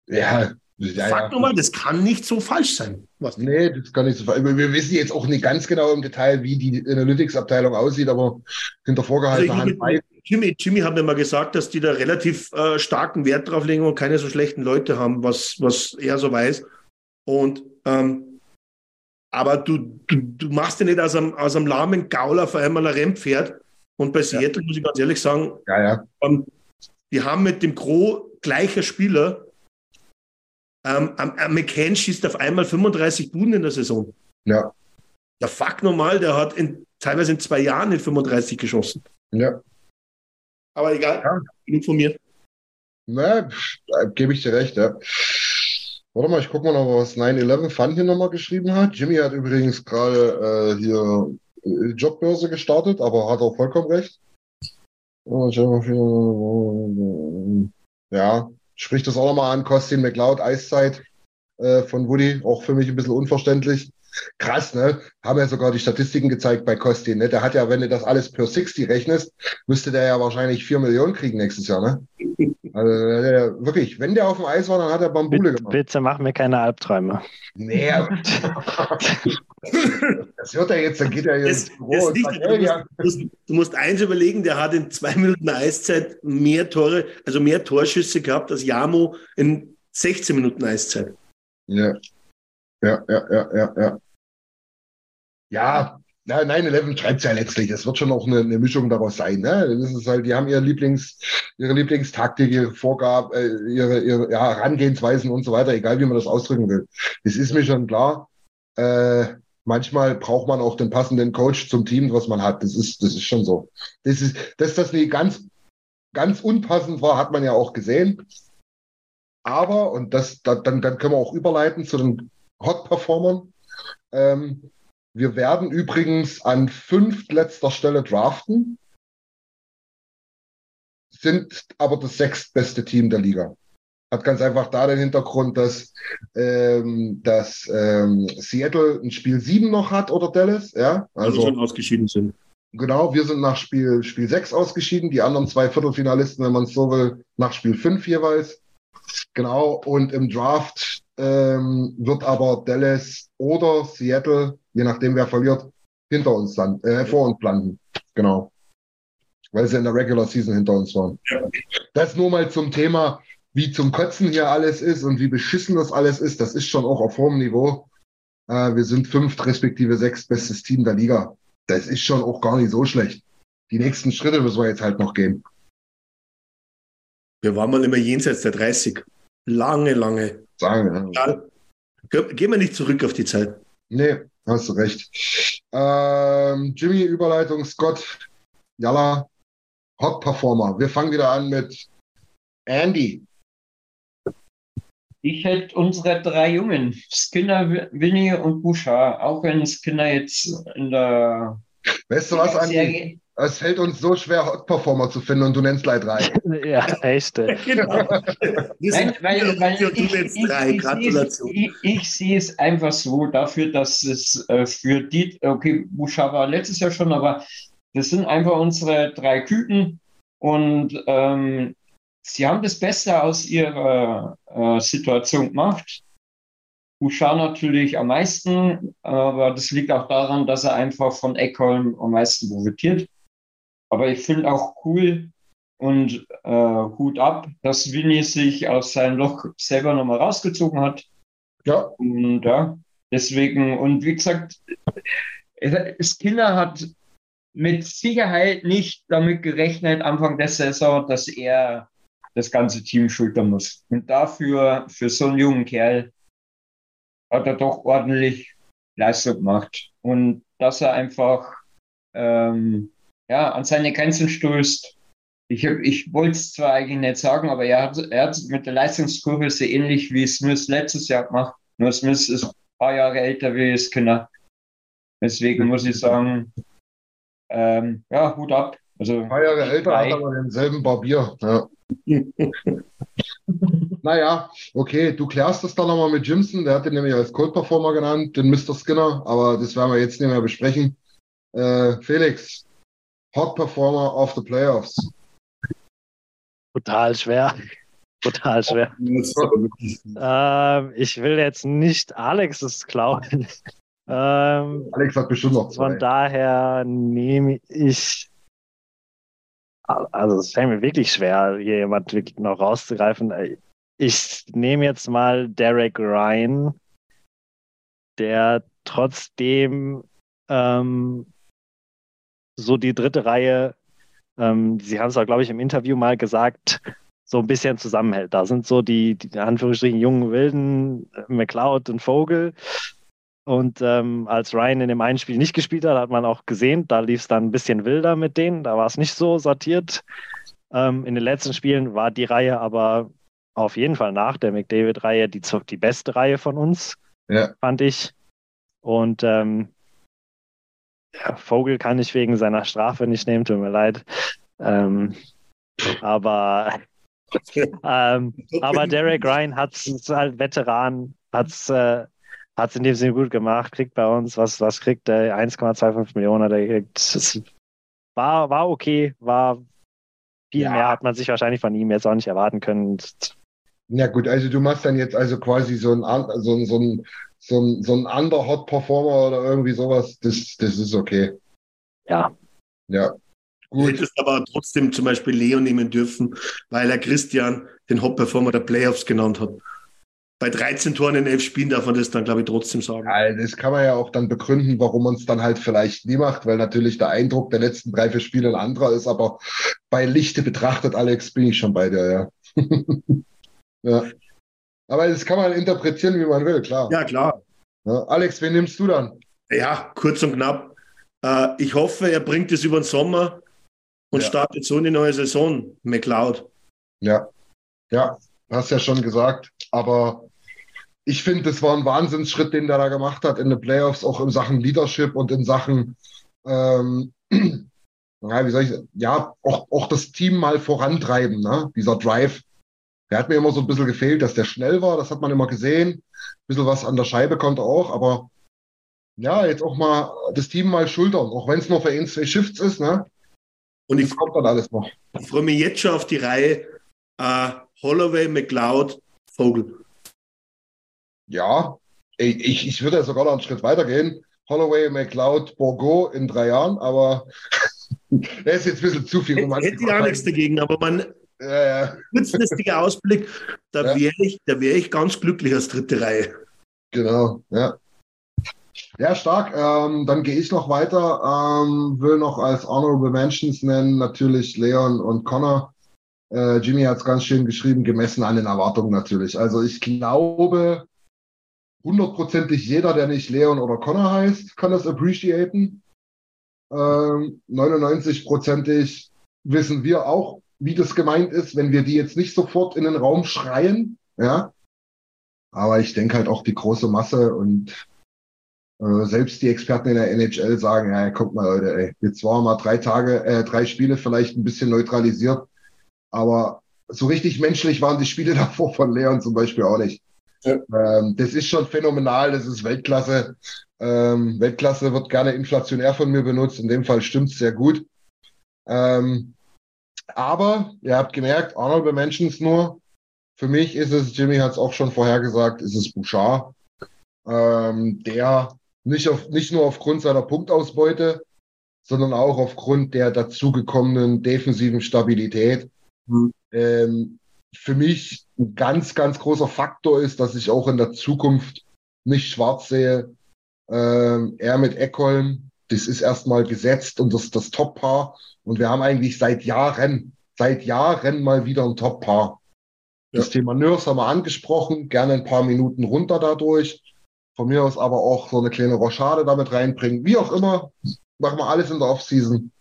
Ja, Ja, Fakt ja. nochmal, das kann nicht so falsch sein. Was Nee, das kann nicht so falsch. Wir wissen jetzt auch nicht ganz genau im Detail, wie die Analytics-Abteilung aussieht, aber hinter Also vorgehaltener Hand ich, weiß. Jimmy, Jimmy hat mir mal gesagt, dass die da relativ äh, starken Wert drauf legen und keine so schlechten Leute haben, was, was er so weiß. Und ähm, aber du, du, du machst ja nicht aus einem, aus einem lahmen Gaul auf einmal ein Rennpferd. Und bei Seattle muss ich ganz ehrlich sagen, Ja, ja. ähm, die haben mit dem Gros gleicher Spieler, ähm, am- am McCann schießt auf einmal 35 Buden in der Saison. Ja, Der Fuck normal, der hat in, teilweise in zwei Jahren nicht 35 geschossen. ja. Aber egal, Ja. genug von mir. Na, gebe ich dir recht, ja. Warte mal, ich gucke mal noch, was 9-11 Fun hier nochmal geschrieben hat. Jimmy hat übrigens gerade äh, hier äh, Jobbörse gestartet, aber hat auch vollkommen recht. Ja, spricht das auch nochmal an. Costin McLeod, Eiszeit äh, von Woody, auch für mich ein bisschen unverständlich. Krass, ne? Haben ja sogar die Statistiken gezeigt bei Costin, ne? Der hat ja, wenn du das alles per 60 rechnest, müsste der ja wahrscheinlich 4 Millionen kriegen nächstes Jahr, ne? [LAUGHS] Also der, wirklich, wenn der auf dem Eis war, dann hat er Bambule Bitte, gemacht. bitte mach mir keine Albträume. Nee, [LAUGHS] das hört er jetzt, dann geht er Das, jetzt das sagt, hey, musst, ja, du, musst, du musst eins überlegen, der hat in zwei Minuten Eiszeit mehr Tore, also mehr Torschüsse gehabt als Jamo in 16 Minuten Eiszeit. ja, ja, ja, ja, ja, ja. Ja, na, 9-11 schreibt es ja letztlich. Es wird schon auch eine, eine Mischung daraus sein. Ne? Das ist halt, die haben ihre Lieblings, ihre Lieblingstaktik, ihre Vorgabe, äh, ihre, ihre ja, Herangehensweisen und so weiter, egal wie man das ausdrücken will. Das ist mir schon klar. Äh, manchmal braucht man auch den passenden Coach zum Team, was man hat. Das ist, das ist schon so. Das ist, dass das nie ganz, ganz unpassend war, hat man ja auch gesehen. Aber, und das, da, dann, dann können wir auch überleiten zu den Hot-Performern. Ähm, wir werden übrigens an fünftletzter Stelle draften, sind aber das sechstbeste Team der Liga. Hat ganz einfach da den Hintergrund, dass, ähm, dass ähm, Seattle ein Spiel 7 noch hat oder Dallas. Ja, Also, also schon ausgeschieden sind. Genau, wir sind nach Spiel, Spiel 6 ausgeschieden, die anderen zwei Viertelfinalisten, wenn man es so will, nach Spiel 5 jeweils. Genau, und im Draft ähm, wird aber Dallas oder Seattle, je nachdem wer verliert, hinter uns dann, äh, vor uns landen. Genau. Weil sie in der Regular Season hinter uns waren. Das nur mal zum Thema, wie zum Kotzen hier alles ist und wie beschissen das alles ist. Das ist schon auch auf hohem Niveau. Äh, wir sind fünft respektive sechst bestes Team der Liga das ist schon auch gar nicht so schlecht. Die nächsten Schritte müssen wir jetzt halt noch gehen. Wir waren mal immer jenseits der 30. Lange, lange. Sagen, ja. Ja. Ge- Gehen wir nicht zurück auf die Zeit. Nee, hast du recht. Ähm, Jimmy, Überleitung, Scott, Jalla, Hot Performer. Wir fangen wieder an mit Andy. Ich hätte unsere drei Jungen, Skinner, Winnie und Bouchard, auch wenn Skinner jetzt in der Weißt du was, Andy? Es fällt uns so schwer, Hot Performer zu finden und du nennst gleich drei. [LAUGHS] Ja, echt. [LAUGHS] Genau. Wir [LAUGHS] Nein, sind weil, weil du ich, ich, drei. ich, Gratulation. Ich, ich sehe es einfach so dafür, dass es äh, für die, okay, Bouchard war letztes Jahr schon, aber das sind einfach unsere drei Küken und ähm, sie haben das Beste aus ihrer äh, Situation gemacht. Bouchard natürlich am meisten, aber das liegt auch daran, dass er einfach von Eckholm am meisten profitiert. Aber ich finde auch cool, und äh, Hut ab, dass Winnie sich aus seinem Loch selber nochmal rausgezogen hat. Ja, Und ja, deswegen, und wie gesagt, Skinner hat mit Sicherheit nicht damit gerechnet, Anfang der Saison, dass er das ganze Team schultern muss. Und dafür, für so einen jungen Kerl, hat er doch ordentlich Leistung gemacht. Und dass er einfach ähm, ja, an seine Grenzen stößt. Ich, ich wollte es zwar eigentlich nicht sagen, aber er hat, er hat mit der Leistungskurve so ähnlich wie Smith letztes Jahr gemacht. Nur Smith ist ein paar Jahre älter wie Skinner. Deswegen muss ich sagen, ähm, ja, Hut ab. Also, ein paar Jahre älter hat aber denselben Barbier. Ja. [LAUGHS] naja, okay, du klärst das dann nochmal mit Jimson. Der hat den nämlich als Cold Performer genannt, den Mr. Skinner, aber das werden wir jetzt nicht mehr besprechen. Äh, Felix, Hot Performer of the Playoffs. Total schwer. Total schwer. Ähm, ich will jetzt nicht Alexes klauen. [LAUGHS] Ähm, Alex hat bestimmt noch zwei. von daher nehme ich. Also, es fällt mir wirklich schwer, hier jemand wirklich noch rauszugreifen. Ich nehme jetzt mal Derek Ryan, der trotzdem ähm, so die dritte Reihe, ähm, Sie haben es auch, glaube ich, im Interview mal gesagt, so ein bisschen zusammenhält. Da sind so die, die in Anführungsstrichen jungen Wilden, äh, McLeod und Vogel. Und ähm, als Ryan in dem einen Spiel nicht gespielt hat, hat man auch gesehen, da lief es dann ein bisschen wilder mit denen. Da war es nicht so sortiert. Ähm, in den letzten Spielen war die Reihe aber auf jeden Fall nach der McDavid-Reihe die, die beste Reihe von uns, Ja. fand ich. Und ähm, ja, Vogel kann ich wegen seiner Strafe nicht nehmen, tut mir leid. Ähm, aber ähm, aber Derek Ryan hat es halt Veteran, hat es äh, hat's in dem Sinne gut gemacht, kriegt bei uns, was, was kriegt er? 1,25 Millionen hat er gekriegt. War, war okay, war viel Ja. mehr hat man sich wahrscheinlich von ihm jetzt auch nicht erwarten können. Ja gut, also du machst dann jetzt also quasi so ein, so ein, so ein, so ein, so ein Under-Hot-Performer oder irgendwie sowas. Das, das ist okay. Ja, Ja. Du Gut. hättest aber trotzdem zum Beispiel Leo nehmen dürfen, weil er Christian den Hot-Performer der Playoffs genannt hat. Bei 13 Toren in 11 Spielen darf man das dann, glaube ich, trotzdem sagen. Ja, das kann man ja auch dann begründen, warum man es dann halt vielleicht nie macht, weil natürlich der Eindruck der letzten drei, vier Spiele ein anderer ist, aber bei Lichte betrachtet, Alex, bin ich schon bei dir, ja. [LAUGHS] ja. Aber das kann man interpretieren, wie man will, klar. Ja, klar. Ja. Alex, wen nimmst du dann? Ja, kurz und knapp. Äh, ich hoffe, er bringt es über den Sommer und Ja. startet so in die neue Saison, McLeod. Ja, ja, hast ja schon gesagt, aber ich finde, das war ein Wahnsinnsschritt, den der da gemacht hat in den Playoffs, auch in Sachen Leadership und in Sachen, ähm, [CLEARS THROAT] ja, wie soll ich, ja, auch, auch das Team mal vorantreiben, ne? Dieser Drive. Der hat mir immer so ein bisschen gefehlt, dass der schnell war, das hat man immer gesehen. Ein bisschen was an der Scheibe konnte auch, aber ja, jetzt auch mal das Team mal schultern, auch wenn es nur für ein, zwei Shifts ist, ne? Und ich, Das kommt dann alles noch. ich freue mich jetzt schon auf die Reihe äh, Holloway, McLeod, Vogel. Ja, ich, ich, ich würde ja sogar noch einen Schritt weiter gehen. Holloway, McLeod, Borgo in drei Jahren, aber [LAUGHS] das ist jetzt ein bisschen zu viel Romantik. Hätte ich auch nichts dagegen, aber man, Ja, ja, kurzfristiger Ausblick, da Ja. wäre ich, da wär ich ganz glücklich als dritte Reihe. genau, ja. Ja, stark. Ähm, dann gehe ich noch weiter. Ähm, will noch als Honorable Mentions nennen natürlich Leon und Connor. Äh, Jimmy hat es ganz schön geschrieben, gemessen an den Erwartungen natürlich. Also ich glaube, hundertprozentig jeder, der nicht Leon oder Connor heißt, kann das appreciaten. Ähm, 99-prozentig wissen wir auch, wie das gemeint ist, wenn wir die jetzt nicht sofort in den Raum schreien. Ja. Aber ich denke halt auch die große Masse und äh, selbst die Experten in der NHL sagen, ja, guck mal, Leute, ey, jetzt waren mal drei Tage, äh, drei Spiele vielleicht ein bisschen neutralisiert, aber so richtig menschlich waren die Spiele [LAUGHS] davor von Leon zum Beispiel auch nicht. Ähm, das ist schon phänomenal, das ist Weltklasse. Ähm, Weltklasse wird gerne inflationär von mir benutzt, in dem Fall stimmt's sehr gut. Ähm, aber ihr habt gemerkt, Honorable Mentions nur. Für mich ist es, Jimmy hat es auch schon vorher gesagt, ist es Bouchard, ähm, der nicht, auf, nicht nur aufgrund seiner Punktausbeute, sondern auch aufgrund der dazugekommenen defensiven Stabilität Mhm. ähm, für mich ein ganz, ganz großer Faktor ist, dass ich auch in der Zukunft nicht schwarz sehe. Ähm, er mit Eckholm, das ist erstmal gesetzt und das das Top-Paar. Und wir haben eigentlich seit Jahren, seit Jahren mal wieder ein Top-Paar. Das Thema Nurse haben wir angesprochen, gerne ein paar Minuten runter dadurch. Von mir aus aber auch so eine kleine Rochade damit reinbringen. Wie auch immer, machen wir alles in der Offseason.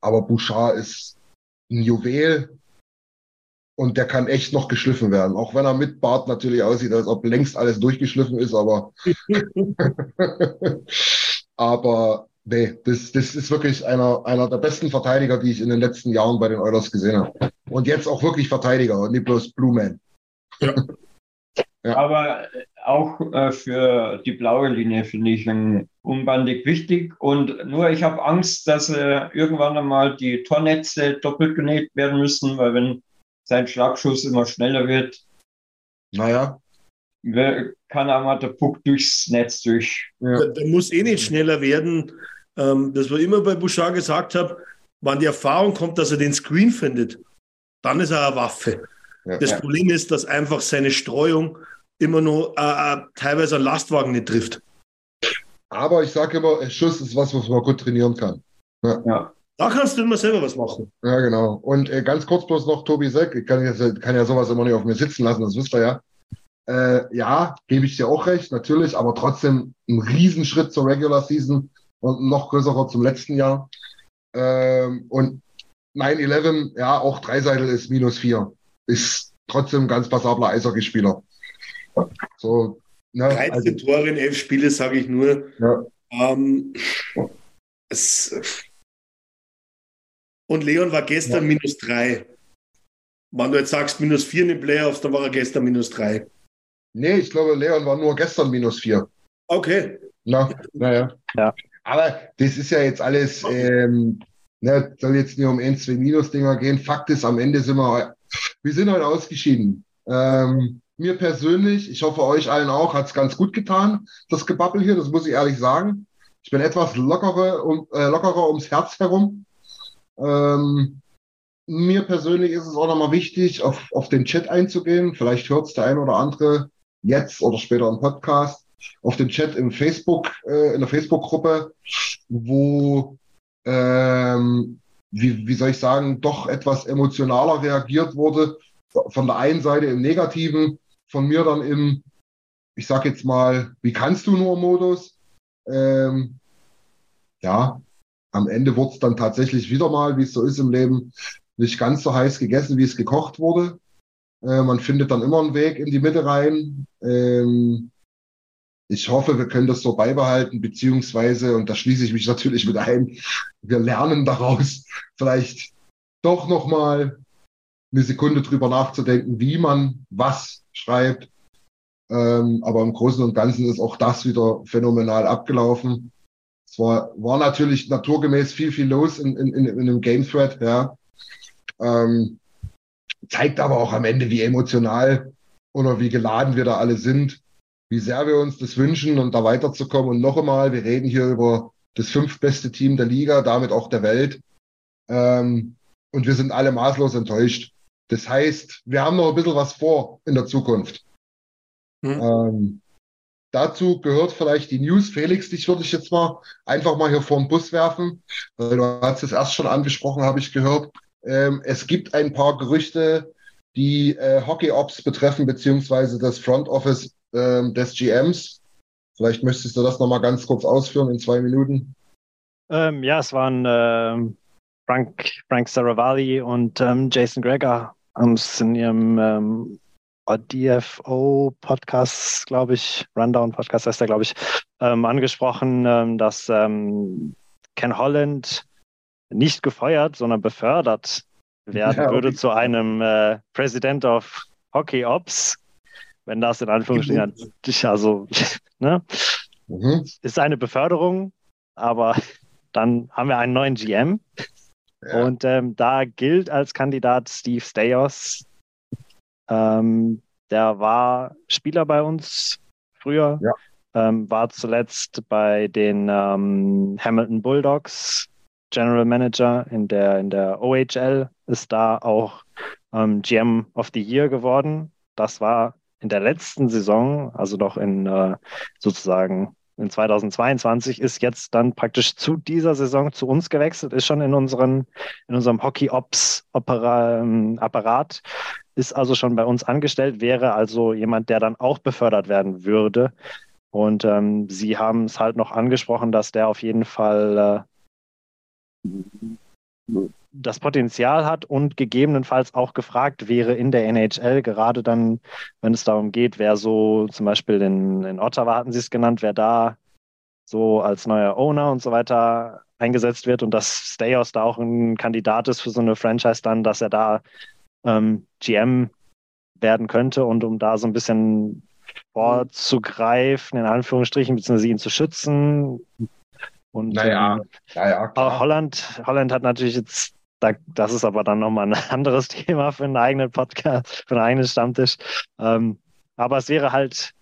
Aber Bouchard ist ein Juwel und der kann echt noch geschliffen werden. Auch wenn er mit Bart natürlich aussieht, als ob längst alles durchgeschliffen ist, aber [LAUGHS] [LAUGHS] aber nee, das, das ist wirklich einer, einer der besten Verteidiger, die ich in den letzten Jahren bei den Oilers gesehen habe. Und jetzt auch wirklich Verteidiger und nicht bloß Blue Man. [LAUGHS] Ja. Aber auch äh, für die blaue Linie finde ich ihn unbandig wichtig. Und nur ich habe Angst, dass äh, irgendwann einmal die Tornetze doppelt genäht werden müssen, weil wenn sein Schlagschuss immer schneller wird, Naja, kann einmal der Puck durchs Netz durch. ja. Der, der muss eh nicht schneller werden. Ähm, das, was ich immer bei Bouchard gesagt habe, wenn die Erfahrung kommt, dass er den Screen findet, dann ist er eine Waffe. Ja. das Ja. Problem ist, dass einfach seine Streuung immer nur äh, äh, teilweise einen Lastwagen nicht trifft. aber ich sage immer, ein Schuss ist was, was man gut trainieren kann. Ja. Da kannst du immer selber was machen. Ja, genau. Und äh, ganz kurz bloß noch Tobi Seck, ich kann, jetzt, kann ja sowas immer nicht auf mir sitzen lassen, das wisst ihr ja. Äh, ja, gebe ich dir auch recht, natürlich, aber trotzdem ein Riesenschritt zur Regular Season und noch größerer zum letzten Jahr. Ähm, und 9-11, ja, auch Dreiseitel ist minus vier. Ist trotzdem ein ganz passabler Eishockeyspieler. So, ne, 13 also, Tore in elf Spiele, sage ich nur. ja, Ähm, es, und Leon war gestern minus drei. Wenn du jetzt sagst minus vier in den Playoffs, dann war er gestern minus drei. nee, ich glaube, Leon war nur gestern minus vier. Okay. Na, naja. Ja. Aber das ist ja jetzt alles, ähm, ne, soll jetzt nicht um ein, zwei Minus-Dinger gehen. Fakt ist, am Ende sind wir, wir sind heute ausgeschieden. Ähm, mir persönlich, ich hoffe euch allen auch, hat es ganz gut getan, das Gebabbel hier, das muss ich ehrlich sagen. Ich bin etwas lockerer, um, äh, lockerer ums Herz herum. Ähm, mir persönlich ist es auch nochmal wichtig, auf, auf den Chat einzugehen. Vielleicht hört es der ein oder andere jetzt oder später im Podcast auf den Chat im Facebook, äh, in der Facebook-Gruppe, wo, ähm, wie, wie soll ich sagen, doch etwas emotionaler reagiert wurde. Von der einen Seite im Negativen, von mir dann im, ich sag jetzt mal, wie kannst du nur Modus. Ähm, ja, am Ende wurde es dann tatsächlich wieder mal, wie es so ist im Leben, nicht ganz so heiß gegessen, wie es gekocht wurde. Äh, man findet dann immer einen Weg in die Mitte rein. Ähm, ich hoffe, wir können das so beibehalten, beziehungsweise, und da schließe ich mich natürlich mit ein, wir lernen daraus vielleicht doch nochmal eine Sekunde drüber nachzudenken, wie man was schreibt. Ähm, aber im Großen und Ganzen ist auch das wieder phänomenal abgelaufen. Es war, war natürlich naturgemäß viel, viel los in, in, in, in einem Game Thread, ja. Ähm, zeigt aber auch am Ende, wie emotional oder wie geladen wir da alle sind, wie sehr wir uns das wünschen und da weiterzukommen. Und noch einmal, wir reden hier über das fünftbeste Team der Liga, damit auch der Welt. Ähm, und wir sind alle maßlos enttäuscht. Das heißt, wir haben noch ein bisschen was vor in der Zukunft. Hm. Ähm, dazu gehört vielleicht die News. Felix, dich würde ich jetzt mal einfach mal hier vor den Bus werfen, weil du hast es erst schon angesprochen, habe ich gehört. Ähm, es gibt ein paar Gerüchte, die äh, Hockey Ops betreffen, beziehungsweise das Front Office ähm, des GMs. Vielleicht möchtest du das nochmal ganz kurz ausführen in zwei Minuten. Ähm, ja, es waren ähm, Frank, Frank Saravalli und ähm, Jason Greger haben es in ihrem ähm, DFO-Podcast, glaube ich, Rundown-Podcast heißt der, glaube ich, ähm, angesprochen, ähm, dass Ken Holland nicht gefeuert, sondern befördert werden Ja, würde okay. zu einem äh, President of Hockey Ops, wenn das in Anführungsstrichen, also, [LAUGHS] ne? Mhm. ist eine Beförderung, aber [LAUGHS] dann haben wir einen neuen GM. Ja. Und ähm, da gilt als Kandidat Steve Stayos. Ähm, der war Spieler bei uns früher, Ja. ähm, war zuletzt bei den ähm, Hamilton Bulldogs General Manager in der, in der OHL, ist da auch ähm, GM of the Year geworden. Das war in der letzten Saison, also noch in äh, sozusagen in 2022, ist jetzt dann praktisch zu dieser Saison zu uns gewechselt, ist schon in, unseren, in unserem Hockey-Ops-Apparat, ist also schon bei uns angestellt, wäre also jemand, der dann auch befördert werden würde. Und ähm, Sie haben es halt noch angesprochen, dass der auf jeden Fall äh, das Potenzial hat und gegebenenfalls auch gefragt wäre in der NHL, gerade dann, wenn es darum geht, wer so zum Beispiel in, in Ottawa hatten Sie es genannt, wer da so als neuer Owner und so weiter eingesetzt wird und dass Stayos da auch ein Kandidat ist für so eine Franchise dann, dass er da ähm, GM werden könnte und um da so ein bisschen vorzugreifen, in Anführungsstrichen, beziehungsweise ihn zu schützen. Und Naja, ähm, Ja, ja, aber klar. Holland, Holland hat natürlich jetzt da, das ist aber dann nochmal ein [LAUGHS] anderes Thema für einen eigenen Podcast, für einen eigenen Stammtisch. Ähm, aber es wäre halt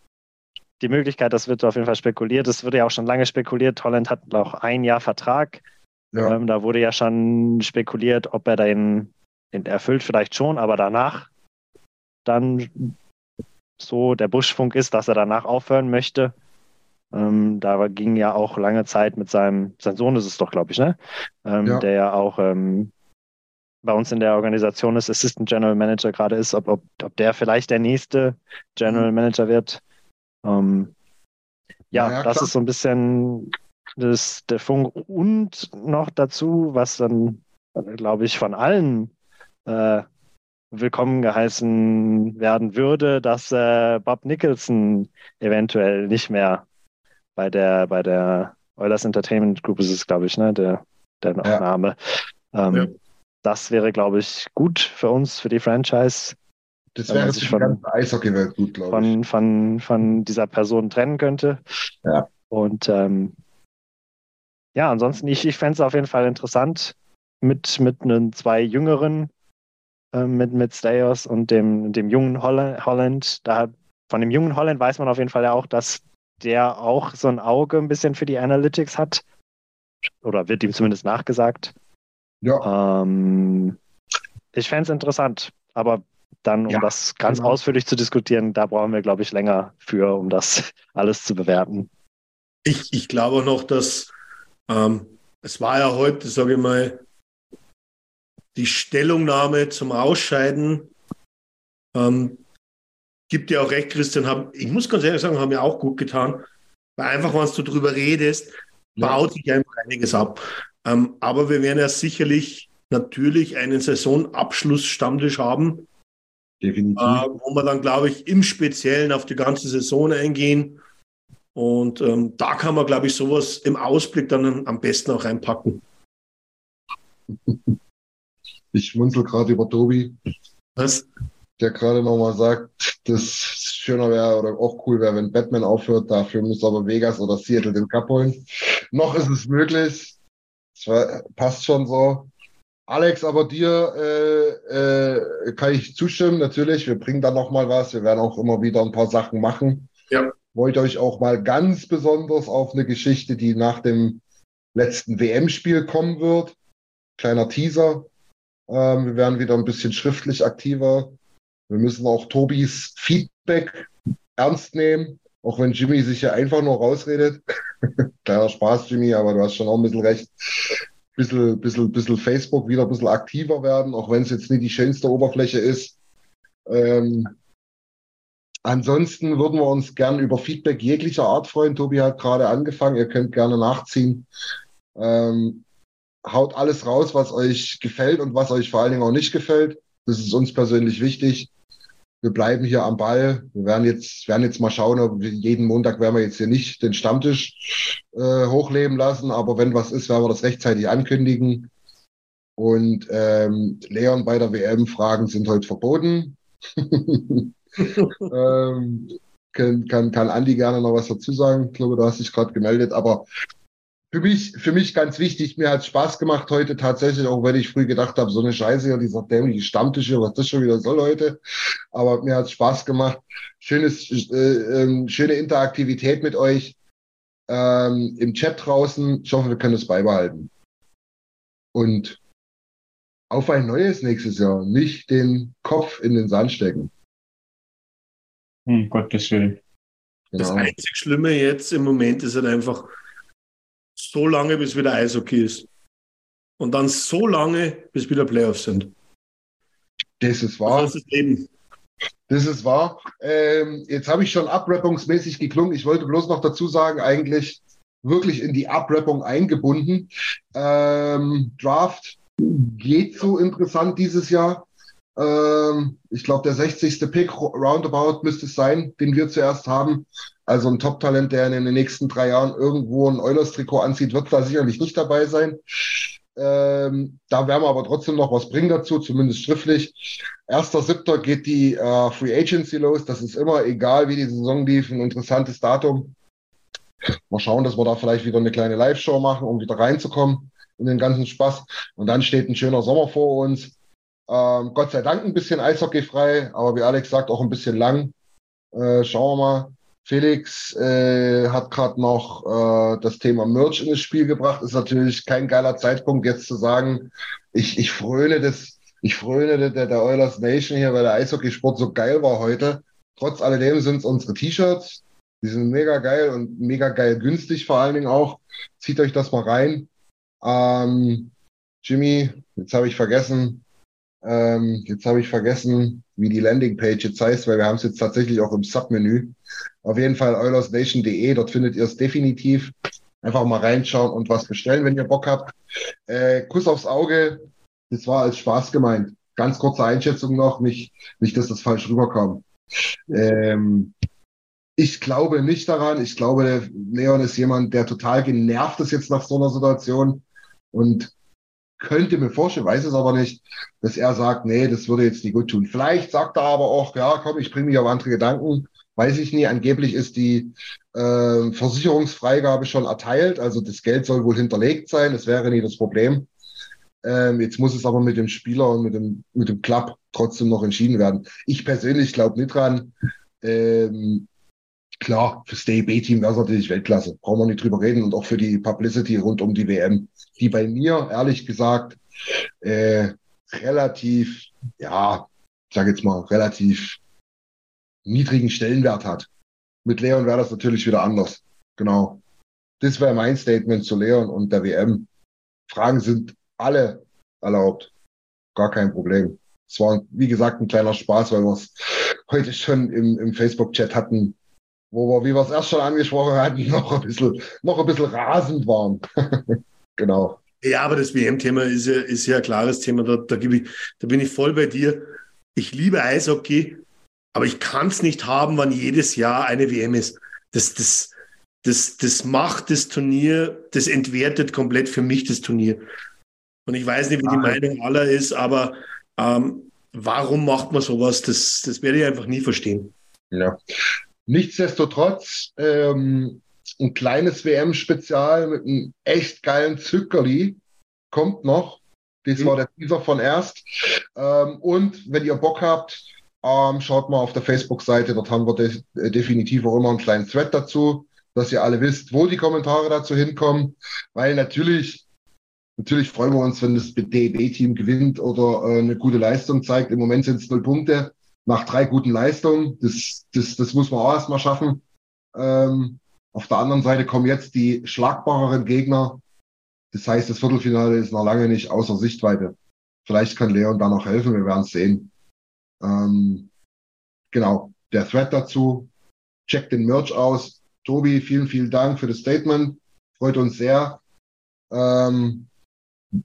die Möglichkeit, das wird auf jeden Fall spekuliert. Es wurde ja auch schon lange spekuliert. Holland hat auch ein Jahr Vertrag. Ja. Ähm, da wurde ja schon spekuliert, ob er den, den erfüllt, vielleicht schon, aber danach dann so der Buschfunk ist, dass er danach aufhören möchte. Ähm, da ging ja auch lange Zeit mit seinem, sein Sohn ist es doch, glaube ich, ne? Ähm, ja. Der ja auch ähm, bei uns in der Organisation ist, Assistant General Manager gerade ist, ob, ob, ob der vielleicht der nächste General mhm. Manager wird. Ähm, ja, ja, das ist so ein bisschen das, der Funk. Und noch dazu, was dann, glaube ich, von allen äh, willkommen geheißen werden würde, dass äh, Bob Nicholson eventuell nicht mehr bei der, bei der Oilers Entertainment Group ist es, glaube ich, ne, der, der ja. Name. Ähm, ja. Das wäre, glaube ich, gut für uns, für die Franchise. Das wäre sich von, die Eishockey-Welt gut, glaube ich. Von, von, von dieser Person trennen könnte. Ja. Und ähm, ja, ansonsten, ich, ich fände es auf jeden Fall interessant, mit, mit einen zwei jüngeren äh, mit, mit Stayos und dem, dem jungen Holland, Holland. Da, von dem jungen Holland weiß man auf jeden Fall ja auch, dass der auch so ein Auge ein bisschen für die Analytics hat. Oder wird ihm zumindest nachgesagt. Ja. Ähm, ich fände es interessant, aber dann, um ja, das ganz genau. ausführlich zu diskutieren, da brauchen wir, glaube ich, länger für, um das [LAUGHS] alles zu bewerten. Ich, ich glaube noch, dass ähm, es war ja heute, sage ich mal, die Stellungnahme zum Ausscheiden. Ähm, gibt dir auch recht, Christian. Hab, ich muss ganz ehrlich sagen, haben mir auch gut getan. Weil einfach, wenn du darüber redest, baut sich einfach einiges ab. Ähm, aber wir werden ja sicherlich natürlich einen Saisonabschluss-Stammtisch haben. Definitiv. Äh, wo wir dann, glaube ich, im Speziellen auf die ganze Saison eingehen. Und ähm, da kann man, glaube ich, sowas im Ausblick dann am besten auch reinpacken. Ich schmunzel gerade über Tobi. Was? Der gerade nochmal sagt, dass es schöner wäre oder auch cool wäre, wenn Batman aufhört. Dafür muss aber Vegas oder Seattle den Cup holen. Noch ist es möglich. Das passt schon so. Alex, aber dir äh, äh, kann ich zustimmen, natürlich. Wir bringen da nochmal was. Wir werden auch immer wieder ein paar Sachen machen. Ja. Wollte euch auch mal ganz besonders auf eine Geschichte, die nach dem letzten WM-Spiel kommen wird. Kleiner Teaser. Ähm, wir werden wieder ein bisschen schriftlich aktiver. Wir müssen auch Tobis Feedback ernst nehmen, auch wenn Jimmy sich ja einfach nur rausredet. [LAUGHS] Kleiner Spaß, Jimmy, aber du hast schon auch ein bisschen recht. Bisschen, bisschen, bisschen Facebook wieder ein bisschen aktiver werden, auch wenn es jetzt nicht die schönste Oberfläche ist. Ähm, ansonsten würden wir uns gern über Feedback jeglicher Art freuen. Tobi hat gerade angefangen, ihr könnt gerne nachziehen. Ähm, haut alles raus, was euch gefällt und was euch vor allen Dingen auch nicht gefällt. Das ist uns persönlich wichtig. Wir bleiben hier am Ball. Wir werden jetzt, werden jetzt mal schauen, ob wir jeden Montag werden wir jetzt hier nicht den Stammtisch äh, hochleben lassen, aber wenn was ist, werden wir das rechtzeitig ankündigen. Und ähm, Leon bei der WM-Fragen sind heute verboten. [LAUGHS] ähm, kann, kann, kann Andi gerne noch was dazu sagen. Ich glaube, du hast dich gerade gemeldet, aber für mich, für mich ganz wichtig, mir hat Spaß gemacht heute tatsächlich, auch wenn ich früh gedacht habe, so eine Scheiße hier, dieser dämliche Stammtisch hier, was das schon wieder soll heute. Aber mir hat Spaß gemacht. Schönes, äh, äh, schöne Interaktivität mit euch ähm, im Chat draußen. Ich hoffe, wir können es beibehalten. Und auf ein neues nächstes Jahr. Nicht den Kopf in den Sand stecken. Um Gottes Willen. Genau. Das einzig Schlimme jetzt im Moment ist halt einfach, so lange, bis wieder Eishockey ist. Und dann so lange, bis wieder Playoffs sind. Das ist wahr. Das ist das Leben. Das ist wahr. Ähm, jetzt habe ich schon abrappungsmäßig geklungen. Ich wollte bloß noch dazu sagen, eigentlich wirklich in die Abrappung eingebunden. Ähm, Draft geht so interessant dieses Jahr. Ähm, ich glaube, der 60. Pick roundabout müsste es sein, den wir zuerst haben. Also ein Top-Talent, der in den nächsten drei Jahren irgendwo ein Oilers-Trikot anzieht, wird da sicherlich nicht dabei sein. Ähm, da werden wir aber trotzdem noch was bringen dazu, zumindest schriftlich. Erster Siebter geht die äh, Free Agency los. Das ist immer, egal wie die Saison lief, ein interessantes Datum. Mal schauen, dass wir da vielleicht wieder eine kleine Live-Show machen, um wieder reinzukommen. und den ganzen Spaß. Und dann steht ein schöner Sommer vor uns. Ähm, Gott sei Dank ein bisschen eishockeyfrei, aber wie Alex sagt, auch ein bisschen lang. Äh, schauen wir mal. Felix äh, hat gerade noch äh, das Thema Merch in das Spiel gebracht. Ist natürlich kein geiler Zeitpunkt, jetzt zu sagen, ich, ich fröne das, ich fröne der, der Oilers Nation hier, weil der Eishockeysport so geil war heute. Trotz alledem sind es unsere T-Shirts. Die sind mega geil und mega geil günstig vor allen Dingen auch. Zieht euch das mal rein. Ähm, Jimmy, jetzt habe ich vergessen, ähm, jetzt habe ich vergessen, wie die Landingpage jetzt heißt, weil wir haben es jetzt tatsächlich auch im Submenü. Auf jeden Fall eulersnation.de, dort findet ihr es definitiv. Einfach mal reinschauen und was bestellen, wenn ihr Bock habt. Äh, Kuss aufs Auge, das war als Spaß gemeint. Ganz kurze Einschätzung noch, nicht, nicht dass das falsch rüberkam. Ähm, ich glaube nicht daran. Ich glaube, Leon ist jemand, der total genervt ist jetzt nach so einer Situation und könnte mir vorstellen, weiß es aber nicht, dass er sagt, nee, das würde jetzt nicht gut tun. Vielleicht sagt er aber auch, ja, komm, ich bringe mich auf andere Gedanken. Weiß ich nie. Angeblich ist die äh, Versicherungsfreigabe schon erteilt. Also das Geld soll wohl hinterlegt sein. Das wäre nie das Problem. Ähm, jetzt muss es aber mit dem Spieler und mit dem, mit dem Club trotzdem noch entschieden werden. Ich persönlich glaube nicht dran. Ähm, klar, fürs DEB-Team wäre es natürlich Weltklasse. Brauchen wir nicht drüber reden. Und auch für die Publicity rund um die WM, die bei mir, ehrlich gesagt, äh, relativ, ja, ich sage jetzt mal, relativ niedrigen Stellenwert hat. Mit Leon wäre das natürlich wieder anders. Genau. Das wäre mein Statement zu Leon und der WM. Fragen sind alle erlaubt. Gar kein Problem. Es war, wie gesagt, ein kleiner Spaß, weil wir es heute schon im, im Facebook-Chat hatten, wo wir, wie wir es erst schon angesprochen hatten, [LAUGHS] noch ein bisschen, noch ein bisschen rasend waren. [LAUGHS] genau. Ja, aber das WM-Thema ist ja, ist ja ein klares Thema. Da, da, ich, da bin ich voll bei dir. Ich liebe Eishockey, aber ich kann es nicht haben, wann jedes Jahr eine WM ist. Das, das, das, das macht das Turnier, das entwertet komplett für mich das Turnier. Und ich weiß nicht, wie die ah. Meinung aller ist, aber ähm, warum macht man sowas? Das, das werde ich einfach nie verstehen. Ja. Nichtsdestotrotz, ähm, ein kleines WM-Spezial mit einem echt geilen Zückerli kommt noch. Das mhm. war der Teaser von erst. Ähm, und wenn ihr Bock habt, ähm, schaut mal auf der Facebook-Seite. Dort haben wir de äh, definitiv auch immer einen kleinen Thread dazu, dass ihr alle wisst, wo die Kommentare dazu hinkommen. Weil natürlich, natürlich freuen wir uns, wenn das DEB-Team gewinnt oder äh, eine gute Leistung zeigt. Im Moment sind es null Punkte nach drei guten Leistungen. Das, das, das muss man auch erstmal schaffen. Ähm, auf der anderen Seite kommen jetzt die schlagbareren Gegner. Das heißt, das Viertelfinale ist noch lange nicht außer Sichtweite. Vielleicht kann Leon da noch helfen, wir werden es sehen. Ähm, genau, der Thread dazu. Checkt den Merch aus. Tobi, vielen, vielen Dank für das Statement. Freut uns sehr. Ähm,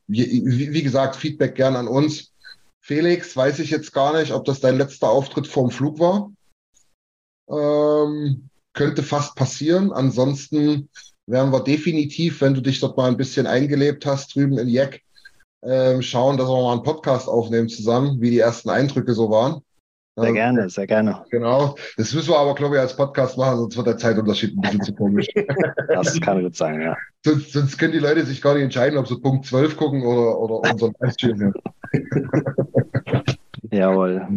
wie, wie gesagt, Feedback gern an uns. Felix, weiß ich jetzt gar nicht, ob das dein letzter Auftritt vorm Flug war. Ähm, könnte fast passieren. Ansonsten werden wir definitiv, wenn du dich dort mal ein bisschen eingelebt hast, drüben in Jeck, äh, schauen, dass wir mal einen Podcast aufnehmen zusammen, wie die ersten Eindrücke so waren. Sehr ähm, gerne, sehr gerne. Genau. Das müssen wir aber, glaube ich, als Podcast machen, sonst wird der Zeitunterschied ein bisschen zu komisch. [LAUGHS] Das kann gut sein, ja. Sonst, sonst können die Leute sich gar nicht entscheiden, ob sie Punkt 12 gucken oder, oder unseren [LAUGHS] Livestream. [LAUGHS] Jawohl.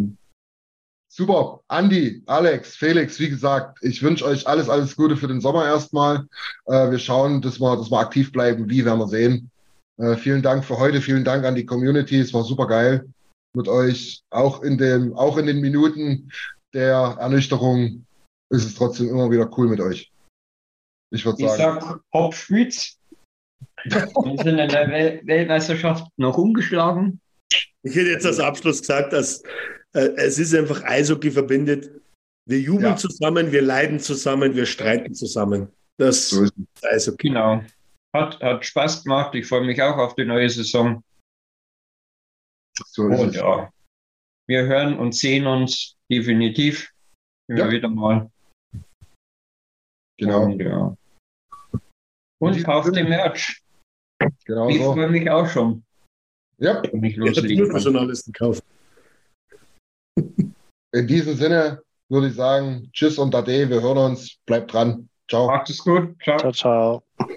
Super. Andi, Alex, Felix, wie gesagt, ich wünsche euch alles, alles Gute für den Sommer erstmal. Äh, wir schauen, dass wir, dass wir aktiv bleiben. Wie werden wir sehen. Äh, vielen Dank für heute. Vielen Dank an die Community. Es war super geil mit euch. Auch in, dem, auch in den Minuten der Ernüchterung ist es trotzdem immer wieder cool mit euch. Ich würde sagen. Ich sag Hop Spitz. Wir sind in der Wel Weltmeisterschaft noch umgeschlagen. Ich hätte jetzt als Abschluss gesagt, dass äh, es ist einfach Eishockey verbindet. Wir jubeln ja. zusammen, wir leiden zusammen, wir streiten zusammen. Das so ist Eishockey. Genau. Hat, hat Spaß gemacht. Ich freue mich auch auf die neue Saison. So und ja, wir hören und sehen uns definitiv immer ja. wieder mal. Genau. Und, ja. und kauft den Merch. Genau ich so. freue mich auch schon. Ja, ich loslegen schon alles gekauft. In diesem Sinne würde ich sagen, tschüss und ade, wir hören uns, bleibt dran. Ciao. Macht es gut. Ciao, ciao. ciao.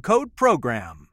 code PROGRAM.